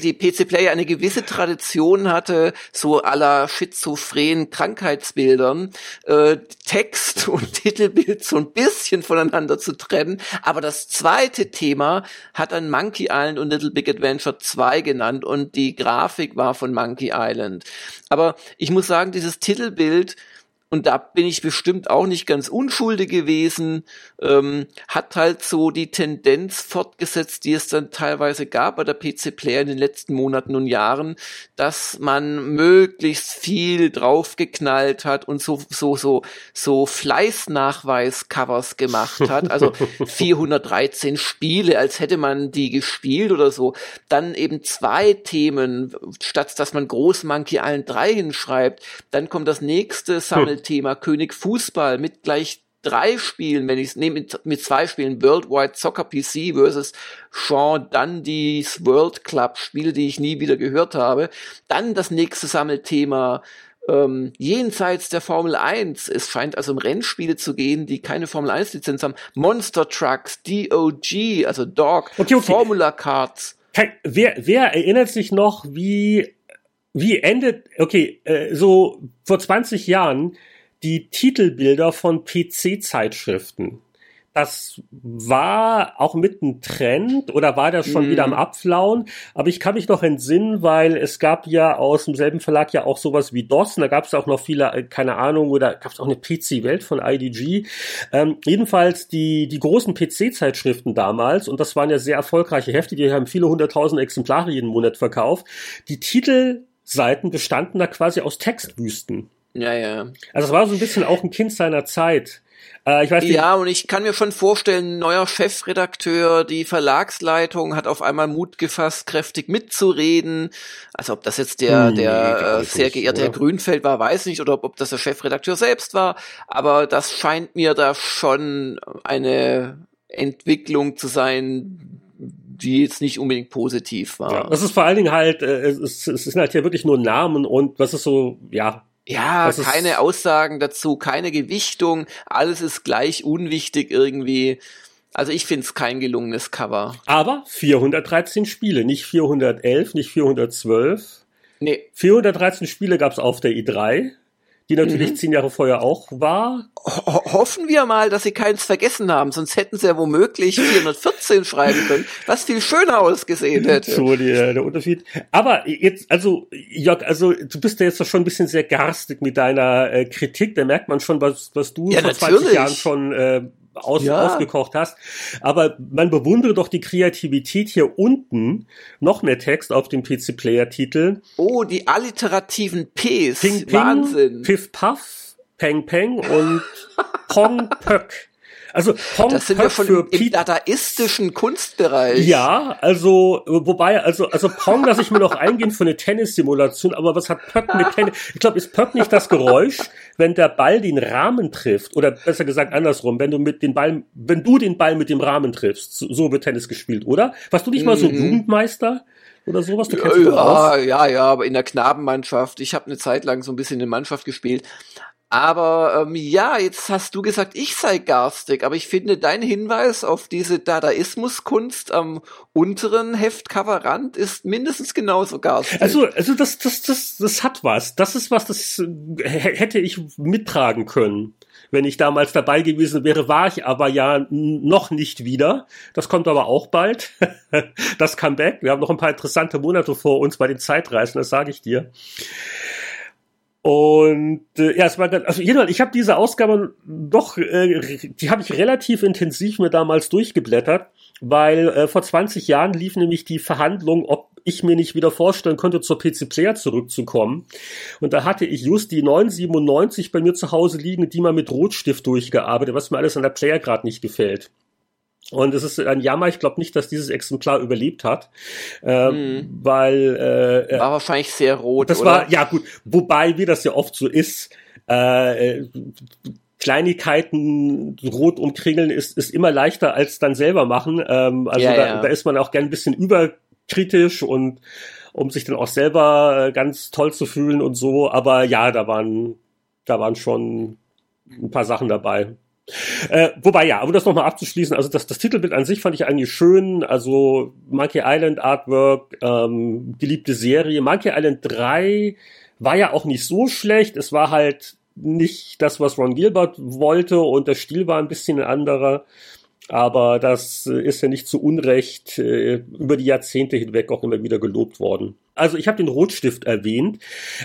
die PC Player eine gewisse Tradition hatte, so aller schizophrenen Krankheitsbildern, äh, Text und Titelbild so ein bisschen voneinander zu trennen. Aber das zweite Thema hat dann Monkey Island und Little Big Adventure 2 genannt und die Grafik war von Monkey Island. Aber ich muss sagen, dieses Titelbild, und da bin ich bestimmt auch nicht ganz unschuldig gewesen, ähm, hat halt so die Tendenz fortgesetzt, die es dann teilweise gab bei der PC Player in den letzten Monaten und Jahren, dass man möglichst viel draufgeknallt hat und so so so so Fleißnachweis-Covers gemacht hat, also 413 Spiele, als hätte man die gespielt oder so. Dann eben zwei Themen, statt dass man Groß Monkey Island 3 hinschreibt, dann kommt das nächste Sammel Thema König Fußball mit gleich drei Spielen, wenn ich es nehme mit, zwei Spielen, Worldwide Soccer PC versus Sean Dundee's World Club, Spiele, die ich nie wieder gehört habe. Dann das nächste Sammelthema, ähm, jenseits der Formel 1. Es scheint also um Rennspiele zu gehen, die keine Formel 1 Lizenz haben. Monster Trucks, DOG, also Dog, okay, okay. Formula Cards. Wer, wer erinnert sich noch, wie wie endet, okay, äh, so vor 20 Jahren die Titelbilder von PC-Zeitschriften das war auch mit ein Trend oder war das schon mm. wieder am Abflauen? Aber ich kann mich noch entsinnen, weil es gab ja aus demselben Verlag ja auch sowas wie DOS und da gab es auch noch viele, äh, keine Ahnung, oder gab es auch eine PC-Welt von IDG. Ähm, jedenfalls die, die großen PC-Zeitschriften damals, und das waren ja sehr erfolgreiche Hefte, die haben viele hunderttausend Exemplare jeden Monat verkauft. Die Titelseiten bestanden da quasi aus Textwüsten. Ja, ja. Also es war so ein bisschen auch ein Kind seiner Zeit. Äh, ich weiß nicht. Ja, und ich kann mir schon vorstellen, neuer Chefredakteur, die Verlagsleitung hat auf einmal Mut gefasst, kräftig mitzureden. Also ob das jetzt der, hm, der äh, sehr geehrte Herr Grünfeld war, weiß nicht, oder ob das der Chefredakteur selbst war. Aber das scheint mir da schon eine Entwicklung zu sein, die jetzt nicht unbedingt positiv war. Ja, das ist vor allen Dingen halt, äh, es, es sind halt hier wirklich nur Namen und was ist so, ja, ja, keine Aussagen dazu, keine Gewichtung, alles ist gleich unwichtig irgendwie. Also ich finde es kein gelungenes Cover. Aber 413 Spiele, nicht 411, nicht 412. Nee. 413 Spiele gab es auf der i3 die natürlich mhm. zehn Jahre vorher auch war. Ho hoffen wir mal, dass sie keins vergessen haben, sonst hätten sie ja womöglich 414 schreiben können, was viel schöner ausgesehen hätte. So, die, äh, der Unterschied. Aber jetzt, also, Jörg, also du bist ja jetzt doch schon ein bisschen sehr garstig mit deiner äh, Kritik, da merkt man schon, was, was du ja, vor natürlich. 20 Jahren schon äh, aus, ja. ausgekocht hast. Aber man bewundere doch die Kreativität hier unten. Noch mehr Text auf dem PC-Player-Titel. Oh, die alliterativen Ps. Ping, Ping, Wahnsinn. Piff Puff, Peng Peng und Pong Pöck. Also Pong das sind wir schon für im, dadaistischen Kunstbereich. Ja, also wobei also also Pong lasse ich mir noch eingehen für eine Tennissimulation, aber was hat Pöck mit Tennis? Ich glaube, ist Pöck nicht das Geräusch, wenn der Ball den Rahmen trifft oder besser gesagt andersrum, wenn du mit den Ball wenn du den Ball mit dem Rahmen triffst, so wird Tennis gespielt, oder? Warst du nicht mal so mhm. Jugendmeister? oder sowas? Du kennst ja, ja, ja, aber in der Knabenmannschaft. Ich habe eine Zeit lang so ein bisschen in Mannschaft gespielt. Aber ähm, ja, jetzt hast du gesagt, ich sei garstig, aber ich finde dein Hinweis auf diese Dadaismuskunst am unteren Heftcoverrand ist mindestens genauso garstig. Also, also das, das, das, das hat was. Das ist was, das äh, hätte ich mittragen können. Wenn ich damals dabei gewesen wäre, war ich aber ja noch nicht wieder. Das kommt aber auch bald. das Comeback. Wir haben noch ein paar interessante Monate vor uns bei den Zeitreisen, das sage ich dir. Und äh, ja, es war dann, also jedenfalls, ich habe diese Ausgabe doch, äh, die habe ich relativ intensiv mir damals durchgeblättert, weil äh, vor 20 Jahren lief nämlich die Verhandlung, ob ich mir nicht wieder vorstellen könnte, zur PC Player zurückzukommen. Und da hatte ich just die 997 bei mir zu Hause liegen, die mal mit Rotstift durchgearbeitet, was mir alles an der Player gerade nicht gefällt. Und es ist ein Jammer, ich glaube nicht, dass dieses Exemplar überlebt hat, äh, mhm. weil äh, äh, war wahrscheinlich sehr rot. Das oder? war ja gut, wobei wie das ja oft so ist. Äh, Kleinigkeiten rot umkringeln ist, ist immer leichter als dann selber machen. Ähm, also ja, da, ja. da ist man auch gern ein bisschen überkritisch und um sich dann auch selber äh, ganz toll zu fühlen und so. Aber ja, da waren, da waren schon ein paar Sachen dabei. Äh, wobei ja, um das nochmal abzuschließen, also das, das Titelbild an sich fand ich eigentlich schön, also Monkey Island Artwork, ähm, geliebte Serie. Monkey Island 3 war ja auch nicht so schlecht, es war halt nicht das, was Ron Gilbert wollte und der Stil war ein bisschen ein anderer. Aber das ist ja nicht zu Unrecht äh, über die Jahrzehnte hinweg auch immer wieder gelobt worden. Also ich habe den Rotstift erwähnt.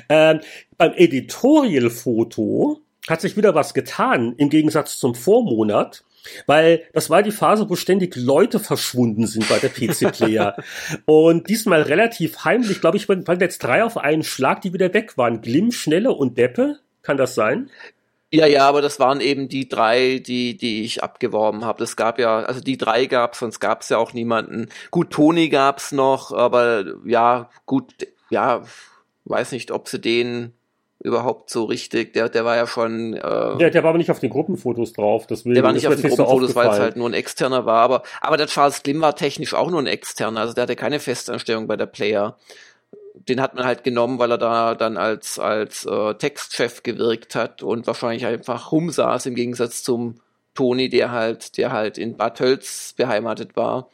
Ähm, beim Editorial-Foto hat sich wieder was getan im Gegensatz zum Vormonat. Weil das war die Phase, wo ständig Leute verschwunden sind bei der PC-Player. und diesmal relativ heimlich, glaube ich, waren jetzt drei auf einen Schlag, die wieder weg waren. Glimm, Schnelle und Deppe. Kann das sein? Ja, ja, aber das waren eben die drei, die, die ich abgeworben habe. Es gab ja, also die drei gab sonst gab es ja auch niemanden. Gut, Toni gab's noch, aber ja, gut, ja, weiß nicht, ob sie den überhaupt so richtig. Der, der war ja schon. Äh, der, der war aber nicht auf den Gruppenfotos drauf. Deswegen, der war nicht auf den Gruppenfotos, so weil es halt nur ein externer war. Aber, aber der Charles Glim war technisch auch nur ein externer. Also der hatte keine Festanstellung bei der Player. Den hat man halt genommen, weil er da dann als, als äh, Textchef gewirkt hat und wahrscheinlich einfach rumsaß im Gegensatz zum Toni, der halt, der halt in Bad Tölz beheimatet war.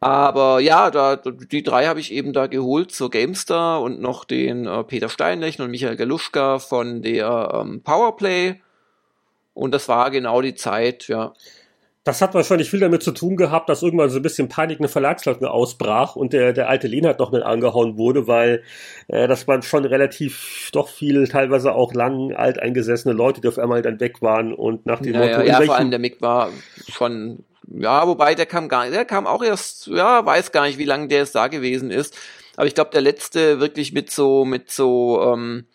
Aber ja, da, die drei habe ich eben da geholt zur GameStar und noch den äh, Peter Steinlechner und Michael Galuschka von der ähm, Powerplay. Und das war genau die Zeit, ja. Das hat wahrscheinlich viel damit zu tun gehabt, dass irgendwann so ein bisschen Panik eine Verlagsleitung ausbrach und der, der alte Lehnhardt noch mit angehauen wurde, weil äh, das waren schon relativ doch viel, teilweise auch lang alteingesessene Leute, die auf einmal dann weg waren und nach dem ja, Motto. Ja vor allem der Mick war schon, ja, wobei der kam gar der kam auch erst, ja, weiß gar nicht, wie lange der es da gewesen ist. Aber ich glaube, der letzte wirklich mit so, mit so, ähm,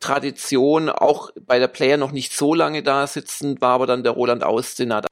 Tradition auch bei der Player noch nicht so lange da sitzen, war aber dann der Roland Austinner.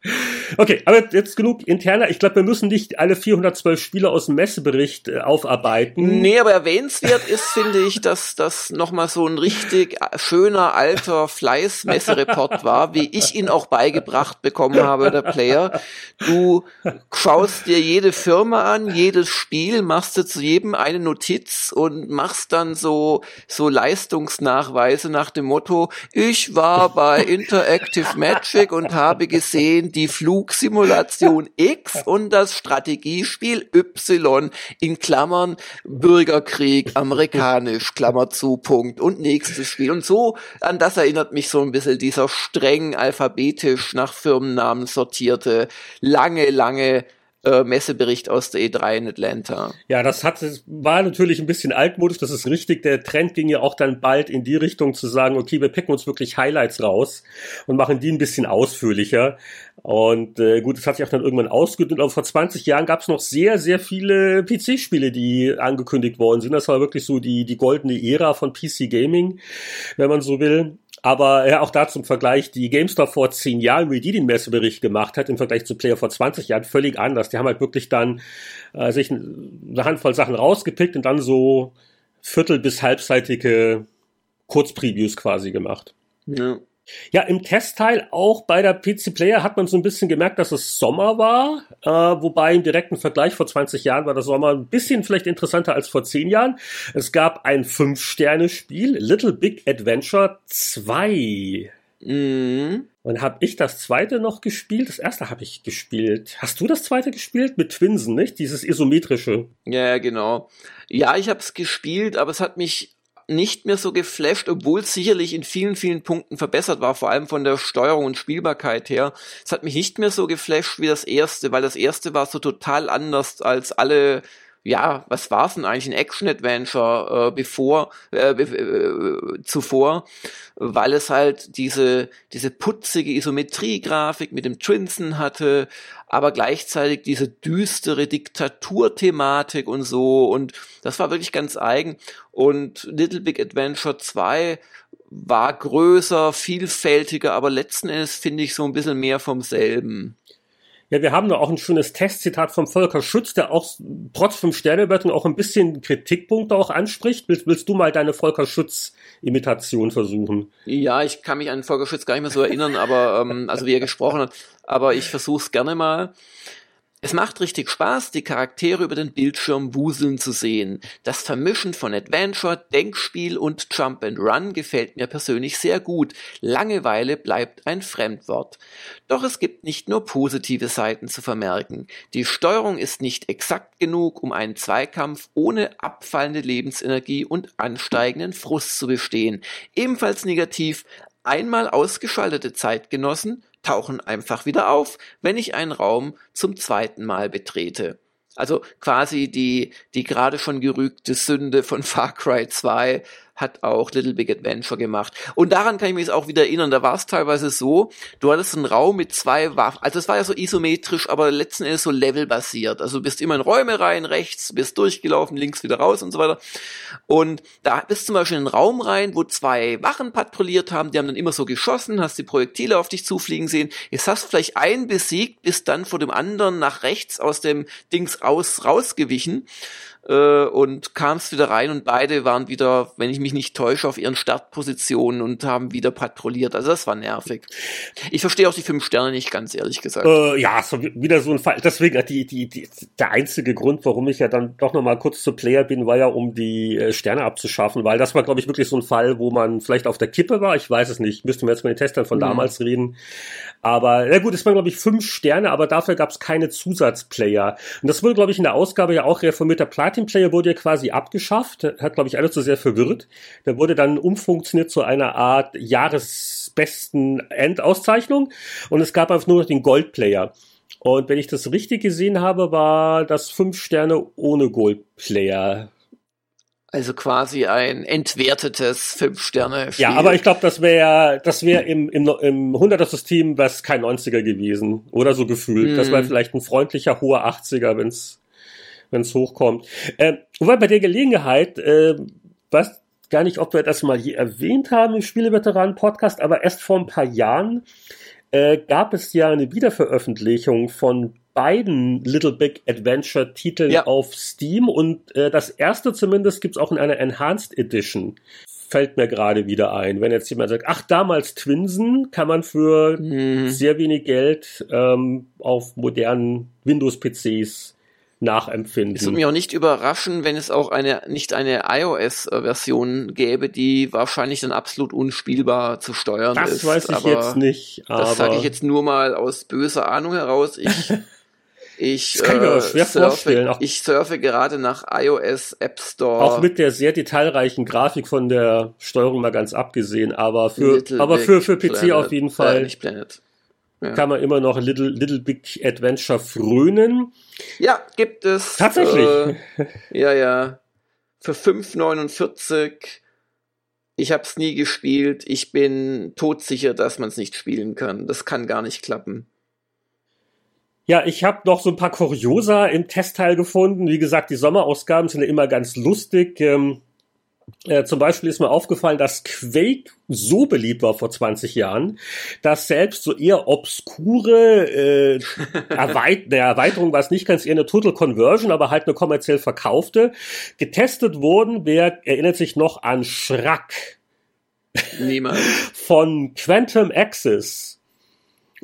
Okay, aber jetzt genug interner. Ich glaube, wir müssen nicht alle 412 Spieler aus dem Messebericht äh, aufarbeiten. Nee, aber erwähnenswert ist, finde ich, dass das nochmal so ein richtig schöner alter Fleiß-Messereport war, wie ich ihn auch beigebracht bekommen habe, der Player. Du schaust dir jede Firma an, jedes Spiel, machst du zu jedem eine Notiz und machst dann so, so Leistungsnachweise Weise nach dem Motto, ich war bei Interactive Magic und habe gesehen die Flugsimulation X und das Strategiespiel Y in Klammern Bürgerkrieg amerikanisch, Klammer zu, Punkt und nächstes Spiel. Und so, an das erinnert mich so ein bisschen dieser streng alphabetisch nach Firmennamen sortierte, lange, lange äh, Messebericht aus der E3 in Atlanta. Ja, das hat, war natürlich ein bisschen altmodisch, das ist richtig. Der Trend ging ja auch dann bald in die Richtung zu sagen, okay, wir picken uns wirklich Highlights raus und machen die ein bisschen ausführlicher. Und äh, gut, das hat sich auch dann irgendwann ausgedünnt. Aber vor 20 Jahren gab es noch sehr, sehr viele PC-Spiele, die angekündigt worden sind. Das war wirklich so die, die goldene Ära von PC Gaming, wenn man so will. Aber ja, auch da zum Vergleich, die GameStar vor zehn Jahren, wie die den Messebericht gemacht hat, im Vergleich zu Player vor 20 Jahren, völlig anders. Die haben halt wirklich dann äh, sich eine Handvoll Sachen rausgepickt und dann so viertel- bis halbseitige Kurzpreviews quasi gemacht. Ja. Ja, im Testteil auch bei der PC Player hat man so ein bisschen gemerkt, dass es Sommer war, äh, wobei im direkten Vergleich vor 20 Jahren war der Sommer ein bisschen vielleicht interessanter als vor 10 Jahren. Es gab ein 5-Sterne-Spiel, Little Big Adventure 2. Mhm. Und habe ich das zweite noch gespielt? Das erste habe ich gespielt. Hast du das zweite gespielt? Mit Twinsen, nicht? Dieses isometrische. Ja, genau. Ja, ich habe es gespielt, aber es hat mich nicht mehr so geflasht, obwohl es sicherlich in vielen, vielen Punkten verbessert war, vor allem von der Steuerung und Spielbarkeit her. Es hat mich nicht mehr so geflasht wie das erste, weil das erste war so total anders als alle ja, was war's denn eigentlich, ein Action-Adventure äh, bevor, äh, äh, zuvor, weil es halt diese, diese putzige Isometrie-Grafik mit dem Trinson hatte, aber gleichzeitig diese düstere Diktatur-Thematik und so und das war wirklich ganz eigen und Little Big Adventure 2 war größer, vielfältiger, aber letzten Endes finde ich so ein bisschen mehr vom selben. Ja, wir haben da auch ein schönes Testzitat vom Volker Schütz, der auch trotz fünf Sternewertung auch ein bisschen Kritikpunkte auch anspricht. Willst, willst du mal deine Volker Schütz Imitation versuchen? Ja, ich kann mich an Volker Schütz gar nicht mehr so erinnern, aber ähm, also wie er gesprochen hat, aber ich versuche es gerne mal. Es macht richtig Spaß, die Charaktere über den Bildschirm wuseln zu sehen. Das Vermischen von Adventure, Denkspiel und Jump and Run gefällt mir persönlich sehr gut. Langeweile bleibt ein Fremdwort. Doch es gibt nicht nur positive Seiten zu vermerken. Die Steuerung ist nicht exakt genug, um einen Zweikampf ohne abfallende Lebensenergie und ansteigenden Frust zu bestehen. Ebenfalls negativ, einmal ausgeschaltete Zeitgenossen tauchen einfach wieder auf, wenn ich einen Raum zum zweiten Mal betrete. Also quasi die, die gerade schon gerügte Sünde von Far Cry 2 hat auch Little Big Adventure gemacht. Und daran kann ich mich jetzt auch wieder erinnern, da war es teilweise so, du hattest einen Raum mit zwei Waffen, also es war ja so isometrisch, aber letzten Endes so levelbasiert. Also du bist immer in Räume rein, rechts, bist durchgelaufen, links wieder raus und so weiter. Und da bist zum Beispiel in einen Raum rein, wo zwei Wachen patrouilliert haben, die haben dann immer so geschossen, hast die Projektile auf dich zufliegen sehen. Jetzt hast du vielleicht einen besiegt, bist dann vor dem anderen nach rechts aus dem Dings aus rausgewichen äh, und kamst wieder rein und beide waren wieder, wenn ich mich nicht täusche, auf ihren Startpositionen und haben wieder patrouilliert. Also das war nervig. Ich verstehe auch die fünf Sterne nicht ganz ehrlich gesagt. Äh, ja, so wieder so ein Fall. Deswegen die, die, die, der einzige Grund, warum ich ja dann doch noch mal kurz zu Player bin, war ja, um die äh, Sterne abzuschaffen, weil das war, glaube ich, wirklich so ein Fall, wo man vielleicht auf der Kippe war. Ich weiß es nicht. Müssten wir jetzt mit den Testern von mhm. damals reden. Aber na gut, es waren, glaube ich, fünf Sterne, aber dafür gab es keine Zusatzplayer. Und das wurde, glaube ich, in der Ausgabe ja auch reformiert. Der Platin-Player wurde ja quasi abgeschafft. Hat, glaube ich, alle zu sehr verwirrt. Der wurde dann umfunktioniert zu einer Art Jahresbesten Endauszeichnung. Und es gab einfach nur noch den Gold-Player. Und wenn ich das richtig gesehen habe, war das fünf Sterne ohne Gold-Player. Also quasi ein entwertetes Fünf-Sterne-Spiel. Ja, aber ich glaube, das wäre das wäre im, im, im 100er-System was kein 90er gewesen. Oder so gefühlt. Mm. Das wäre hm. vielleicht ein freundlicher, hoher 80er, wenn's wenn's hochkommt. Äh, wobei bei der Gelegenheit, äh, was gar nicht, ob wir das mal je erwähnt haben im Spieleveteranen-Podcast, aber erst vor ein paar Jahren äh, gab es ja eine Wiederveröffentlichung von beiden Little Big Adventure Titeln ja. auf Steam und äh, das erste zumindest gibt's auch in einer Enhanced Edition. Fällt mir gerade wieder ein. Wenn jetzt jemand sagt, ach, damals Twinsen, kann man für mhm. sehr wenig Geld ähm, auf modernen Windows-PCs nachempfinden. Es würde mich auch nicht überraschen, wenn es auch eine nicht eine iOS-Version gäbe, die wahrscheinlich dann absolut unspielbar zu steuern das ist. Das weiß ich aber jetzt nicht. das sage ich jetzt nur mal aus böser Ahnung heraus. Ich Ich, das kann ich mir aber schwer äh, surfe, vorstellen. Auch ich surfe gerade nach iOS App Store. Auch mit der sehr detailreichen Grafik von der Steuerung mal ganz abgesehen, aber für, aber für, für PC Planet, auf jeden Fall. Äh, nicht Planet. Ja. Kann man immer noch Little, Little Big Adventure frönen. Ja, gibt es. Tatsächlich. Äh, ja, ja. Für 5,49. Ich habe es nie gespielt. Ich bin todsicher, dass man es nicht spielen kann. Das kann gar nicht klappen. Ja, ich habe noch so ein paar Kuriosa im Testteil gefunden. Wie gesagt, die Sommerausgaben sind ja immer ganz lustig. Ähm, äh, zum Beispiel ist mir aufgefallen, dass Quake so beliebt war vor 20 Jahren, dass selbst so eher obskure äh, Erweit der Erweiterung war es nicht ganz eher eine Total Conversion, aber halt eine kommerziell verkaufte, getestet wurden. Wer erinnert sich noch an Schrack? Niemand. Von Quantum Access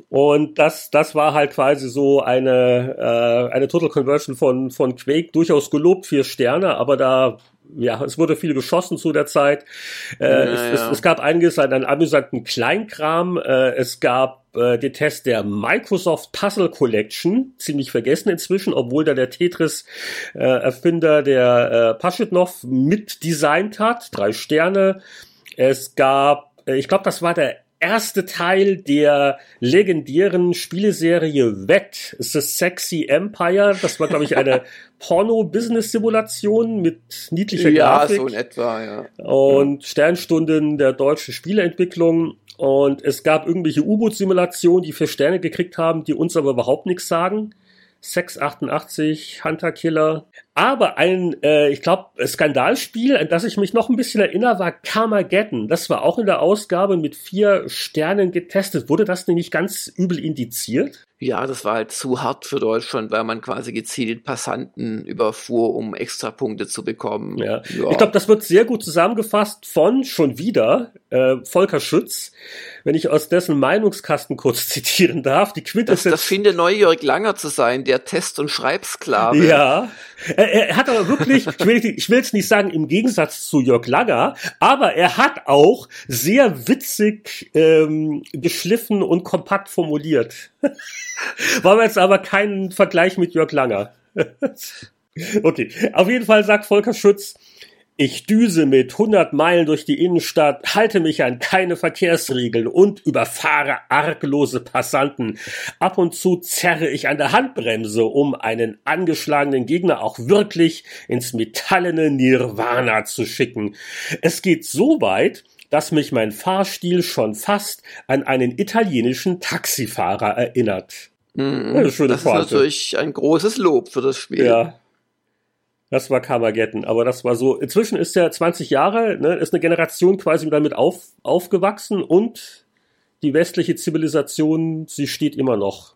und das, das war halt quasi so eine, äh, eine Total Conversion von, von Quake, durchaus gelobt, vier Sterne, aber da, ja, es wurde viel geschossen zu der Zeit. Äh, ja, es. Es, es, gab einiges an, an amüsanten Kleinkram. Äh, es gab äh, den Test der Microsoft Puzzle Collection, ziemlich vergessen inzwischen, obwohl da der Tetris-Erfinder, äh, der äh, Paschetnov, mitdesignt hat. Drei Sterne. Es gab, äh, ich glaube, das war der erste Teil der legendären Spieleserie Wet, The Sexy Empire. Das war, glaube ich, eine Porno-Business-Simulation mit niedlicher ja, Grafik. Ja, so in etwa, ja. Und Sternstunden der deutschen Spieleentwicklung. Und es gab irgendwelche U-Boot-Simulationen, die vier Sterne gekriegt haben, die uns aber überhaupt nichts sagen. Sex 88, Hunter Killer. Aber ein, äh, ich glaube, Skandalspiel, an das ich mich noch ein bisschen erinnere, war Carmageddon. Das war auch in der Ausgabe mit vier Sternen getestet. Wurde das nicht ganz übel indiziert? Ja, das war halt zu hart für Deutschland, weil man quasi gezielt Passanten überfuhr, um Extrapunkte zu bekommen. Ja. ja. Ich glaube, das wird sehr gut zusammengefasst von schon wieder äh, Volker Schütz, wenn ich aus dessen Meinungskasten kurz zitieren darf. Die Quintessenz. Das, das schien der neue Jörg Langer zu sein, der Test- und Schreibsklave. Ja. Er, er hat aber wirklich, ich will, jetzt nicht sagen im Gegensatz zu Jörg Langer, aber er hat auch sehr witzig ähm, geschliffen und kompakt formuliert. War jetzt aber kein Vergleich mit Jörg Langer. okay, auf jeden Fall sagt Volker Schütz, ich düse mit 100 Meilen durch die Innenstadt, halte mich an keine Verkehrsregeln und überfahre arglose Passanten. Ab und zu zerre ich an der Handbremse, um einen angeschlagenen Gegner auch wirklich ins metallene Nirvana zu schicken. Es geht so weit, dass mich mein Fahrstil schon fast an einen italienischen Taxifahrer erinnert. Mhm, das, das ist natürlich ein großes Lob für das Spiel. Ja. Das war Carmageddon, aber das war so. Inzwischen ist er 20 Jahre, ne, ist eine Generation quasi damit auf, aufgewachsen und die westliche Zivilisation, sie steht immer noch.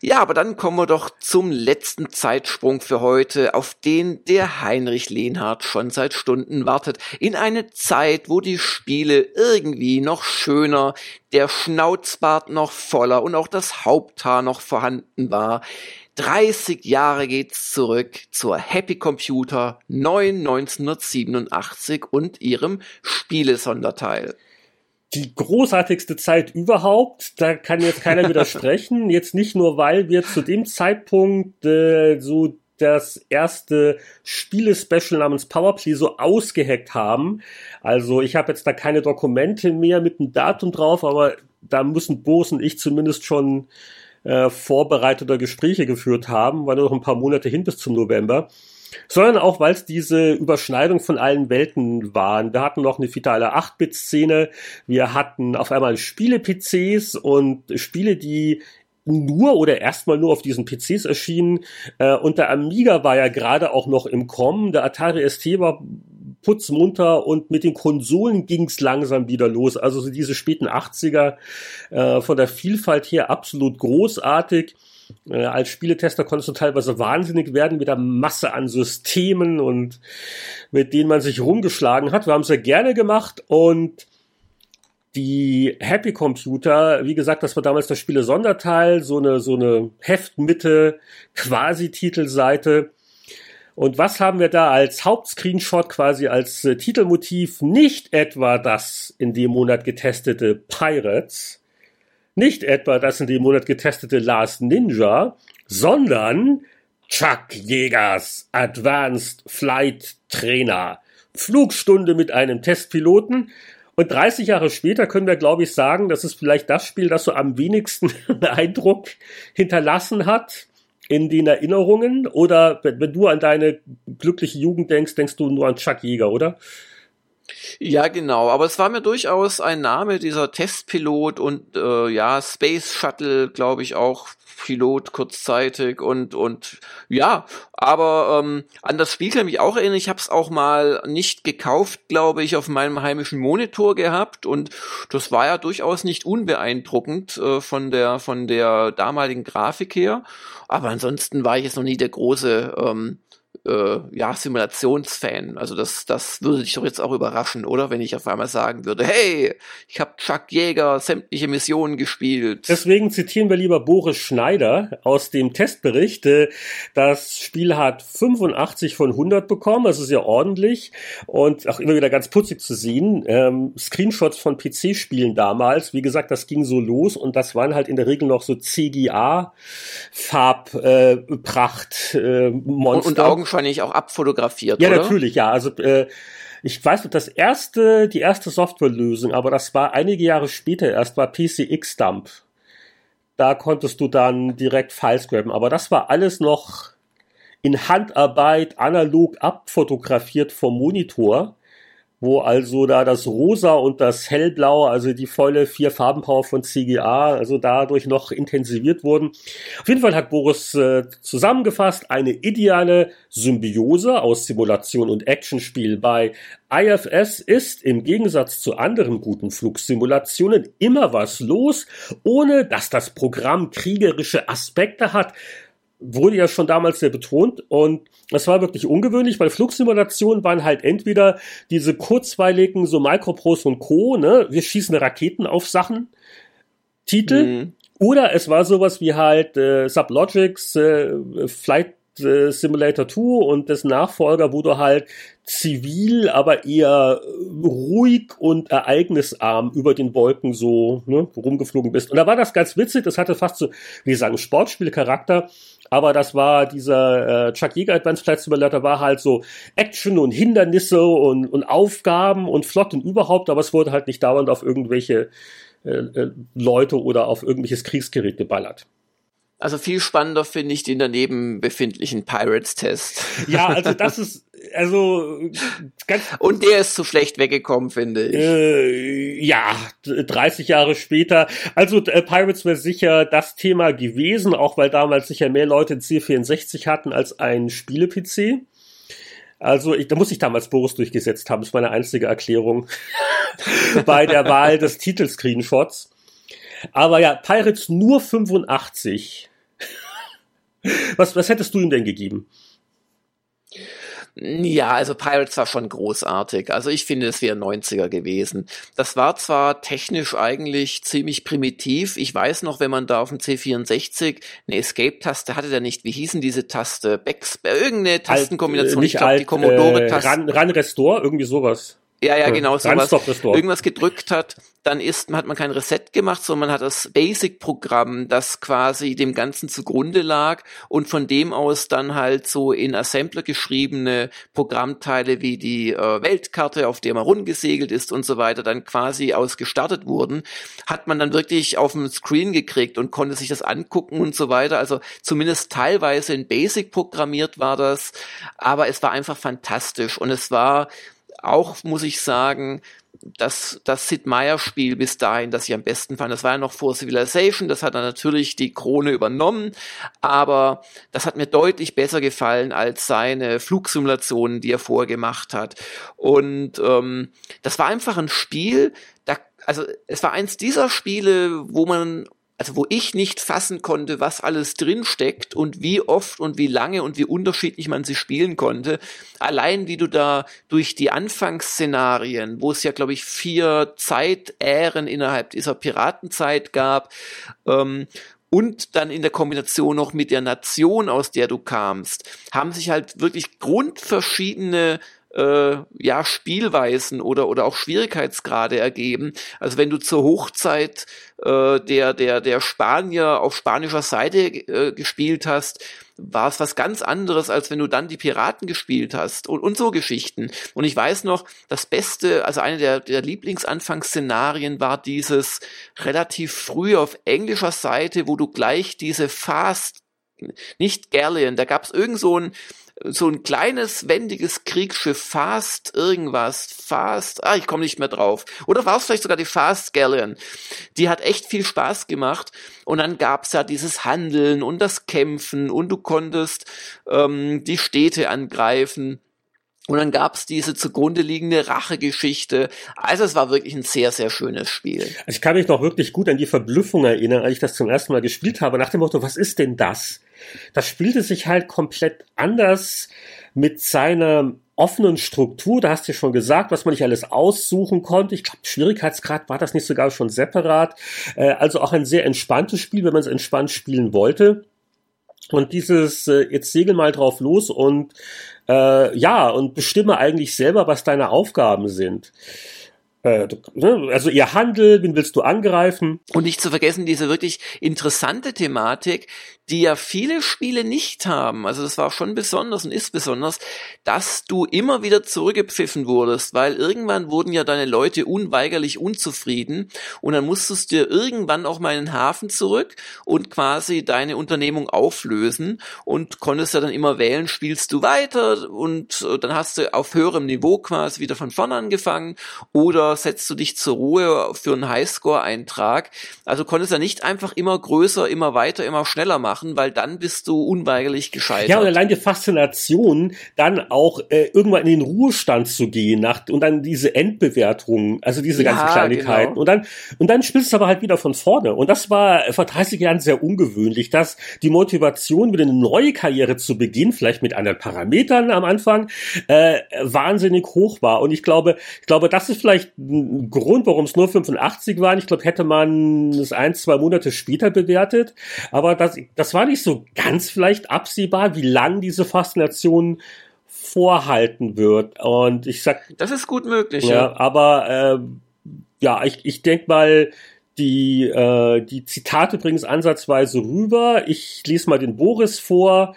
Ja, aber dann kommen wir doch zum letzten Zeitsprung für heute, auf den der Heinrich Lehnhardt schon seit Stunden wartet. In eine Zeit, wo die Spiele irgendwie noch schöner, der Schnauzbart noch voller und auch das Haupthaar noch vorhanden war. 30 Jahre geht's zurück zur Happy Computer 9 1987 und ihrem Spielesonderteil die großartigste Zeit überhaupt. Da kann jetzt keiner widersprechen. Jetzt nicht nur, weil wir zu dem Zeitpunkt äh, so das erste Spiele-Special namens Powerplay so ausgeheckt haben. Also ich habe jetzt da keine Dokumente mehr mit einem Datum drauf, aber da müssen Boris und ich zumindest schon äh, vorbereitete Gespräche geführt haben, weil noch ein paar Monate hin bis zum November sondern auch, weil es diese Überschneidung von allen Welten waren. Wir hatten noch eine vitale 8-Bit-Szene, wir hatten auf einmal Spiele-PCs und Spiele, die nur oder erstmal nur auf diesen PCs erschienen. Äh, und der Amiga war ja gerade auch noch im Kommen. Der Atari ST war putzmunter und mit den Konsolen ging's langsam wieder los. Also so diese späten 80er äh, von der Vielfalt her absolut großartig. Äh, als Spieletester konntest du teilweise wahnsinnig werden mit der Masse an Systemen und mit denen man sich rumgeschlagen hat. Wir haben es ja gerne gemacht und die Happy Computer, wie gesagt, das war damals das Spiele Sonderteil, so eine, so eine Heftmitte, quasi Titelseite. Und was haben wir da als Hauptscreenshot quasi als äh, Titelmotiv? Nicht etwa das in dem Monat getestete Pirates, nicht etwa das in dem Monat getestete Last Ninja, sondern Chuck Jägers Advanced Flight Trainer. Flugstunde mit einem Testpiloten. Und 30 Jahre später können wir, glaube ich, sagen, das ist vielleicht das Spiel, das so am wenigsten Eindruck hinterlassen hat in den Erinnerungen. Oder wenn du an deine glückliche Jugend denkst, denkst du nur an Chuck Jäger, oder? Ja, genau. Aber es war mir durchaus ein Name, dieser Testpilot und äh, ja, Space Shuttle, glaube ich, auch Pilot kurzzeitig und und ja, aber ähm, an das Spiel kann ich mich auch erinnern. Ich habe es auch mal nicht gekauft, glaube ich, auf meinem heimischen Monitor gehabt und das war ja durchaus nicht unbeeindruckend äh, von der von der damaligen Grafik her. Aber ansonsten war ich jetzt noch nie der große ähm, äh, ja, Simulationsfan. Also das, das würde dich doch jetzt auch überraschen, oder? Wenn ich auf einmal sagen würde, hey, ich habe Chuck Jäger sämtliche Missionen gespielt. Deswegen zitieren wir lieber Boris Schneider aus dem Testbericht. Äh, das Spiel hat 85 von 100 bekommen, das ist ja ordentlich und auch immer wieder ganz putzig zu sehen. Ähm, Screenshots von PC-Spielen damals, wie gesagt, das ging so los und das waren halt in der Regel noch so CGA-Farbpracht äh, äh, Monster. Und, und wahrscheinlich auch abfotografiert, ja, oder? Ja, natürlich, ja. Also äh, ich weiß nicht, das erste, die erste Softwarelösung, aber das war einige Jahre später erst, war PCX-Dump. Da konntest du dann direkt Files graben, aber das war alles noch in Handarbeit analog abfotografiert vom Monitor wo also da das Rosa und das Hellblau, also die volle vier Farbenpower von CGA, also dadurch noch intensiviert wurden. Auf jeden Fall hat Boris äh, zusammengefasst eine ideale Symbiose aus Simulation und Actionspiel bei IFS ist im Gegensatz zu anderen guten Flugsimulationen immer was los, ohne dass das Programm kriegerische Aspekte hat wurde ja schon damals sehr betont und das war wirklich ungewöhnlich, weil Flugsimulationen waren halt entweder diese kurzweiligen, so Micropros und Co., ne, wir schießen Raketen auf Sachen, Titel, mhm. oder es war sowas wie halt äh, Sublogics, äh, Flight äh, Simulator 2 und dessen Nachfolger, wo du halt zivil, aber eher ruhig und ereignisarm über den Wolken so ne, rumgeflogen bist. Und da war das ganz witzig, das hatte fast so, wie sagen, Sportspielcharakter, aber das war dieser äh, Chuck Yeager Advanced Flight Simulator war halt so Action und Hindernisse und, und Aufgaben und Flott und überhaupt, aber es wurde halt nicht dauernd auf irgendwelche äh, äh, Leute oder auf irgendwelches Kriegsgerät geballert. Also viel spannender finde ich den daneben befindlichen Pirates-Test. Ja, also das ist, also ganz Und der ist zu schlecht weggekommen, finde ich. Äh, ja, 30 Jahre später. Also äh, Pirates wäre sicher das Thema gewesen, auch weil damals sicher mehr Leute ein C64 hatten als ein Spiele-PC. Also ich, da muss ich damals Boris durchgesetzt haben, das ist meine einzige Erklärung bei der Wahl des Titelscreenshots. Aber ja, Pirates nur 85. Was, was hättest du ihm denn gegeben? Ja, also Pirates war schon großartig. Also ich finde, es wäre 90er gewesen. Das war zwar technisch eigentlich ziemlich primitiv. Ich weiß noch, wenn man da auf dem C64 eine Escape-Taste hatte, der nicht, wie hießen diese Taste? Backs, irgendeine Tastenkombination. Alt, äh, ich glaube, die Commodore-Taste. Äh, Run, Run Restore, irgendwie sowas. Ja, ja, genau, sowas. Irgendwas gedrückt hat, dann ist, hat man kein Reset gemacht, sondern man hat das Basic-Programm, das quasi dem Ganzen zugrunde lag und von dem aus dann halt so in Assembler geschriebene Programmteile wie die äh, Weltkarte, auf der man rumgesegelt ist und so weiter, dann quasi ausgestartet wurden, hat man dann wirklich auf dem Screen gekriegt und konnte sich das angucken und so weiter. Also zumindest teilweise in Basic programmiert war das, aber es war einfach fantastisch und es war auch, muss ich sagen, das, das Sid Meier Spiel bis dahin, das ich am besten fand, das war ja noch vor Civilization, das hat dann natürlich die Krone übernommen, aber das hat mir deutlich besser gefallen als seine Flugsimulationen, die er vorher gemacht hat. Und ähm, das war einfach ein Spiel, da, also es war eins dieser Spiele, wo man also wo ich nicht fassen konnte, was alles drin steckt und wie oft und wie lange und wie unterschiedlich man sie spielen konnte. Allein wie du da durch die Anfangsszenarien, wo es ja glaube ich vier Zeitähren innerhalb dieser Piratenzeit gab, ähm, und dann in der Kombination noch mit der Nation, aus der du kamst, haben sich halt wirklich grundverschiedene äh, ja, Spielweisen oder, oder auch Schwierigkeitsgrade ergeben. Also wenn du zur Hochzeit äh, der, der, der Spanier auf spanischer Seite äh, gespielt hast, war es was ganz anderes, als wenn du dann die Piraten gespielt hast und, und so Geschichten. Und ich weiß noch, das Beste, also eine der, der Lieblingsanfangsszenarien war dieses relativ früh auf englischer Seite, wo du gleich diese Fast nicht Galleon, da gab es irgend so ein so ein kleines, wendiges Kriegsschiff, Fast irgendwas, Fast, ah, ich komme nicht mehr drauf. Oder war es vielleicht sogar die Fast Galleon? Die hat echt viel Spaß gemacht. Und dann gab's ja dieses Handeln und das Kämpfen und du konntest ähm, die Städte angreifen. Und dann gab's diese zugrunde liegende Rachegeschichte. Also es war wirklich ein sehr, sehr schönes Spiel. Ich kann mich noch wirklich gut an die Verblüffung erinnern, als ich das zum ersten Mal gespielt habe, nach dem Motto, was ist denn das? Das spielte sich halt komplett anders mit seiner offenen Struktur. Da hast du ja schon gesagt, was man nicht alles aussuchen konnte. Ich glaube, Schwierigkeitsgrad war das nicht sogar schon separat. Äh, also auch ein sehr entspanntes Spiel, wenn man es entspannt spielen wollte. Und dieses, äh, jetzt segel mal drauf los und äh, ja, und bestimme eigentlich selber, was deine Aufgaben sind. Äh, ne, also ihr Handel, wen willst du angreifen? Und nicht zu vergessen, diese wirklich interessante Thematik, die ja viele Spiele nicht haben. Also das war schon besonders und ist besonders, dass du immer wieder zurückgepfiffen wurdest, weil irgendwann wurden ja deine Leute unweigerlich unzufrieden und dann musstest du dir irgendwann auch mal in den Hafen zurück und quasi deine Unternehmung auflösen und konntest ja dann immer wählen, spielst du weiter und dann hast du auf höherem Niveau quasi wieder von vorne angefangen oder setzt du dich zur Ruhe für einen Highscore-Eintrag. Also konntest ja nicht einfach immer größer, immer weiter, immer schneller machen machen, weil dann bist du unweigerlich gescheitert. Ja, und allein die Faszination, dann auch äh, irgendwann in den Ruhestand zu gehen nach, und dann diese Endbewertungen, also diese ja, ganzen Kleinigkeiten. Genau. Und dann, und dann spielst du aber halt wieder von vorne. Und das war vor 30 Jahren sehr ungewöhnlich, dass die Motivation, wieder eine neue Karriere zu beginnen, vielleicht mit anderen Parametern am Anfang, äh, wahnsinnig hoch war. Und ich glaube, ich glaube, das ist vielleicht ein Grund, warum es nur 85 waren. Ich glaube, hätte man es ein, zwei Monate später bewertet. Aber das, das war nicht so ganz vielleicht absehbar, wie lang diese Faszination vorhalten wird. Und ich sag. Das ist gut möglich, ja. ja. Aber äh, ja, ich, ich denk mal, die, äh, die Zitate bringen es ansatzweise rüber. Ich lese mal den Boris vor,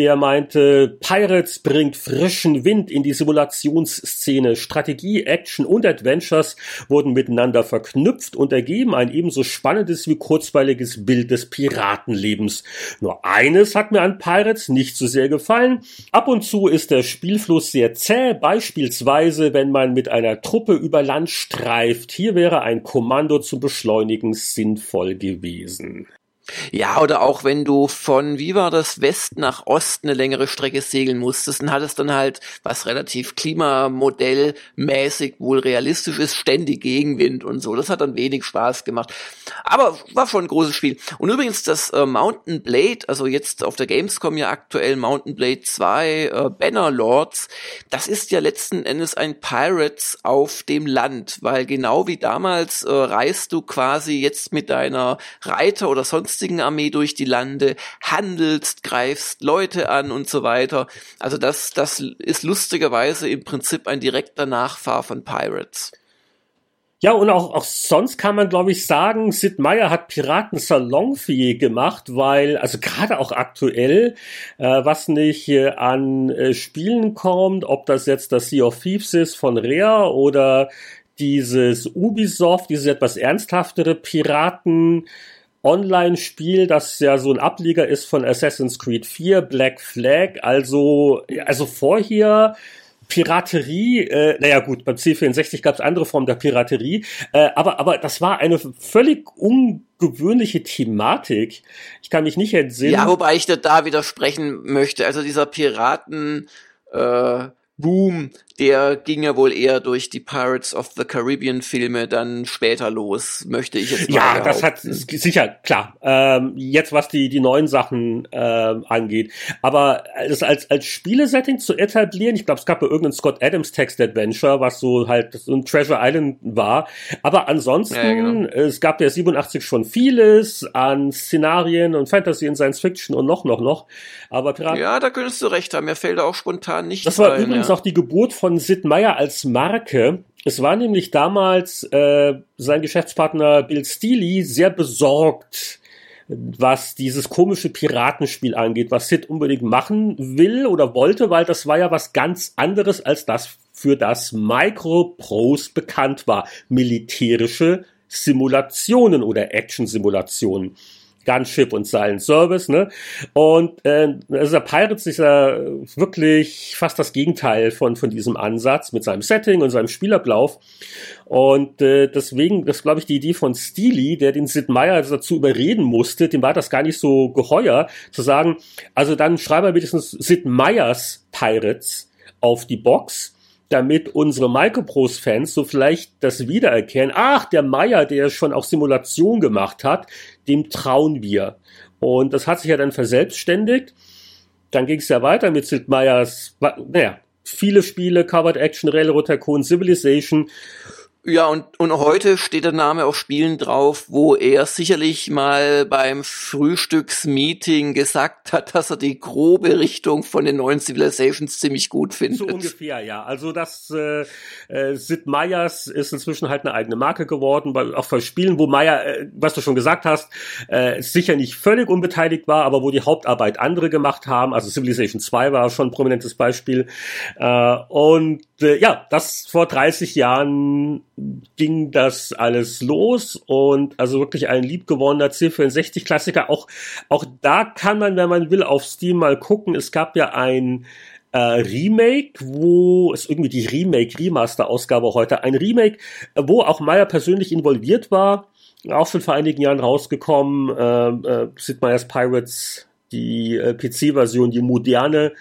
der meinte, Pirates bringt frischen Wind in die Simulationsszene. Strategie, Action und Adventures wurden miteinander verknüpft und ergeben ein ebenso spannendes wie kurzweiliges Bild des Piratenlebens. Nur eines hat mir an Pirates nicht so sehr gefallen. Ab und zu ist der Spielfluss sehr zäh, beispielsweise wenn man mit einer Truppe über Land streift. Hier wäre ein Kommando zum Beschleunigen sinnvoll gewesen. Ja, oder auch wenn du von, wie war das, West nach Ost eine längere Strecke segeln musstest, dann hattest dann halt, was relativ klimamodellmäßig wohl realistisch ist, ständig Gegenwind und so. Das hat dann wenig Spaß gemacht. Aber war schon ein großes Spiel. Und übrigens das äh, Mountain Blade, also jetzt auf der Gamescom ja aktuell Mountain Blade 2, äh, Banner Lords, das ist ja letzten Endes ein Pirates auf dem Land, weil genau wie damals äh, reist du quasi jetzt mit deiner Reiter oder sonstigen Armee durch die Lande, handelst, greifst Leute an und so weiter. Also das, das ist lustigerweise im Prinzip ein direkter Nachfahr von Pirates. Ja, und auch, auch sonst kann man, glaube ich, sagen, Sid Meier hat Piraten salonfähig gemacht, weil, also gerade auch aktuell, äh, was nicht äh, an äh, Spielen kommt, ob das jetzt das Sea of Thieves ist von Rare oder dieses Ubisoft, dieses etwas ernsthaftere Piraten, Online-Spiel, das ja so ein Ableger ist von Assassin's Creed 4, Black Flag, also, also vorher Piraterie, äh, naja gut, beim C64 gab es andere Formen der Piraterie, äh, aber, aber das war eine völlig ungewöhnliche Thematik. Ich kann mich nicht entsinnen. Ja, wobei ich da widersprechen möchte. Also dieser Piraten äh, Boom, der ging ja wohl eher durch die Pirates of the Caribbean Filme dann später los, möchte ich jetzt mal Ja, behaupten. das hat sicher, klar. Ähm, jetzt was die, die neuen Sachen ähm, angeht. Aber das als, als Spielesetting zu etablieren, ich glaube, es gab ja irgendein Scott Adams Text Adventure, was so halt so ein Treasure Island war. Aber ansonsten, ja, genau. es gab ja 87 schon vieles an Szenarien und Fantasy und Science Fiction und noch, noch, noch. Aber Piraten. Ja, da könntest du recht haben. Mir fällt da auch spontan nichts Das war ein, übrigens ja. auch die Geburt von von Sid Meier als Marke. Es war nämlich damals äh, sein Geschäftspartner Bill Steely sehr besorgt, was dieses komische Piratenspiel angeht, was Sid unbedingt machen will oder wollte, weil das war ja was ganz anderes als das, für das Microprose bekannt war. Militärische Simulationen oder Action-Simulationen. Gunship und Silent Service, ne? Und äh, also der Pirates ist ja wirklich fast das Gegenteil von von diesem Ansatz mit seinem Setting und seinem Spielablauf. Und äh, deswegen, das glaube ich, die Idee von Steely, der den Sid Meier dazu überreden musste, dem war das gar nicht so geheuer, zu sagen, also dann schreiben wir wenigstens Sid Meiers Pirates auf die Box damit unsere Microprose-Fans so vielleicht das wiedererkennen. Ach, der Meier, der schon auch Simulation gemacht hat, dem trauen wir. Und das hat sich ja dann verselbstständigt. Dann ging es ja weiter mit Sid Meiers, naja, viele Spiele, Covered Action, Railroad Tycoon, Civilization ja, und, und heute steht der Name auf Spielen drauf, wo er sicherlich mal beim Frühstücksmeeting gesagt hat, dass er die grobe Richtung von den neuen Civilizations ziemlich gut findet. So ungefähr, ja. Also das äh, äh, Sid Meyers ist inzwischen halt eine eigene Marke geworden, bei, auch für Spielen, wo Meyer, äh, was du schon gesagt hast, äh, sicher nicht völlig unbeteiligt war, aber wo die Hauptarbeit andere gemacht haben. Also Civilization 2 war schon ein prominentes Beispiel. Äh, und äh, ja, das vor 30 Jahren ging das alles los und also wirklich ein liebgewonnener C64-Klassiker. Auch, auch da kann man, wenn man will, auf Steam mal gucken. Es gab ja ein äh, Remake, wo es irgendwie die Remake-Remaster-Ausgabe heute, ein Remake, wo auch Meyer persönlich involviert war, auch schon vor einigen Jahren rausgekommen, äh, äh, Sid Meier's Pirates, die äh, PC-Version, die moderne,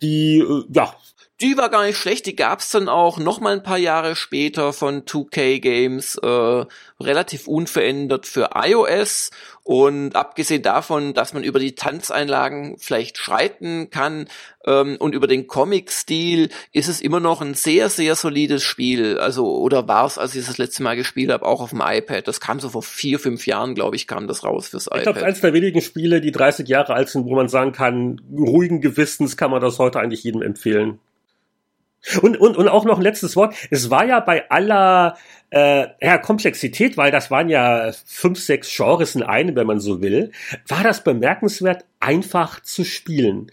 die, äh, ja, die war gar nicht schlecht, die gab's dann auch noch mal ein paar Jahre später von 2K Games, äh, relativ unverändert für iOS und abgesehen davon, dass man über die Tanzeinlagen vielleicht schreiten kann ähm, und über den Comic-Stil, ist es immer noch ein sehr, sehr solides Spiel. Also, oder war es, als ich das letzte Mal gespielt habe, auch auf dem iPad. Das kam so vor vier, fünf Jahren, glaube ich, kam das raus fürs iPad. Ich glaube, eines der wenigen Spiele, die 30 Jahre alt sind, wo man sagen kann, ruhigen Gewissens kann man das heute eigentlich jedem empfehlen. Und, und, und auch noch ein letztes Wort. Es war ja bei aller äh, ja, Komplexität, weil das waren ja fünf, sechs Genres in einem, wenn man so will, war das bemerkenswert einfach zu spielen.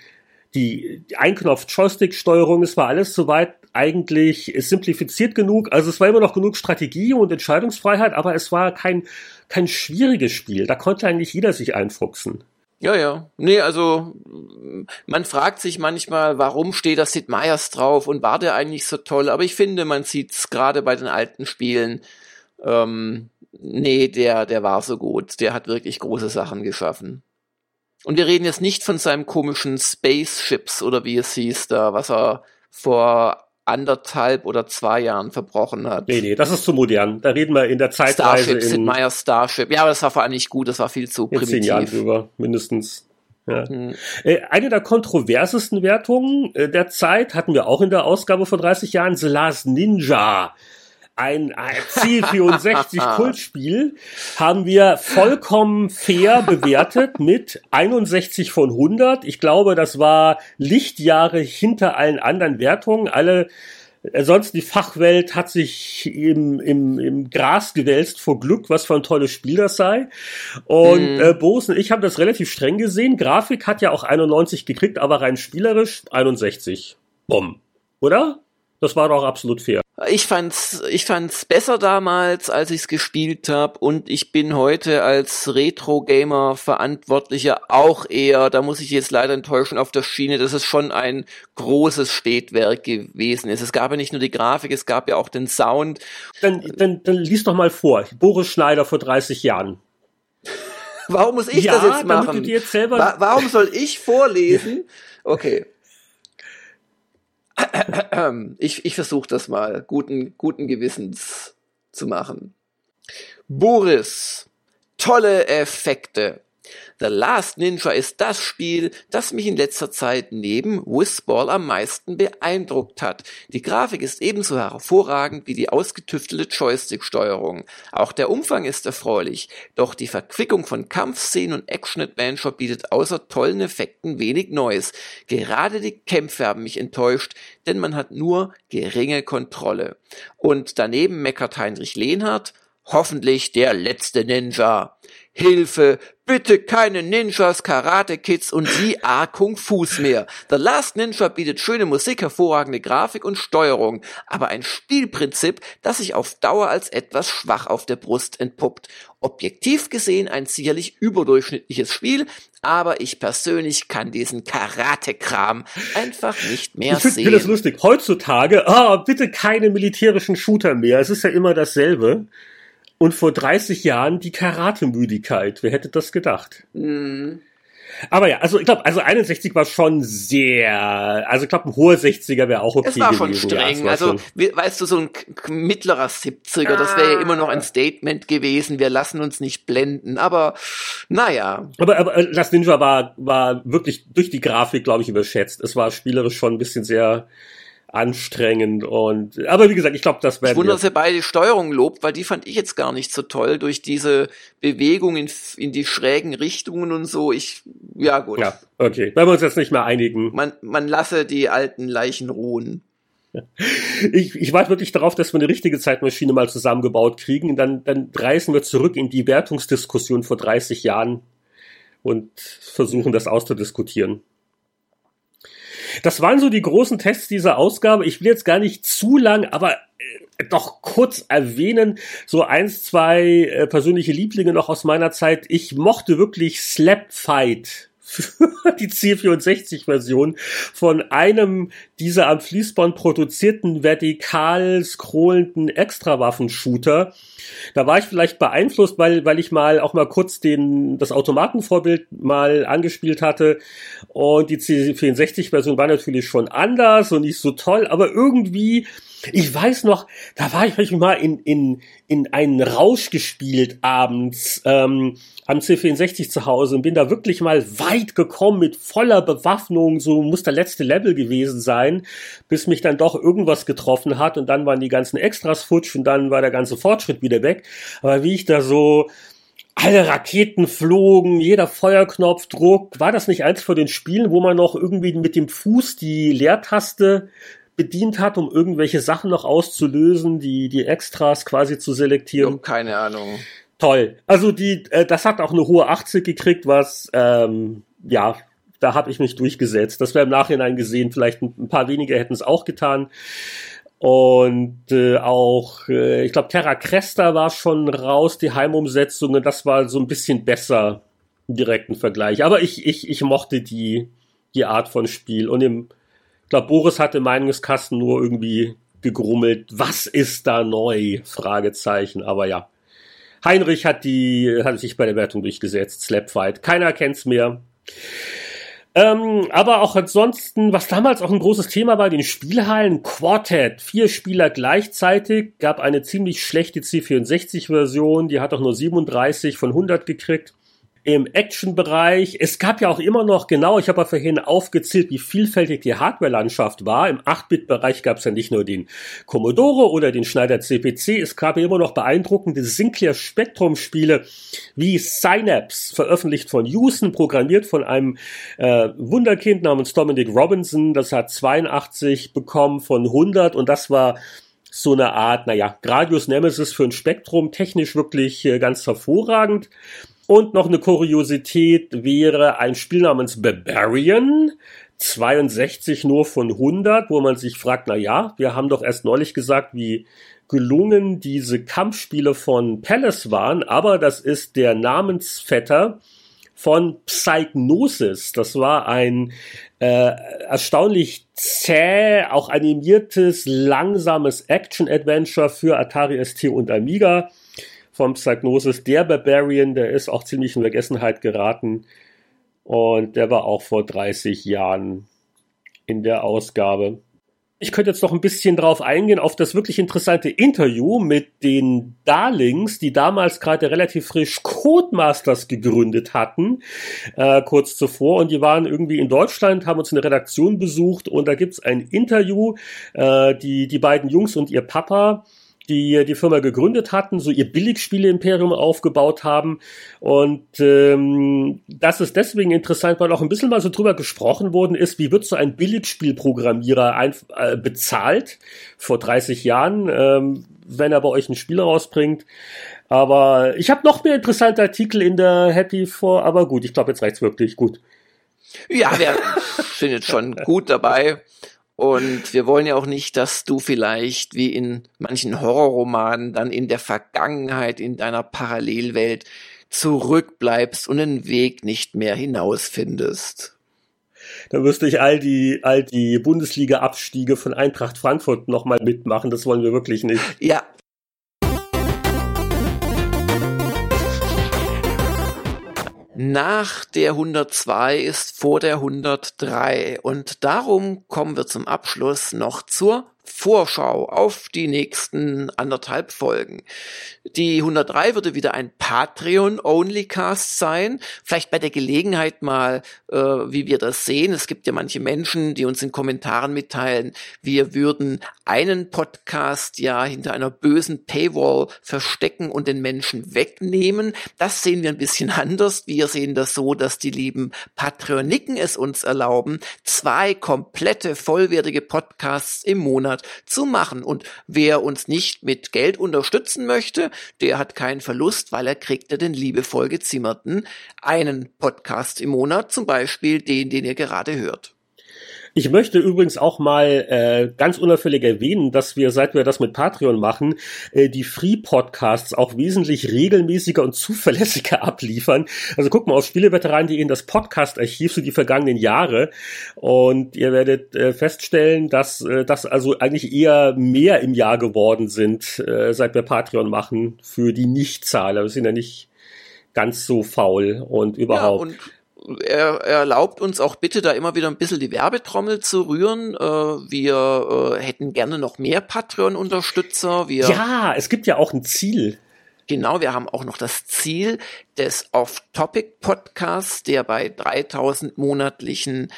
Die Einknopf-Joystick-Steuerung, es war alles soweit eigentlich simplifiziert genug. Also es war immer noch genug Strategie und Entscheidungsfreiheit, aber es war kein, kein schwieriges Spiel. Da konnte eigentlich jeder sich einfuchsen. Ja, ja. Nee, also man fragt sich manchmal, warum steht da Sid Meier's drauf und war der eigentlich so toll? Aber ich finde, man sieht's gerade bei den alten Spielen. Ähm, nee, der, der war so gut. Der hat wirklich große Sachen geschaffen. Und wir reden jetzt nicht von seinem komischen Spaceships oder wie es hieß da, was er vor anderthalb oder zwei Jahren verbrochen hat. Nee, nee, das ist zu modern. Da reden wir in der Zeitreise Starship, Sid in, Meier Starship. Ja, aber das war vor allem nicht gut, das war viel zu in zehn Jahren primitiv. drüber, mindestens. Ja. Hm. Äh, Eine der kontroversesten Wertungen äh, der Zeit hatten wir auch in der Ausgabe vor 30 Jahren, The Last Ninja. Ein ein C64 Kultspiel haben wir vollkommen fair bewertet mit 61 von 100. Ich glaube, das war Lichtjahre hinter allen anderen Wertungen. Alle äh, Sonst die Fachwelt hat sich im, im, im Gras gewälzt vor Glück, was für ein tolles Spiel das sei. Und Mhm. äh, Bose und ich haben das relativ streng gesehen. Grafik hat ja auch 91 gekriegt, aber rein spielerisch 61. Bumm. Oder? Das war doch absolut fair. Ich fand's, ich fand's besser damals, als ich's gespielt habe, und ich bin heute als Retro-Gamer Verantwortlicher auch eher, da muss ich jetzt leider enttäuschen, auf der Schiene, dass es schon ein großes Spätwerk gewesen ist. Es gab ja nicht nur die Grafik, es gab ja auch den Sound. Dann, dann, dann lies doch mal vor. Boris Schneider vor 30 Jahren. Warum muss ich ja, das jetzt damit machen? du dir jetzt selber Wa warum soll ich vorlesen? Okay. Ich, ich versuche das mal guten, guten Gewissens zu machen. Boris, tolle Effekte. The Last Ninja ist das Spiel, das mich in letzter Zeit neben Whizball am meisten beeindruckt hat. Die Grafik ist ebenso hervorragend wie die ausgetüftelte Joystick-Steuerung. Auch der Umfang ist erfreulich, doch die Verquickung von Kampfszenen und Action-Adventure bietet außer tollen Effekten wenig Neues. Gerade die Kämpfe haben mich enttäuscht, denn man hat nur geringe Kontrolle. Und daneben meckert Heinrich Lehnhardt, Hoffentlich der letzte Ninja. Hilfe, bitte keine Ninjas, Karate-Kids und die A Kung Fus mehr. The Last Ninja bietet schöne Musik, hervorragende Grafik und Steuerung, aber ein Spielprinzip, das sich auf Dauer als etwas schwach auf der Brust entpuppt. Objektiv gesehen ein sicherlich überdurchschnittliches Spiel, aber ich persönlich kann diesen Karate-Kram einfach nicht mehr Ich finde sehen. find das lustig. Heutzutage, ah, bitte keine militärischen Shooter mehr. Es ist ja immer dasselbe. Und vor 30 Jahren die Karatemüdigkeit. Wer hätte das gedacht? Hm. Aber ja, also ich glaube, also 61 war schon sehr, also ich glaube, ein hoher 60er wäre auch okay Es war schon gewesen. Ja, streng. war also, schon- we- weißt du, so ein mittlerer 70er, das wäre ja immer noch ein Statement gewesen. Wir lassen uns nicht blenden. Aber, naja. aber, aber äh, das Ninja war, war wirklich durch die Grafik, glaube ich, überschätzt. Es war spielerisch schon ein bisschen sehr anstrengend und, aber wie gesagt, ich glaube, das Ich werden wundere, dass er beide Steuerung lobt, weil die fand ich jetzt gar nicht so toll durch diese Bewegung in, in die schrägen Richtungen und so. Ich, ja gut. Ja, okay. Wenn wir uns jetzt nicht mehr einigen. Man, man lasse die alten Leichen ruhen. Ich, ich warte wirklich darauf, dass wir eine richtige Zeitmaschine mal zusammengebaut kriegen. Dann, dann reisen wir zurück in die Wertungsdiskussion vor 30 Jahren und versuchen das auszudiskutieren. Das waren so die großen Tests dieser Ausgabe. Ich will jetzt gar nicht zu lang, aber äh, doch kurz erwähnen, so eins, zwei äh, persönliche Lieblinge noch aus meiner Zeit. Ich mochte wirklich Slap Fight die C64-Version von einem dieser am Fließband produzierten vertikal scrollenden Extrawaffen-Shooter. Da war ich vielleicht beeinflusst, weil, weil ich mal auch mal kurz den, das Automatenvorbild mal angespielt hatte. Und die C64-Version war natürlich schon anders und nicht so toll, aber irgendwie, ich weiß noch, da war ich mal in, in, in einen Rausch gespielt abends ähm, am C64 zu Hause und bin da wirklich mal weit gekommen mit voller Bewaffnung, so muss der letzte Level gewesen sein, bis mich dann doch irgendwas getroffen hat und dann waren die ganzen Extras futsch und dann war der ganze Fortschritt wieder weg. Aber wie ich da so alle Raketen flogen, jeder Feuerknopf druck, war das nicht eins von den Spielen, wo man noch irgendwie mit dem Fuß die Leertaste bedient hat, um irgendwelche Sachen noch auszulösen, die, die Extras quasi zu selektieren? Jo, keine Ahnung. Toll. Also die, äh, das hat auch eine hohe 80 gekriegt, was ähm, ja, da habe ich mich durchgesetzt. Das wäre im Nachhinein gesehen, vielleicht ein, paar weniger hätten es auch getan. Und äh, auch, äh, ich glaube, Terra Cresta war schon raus, die Heimumsetzung, und das war so ein bisschen besser im direkten Vergleich. Aber ich, ich, ich mochte die, die Art von Spiel. Und im, ich glaube, Boris hatte Meinungskasten nur irgendwie gegrummelt, was ist da neu? Fragezeichen, aber ja. Heinrich hat die, hat sich bei der Wertung durchgesetzt. Slapfight. Keiner kennt's mehr. Ähm, aber auch ansonsten, was damals auch ein großes Thema war, den Spielhallen, Quartet, vier Spieler gleichzeitig, gab eine ziemlich schlechte C64-Version, die hat auch nur 37 von 100 gekriegt im Action-Bereich. Es gab ja auch immer noch, genau, ich habe ja vorhin aufgezählt, wie vielfältig die Hardware-Landschaft war. Im 8-Bit-Bereich gab es ja nicht nur den Commodore oder den Schneider CPC, es gab ja immer noch beeindruckende Sinclair Spectrum-Spiele wie Synapse, veröffentlicht von Houston, programmiert von einem äh, Wunderkind namens Dominic Robinson. Das hat 82 bekommen von 100 und das war so eine Art, naja, Gradius Nemesis für ein Spektrum, technisch wirklich äh, ganz hervorragend. Und noch eine Kuriosität wäre ein Spiel namens Barbarian, 62 nur von 100, wo man sich fragt, na ja, wir haben doch erst neulich gesagt, wie gelungen diese Kampfspiele von Palace waren, aber das ist der Namensvetter von Psychnosis. Das war ein äh, erstaunlich zäh, auch animiertes, langsames Action-Adventure für Atari ST und Amiga vom Psygnosis. Der Barbarian, der ist auch ziemlich in Vergessenheit geraten. Und der war auch vor 30 Jahren in der Ausgabe. Ich könnte jetzt noch ein bisschen drauf eingehen, auf das wirklich interessante Interview mit den Darlings, die damals gerade relativ frisch Codemasters gegründet hatten, äh, kurz zuvor. Und die waren irgendwie in Deutschland, haben uns in der Redaktion besucht und da gibt's ein Interview, äh, die, die beiden Jungs und ihr Papa die die Firma gegründet hatten, so ihr Billigspiele-Imperium aufgebaut haben. Und ähm, das ist deswegen interessant, weil auch ein bisschen mal so drüber gesprochen worden ist, wie wird so ein Billigspielprogrammierer ein, äh, bezahlt vor 30 Jahren, ähm, wenn er bei euch ein Spiel rausbringt. Aber ich habe noch mehr interessante Artikel in der Happy vor, aber gut, ich glaube, jetzt reicht's wirklich gut. Ja, wir sind jetzt schon gut dabei. Und wir wollen ja auch nicht, dass du vielleicht wie in manchen Horrorromanen dann in der Vergangenheit, in deiner Parallelwelt zurückbleibst und den Weg nicht mehr hinausfindest. Da müsste ich all die, all die Bundesliga-Abstiege von Eintracht Frankfurt nochmal mitmachen. Das wollen wir wirklich nicht. Ja, Nach der 102 ist vor der 103 und darum kommen wir zum Abschluss noch zur Vorschau auf die nächsten anderthalb Folgen. Die 103 würde wieder ein Patreon-Only-Cast sein. Vielleicht bei der Gelegenheit mal, äh, wie wir das sehen. Es gibt ja manche Menschen, die uns in Kommentaren mitteilen, wir würden einen Podcast ja hinter einer bösen Paywall verstecken und den Menschen wegnehmen. Das sehen wir ein bisschen anders. Wir sehen das so, dass die lieben Patreoniken es uns erlauben, zwei komplette vollwertige Podcasts im Monat zu machen. Und wer uns nicht mit Geld unterstützen möchte, der hat keinen Verlust, weil er kriegt ja den liebevoll gezimmerten einen Podcast im Monat, zum Beispiel den, den ihr gerade hört. Ich möchte übrigens auch mal äh, ganz unauffällig erwähnen, dass wir, seit wir das mit Patreon machen, äh, die Free-Podcasts auch wesentlich regelmäßiger und zuverlässiger abliefern. Also guck mal auf Spieleveteranen.de in das Podcast-Archiv für die vergangenen Jahre und ihr werdet äh, feststellen, dass äh, das also eigentlich eher mehr im Jahr geworden sind, äh, seit wir Patreon machen für die Nichtzahler. Wir sind ja nicht ganz so faul und überhaupt. Ja, und er, er erlaubt uns auch bitte da immer wieder ein bisschen die Werbetrommel zu rühren. Äh, wir äh, hätten gerne noch mehr Patreon-Unterstützer. ja, es gibt ja auch ein Ziel. Genau, wir haben auch noch das Ziel des Off-Topic-Podcasts, der bei 3000 monatlichen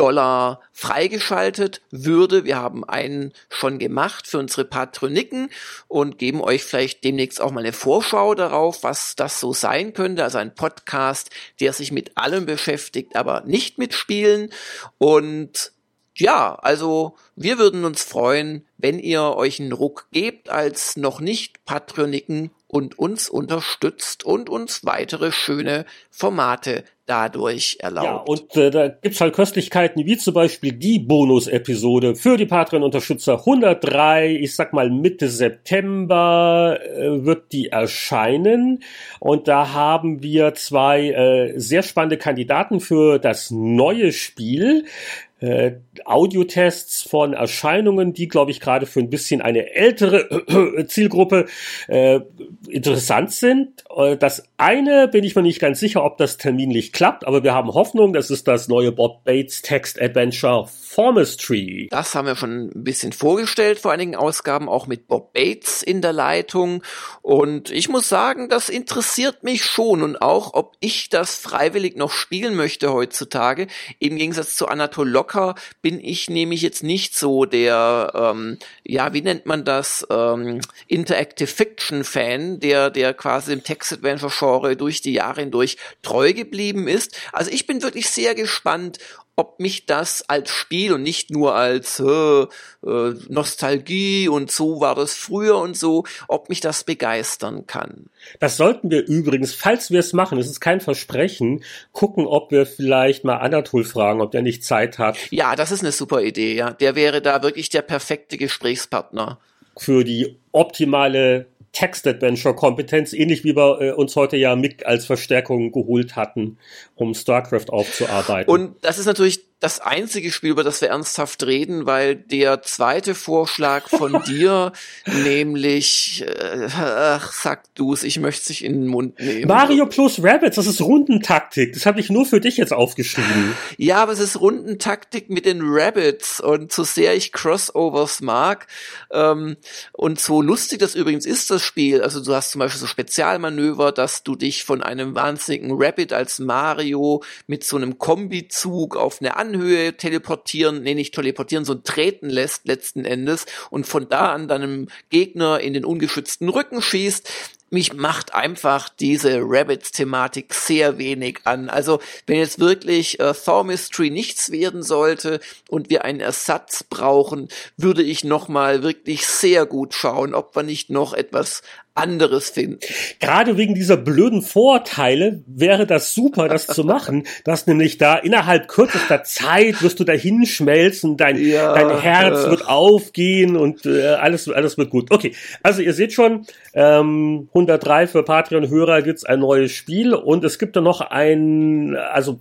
Dollar freigeschaltet würde. Wir haben einen schon gemacht für unsere Patroniken und geben euch vielleicht demnächst auch mal eine Vorschau darauf, was das so sein könnte. Also ein Podcast, der sich mit allem beschäftigt, aber nicht mit Spielen. Und ja, also wir würden uns freuen, wenn ihr euch einen Ruck gebt als noch nicht Patroniken und uns unterstützt und uns weitere schöne Formate dadurch erlaubt. Ja, und äh, da gibt's halt Köstlichkeiten, wie zum Beispiel die Bonus-Episode für die Patreon-Unterstützer 103, ich sag mal Mitte September äh, wird die erscheinen. Und da haben wir zwei äh, sehr spannende Kandidaten für das neue Spiel äh, Audiotests von Erscheinungen, die, glaube ich, gerade für ein bisschen eine ältere Zielgruppe äh, interessant sind. Äh, das eine bin ich mir nicht ganz sicher, ob das terminlich klappt, aber wir haben Hoffnung, das ist das neue Bob Bates Text Adventure Formistry. Das haben wir schon ein bisschen vorgestellt vor einigen Ausgaben, auch mit Bob Bates in der Leitung. Und ich muss sagen, das interessiert mich schon und auch, ob ich das freiwillig noch spielen möchte heutzutage. Im Gegensatz zu Anatol Locker bin ich nämlich jetzt nicht so der, ähm, ja, wie nennt man das, ähm, Interactive Fiction Fan, der, der quasi im Text-Adventure-Genre durch die Jahre hindurch treu geblieben ist. Also ich bin wirklich sehr gespannt, ob mich das als Spiel und nicht nur als äh, äh, Nostalgie und so war das früher und so, ob mich das begeistern kann. Das sollten wir übrigens, falls wir es machen, es ist kein Versprechen, gucken, ob wir vielleicht mal Anatol fragen, ob der nicht Zeit hat. Ja, das ist eine super Idee, ja. Der wäre da wirklich der perfekte Gesprächspartner. Für die optimale Text-Adventure-Kompetenz, ähnlich wie wir äh, uns heute ja Mick als Verstärkung geholt hatten, um StarCraft aufzuarbeiten. Und das ist natürlich das einzige Spiel, über das wir ernsthaft reden, weil der zweite Vorschlag von dir, nämlich, äh, ach, sag du's, ich möchte sich in den Mund nehmen. Mario plus Rabbits, das ist Rundentaktik. Das habe ich nur für dich jetzt aufgeschrieben. Ja, aber es ist Rundentaktik mit den Rabbits und so sehr ich Crossovers mag ähm, und so lustig das übrigens ist, das Spiel. Also du hast zum Beispiel so Spezialmanöver, dass du dich von einem wahnsinnigen Rabbit als Mario mit so einem Kombizug auf eine Anhöhe teleportieren, nee, nicht teleportieren, so treten lässt letzten Endes und von da an deinem Gegner in den ungeschützten Rücken schießt mich macht einfach diese Rabbits-Thematik sehr wenig an. Also wenn jetzt wirklich äh, Thor Mystery nichts werden sollte und wir einen Ersatz brauchen, würde ich nochmal wirklich sehr gut schauen, ob wir nicht noch etwas anderes finden. Gerade wegen dieser blöden Vorteile wäre das super, das zu machen, dass nämlich da innerhalb kürzester Zeit wirst du dahin schmelzen, dein, ja, dein Herz äh. wird aufgehen und äh, alles, alles wird gut. Okay, also ihr seht schon, ähm, 103 für Patreon-Hörer gibt's ein neues Spiel und es gibt da noch ein, also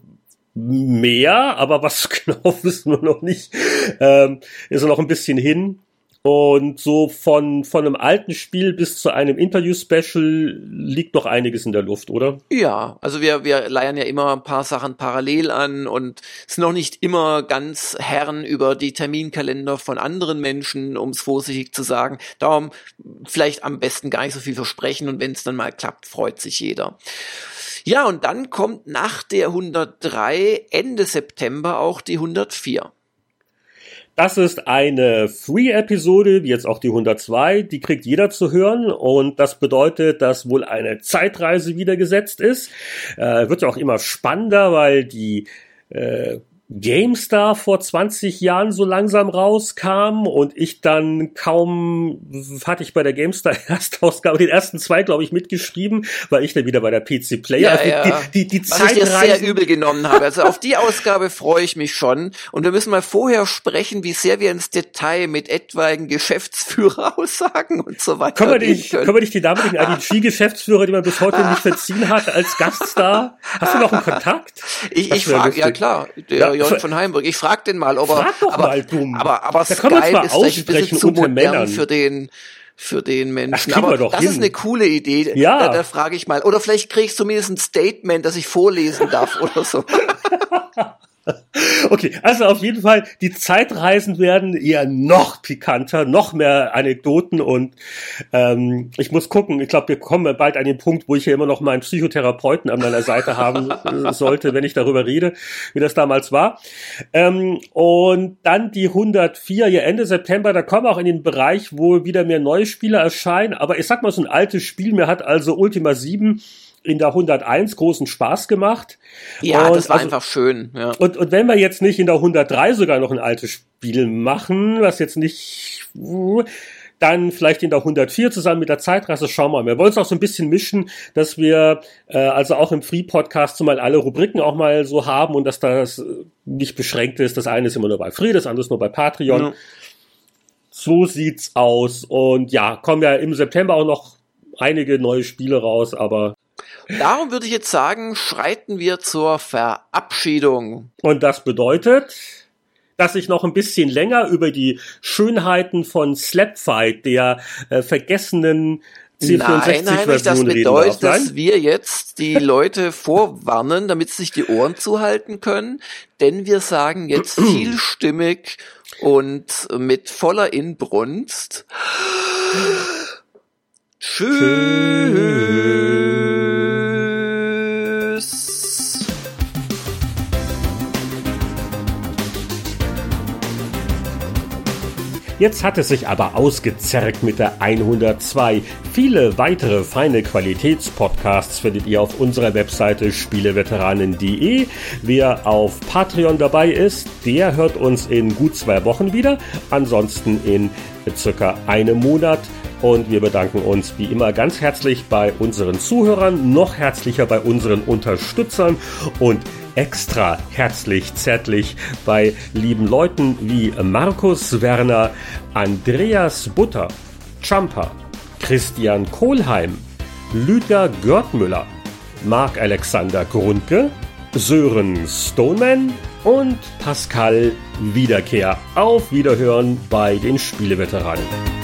mehr, aber was genau wissen wir noch nicht. Ähm, ist noch ein bisschen hin. Und so von, von einem alten Spiel bis zu einem Interview-Special liegt noch einiges in der Luft, oder? Ja, also wir, wir leiern ja immer ein paar Sachen parallel an und sind noch nicht immer ganz Herren über die Terminkalender von anderen Menschen, um es vorsichtig zu sagen. Darum vielleicht am besten gar nicht so viel versprechen und wenn es dann mal klappt, freut sich jeder. Ja, und dann kommt nach der 103 Ende September auch die 104. Das ist eine Free-Episode, wie jetzt auch die 102, die kriegt jeder zu hören und das bedeutet, dass wohl eine Zeitreise wieder gesetzt ist. Äh, wird ja auch immer spannender, weil die äh, GameStar vor 20 Jahren so langsam rauskam und ich dann kaum hatte ich bei der GameStar Erstausgabe den ersten zwei glaube ich mitgeschrieben, weil ich dann wieder bei der PC Player ja, also ja. die die, die Was ich dir sehr übel genommen habe. Also auf die Ausgabe freue ich mich schon und wir müssen mal vorher sprechen, wie sehr wir ins Detail mit etwaigen Geschäftsführeraussagen und so weiter können wir nicht, können. können wir nicht die damaligen IDG Geschäftsführer, die man bis heute nicht verziehen hat als Gaststar? Hast du noch einen Kontakt? Ich, ich frage ja klar, der Jörg von Heimburg. Ich frag den mal, ob er. Frag doch aber, mal, dumm. Aber, aber da Skype ist ein bisschen zu modern Männern. für den für den Menschen. aber das hin. ist eine coole Idee. Ja. Da, da frage ich mal. Oder vielleicht kriege ich zumindest ein Statement, das ich vorlesen darf oder so. Okay, also auf jeden Fall, die Zeitreisen werden eher noch pikanter, noch mehr Anekdoten und ähm, ich muss gucken, ich glaube, wir kommen bald an den Punkt, wo ich hier immer noch meinen Psychotherapeuten an meiner Seite haben sollte, wenn ich darüber rede, wie das damals war. Ähm, und dann die 104, ja Ende September, da kommen auch in den Bereich, wo wieder mehr neue Spiele erscheinen, aber ich sag mal, so ein altes Spiel, mir hat also Ultima 7 in der 101 großen Spaß gemacht. Ja, und das war also, einfach schön. Ja. Und, und wenn wir jetzt nicht in der 103 sogar noch ein altes Spiel machen, was jetzt nicht, dann vielleicht in der 104 zusammen mit der Zeitreise, schauen wir mal. Wir wollen es auch so ein bisschen mischen, dass wir äh, also auch im Free-Podcast so mal alle Rubriken auch mal so haben und dass das nicht beschränkt ist. Das eine ist immer nur bei Free, das andere ist nur bei Patreon. Ja. So sieht's aus. Und ja, kommen ja im September auch noch einige neue Spiele raus, aber Darum würde ich jetzt sagen, schreiten wir zur Verabschiedung. Und das bedeutet, dass ich noch ein bisschen länger über die Schönheiten von Slapfight, der äh, vergessenen Nein, Heinrich, das bedeutet, dass wir jetzt die Leute vorwarnen, damit sie sich die Ohren zuhalten können, denn wir sagen jetzt vielstimmig und mit voller Inbrunst Tschüss. Jetzt hat es sich aber ausgezerrt mit der 102. Viele weitere feine Qualitätspodcasts findet ihr auf unserer Webseite spieleveteranen.de. Wer auf Patreon dabei ist, der hört uns in gut zwei Wochen wieder. Ansonsten in circa einem Monat. Und wir bedanken uns wie immer ganz herzlich bei unseren Zuhörern, noch herzlicher bei unseren Unterstützern und extra herzlich zärtlich bei lieben Leuten wie Markus Werner, Andreas Butter, Champa, Christian Kohlheim, Lüder Görtmüller, Marc Alexander Grundke, Sören Stoneman und Pascal Wiederkehr. Auf Wiederhören bei den Spieleveteranen.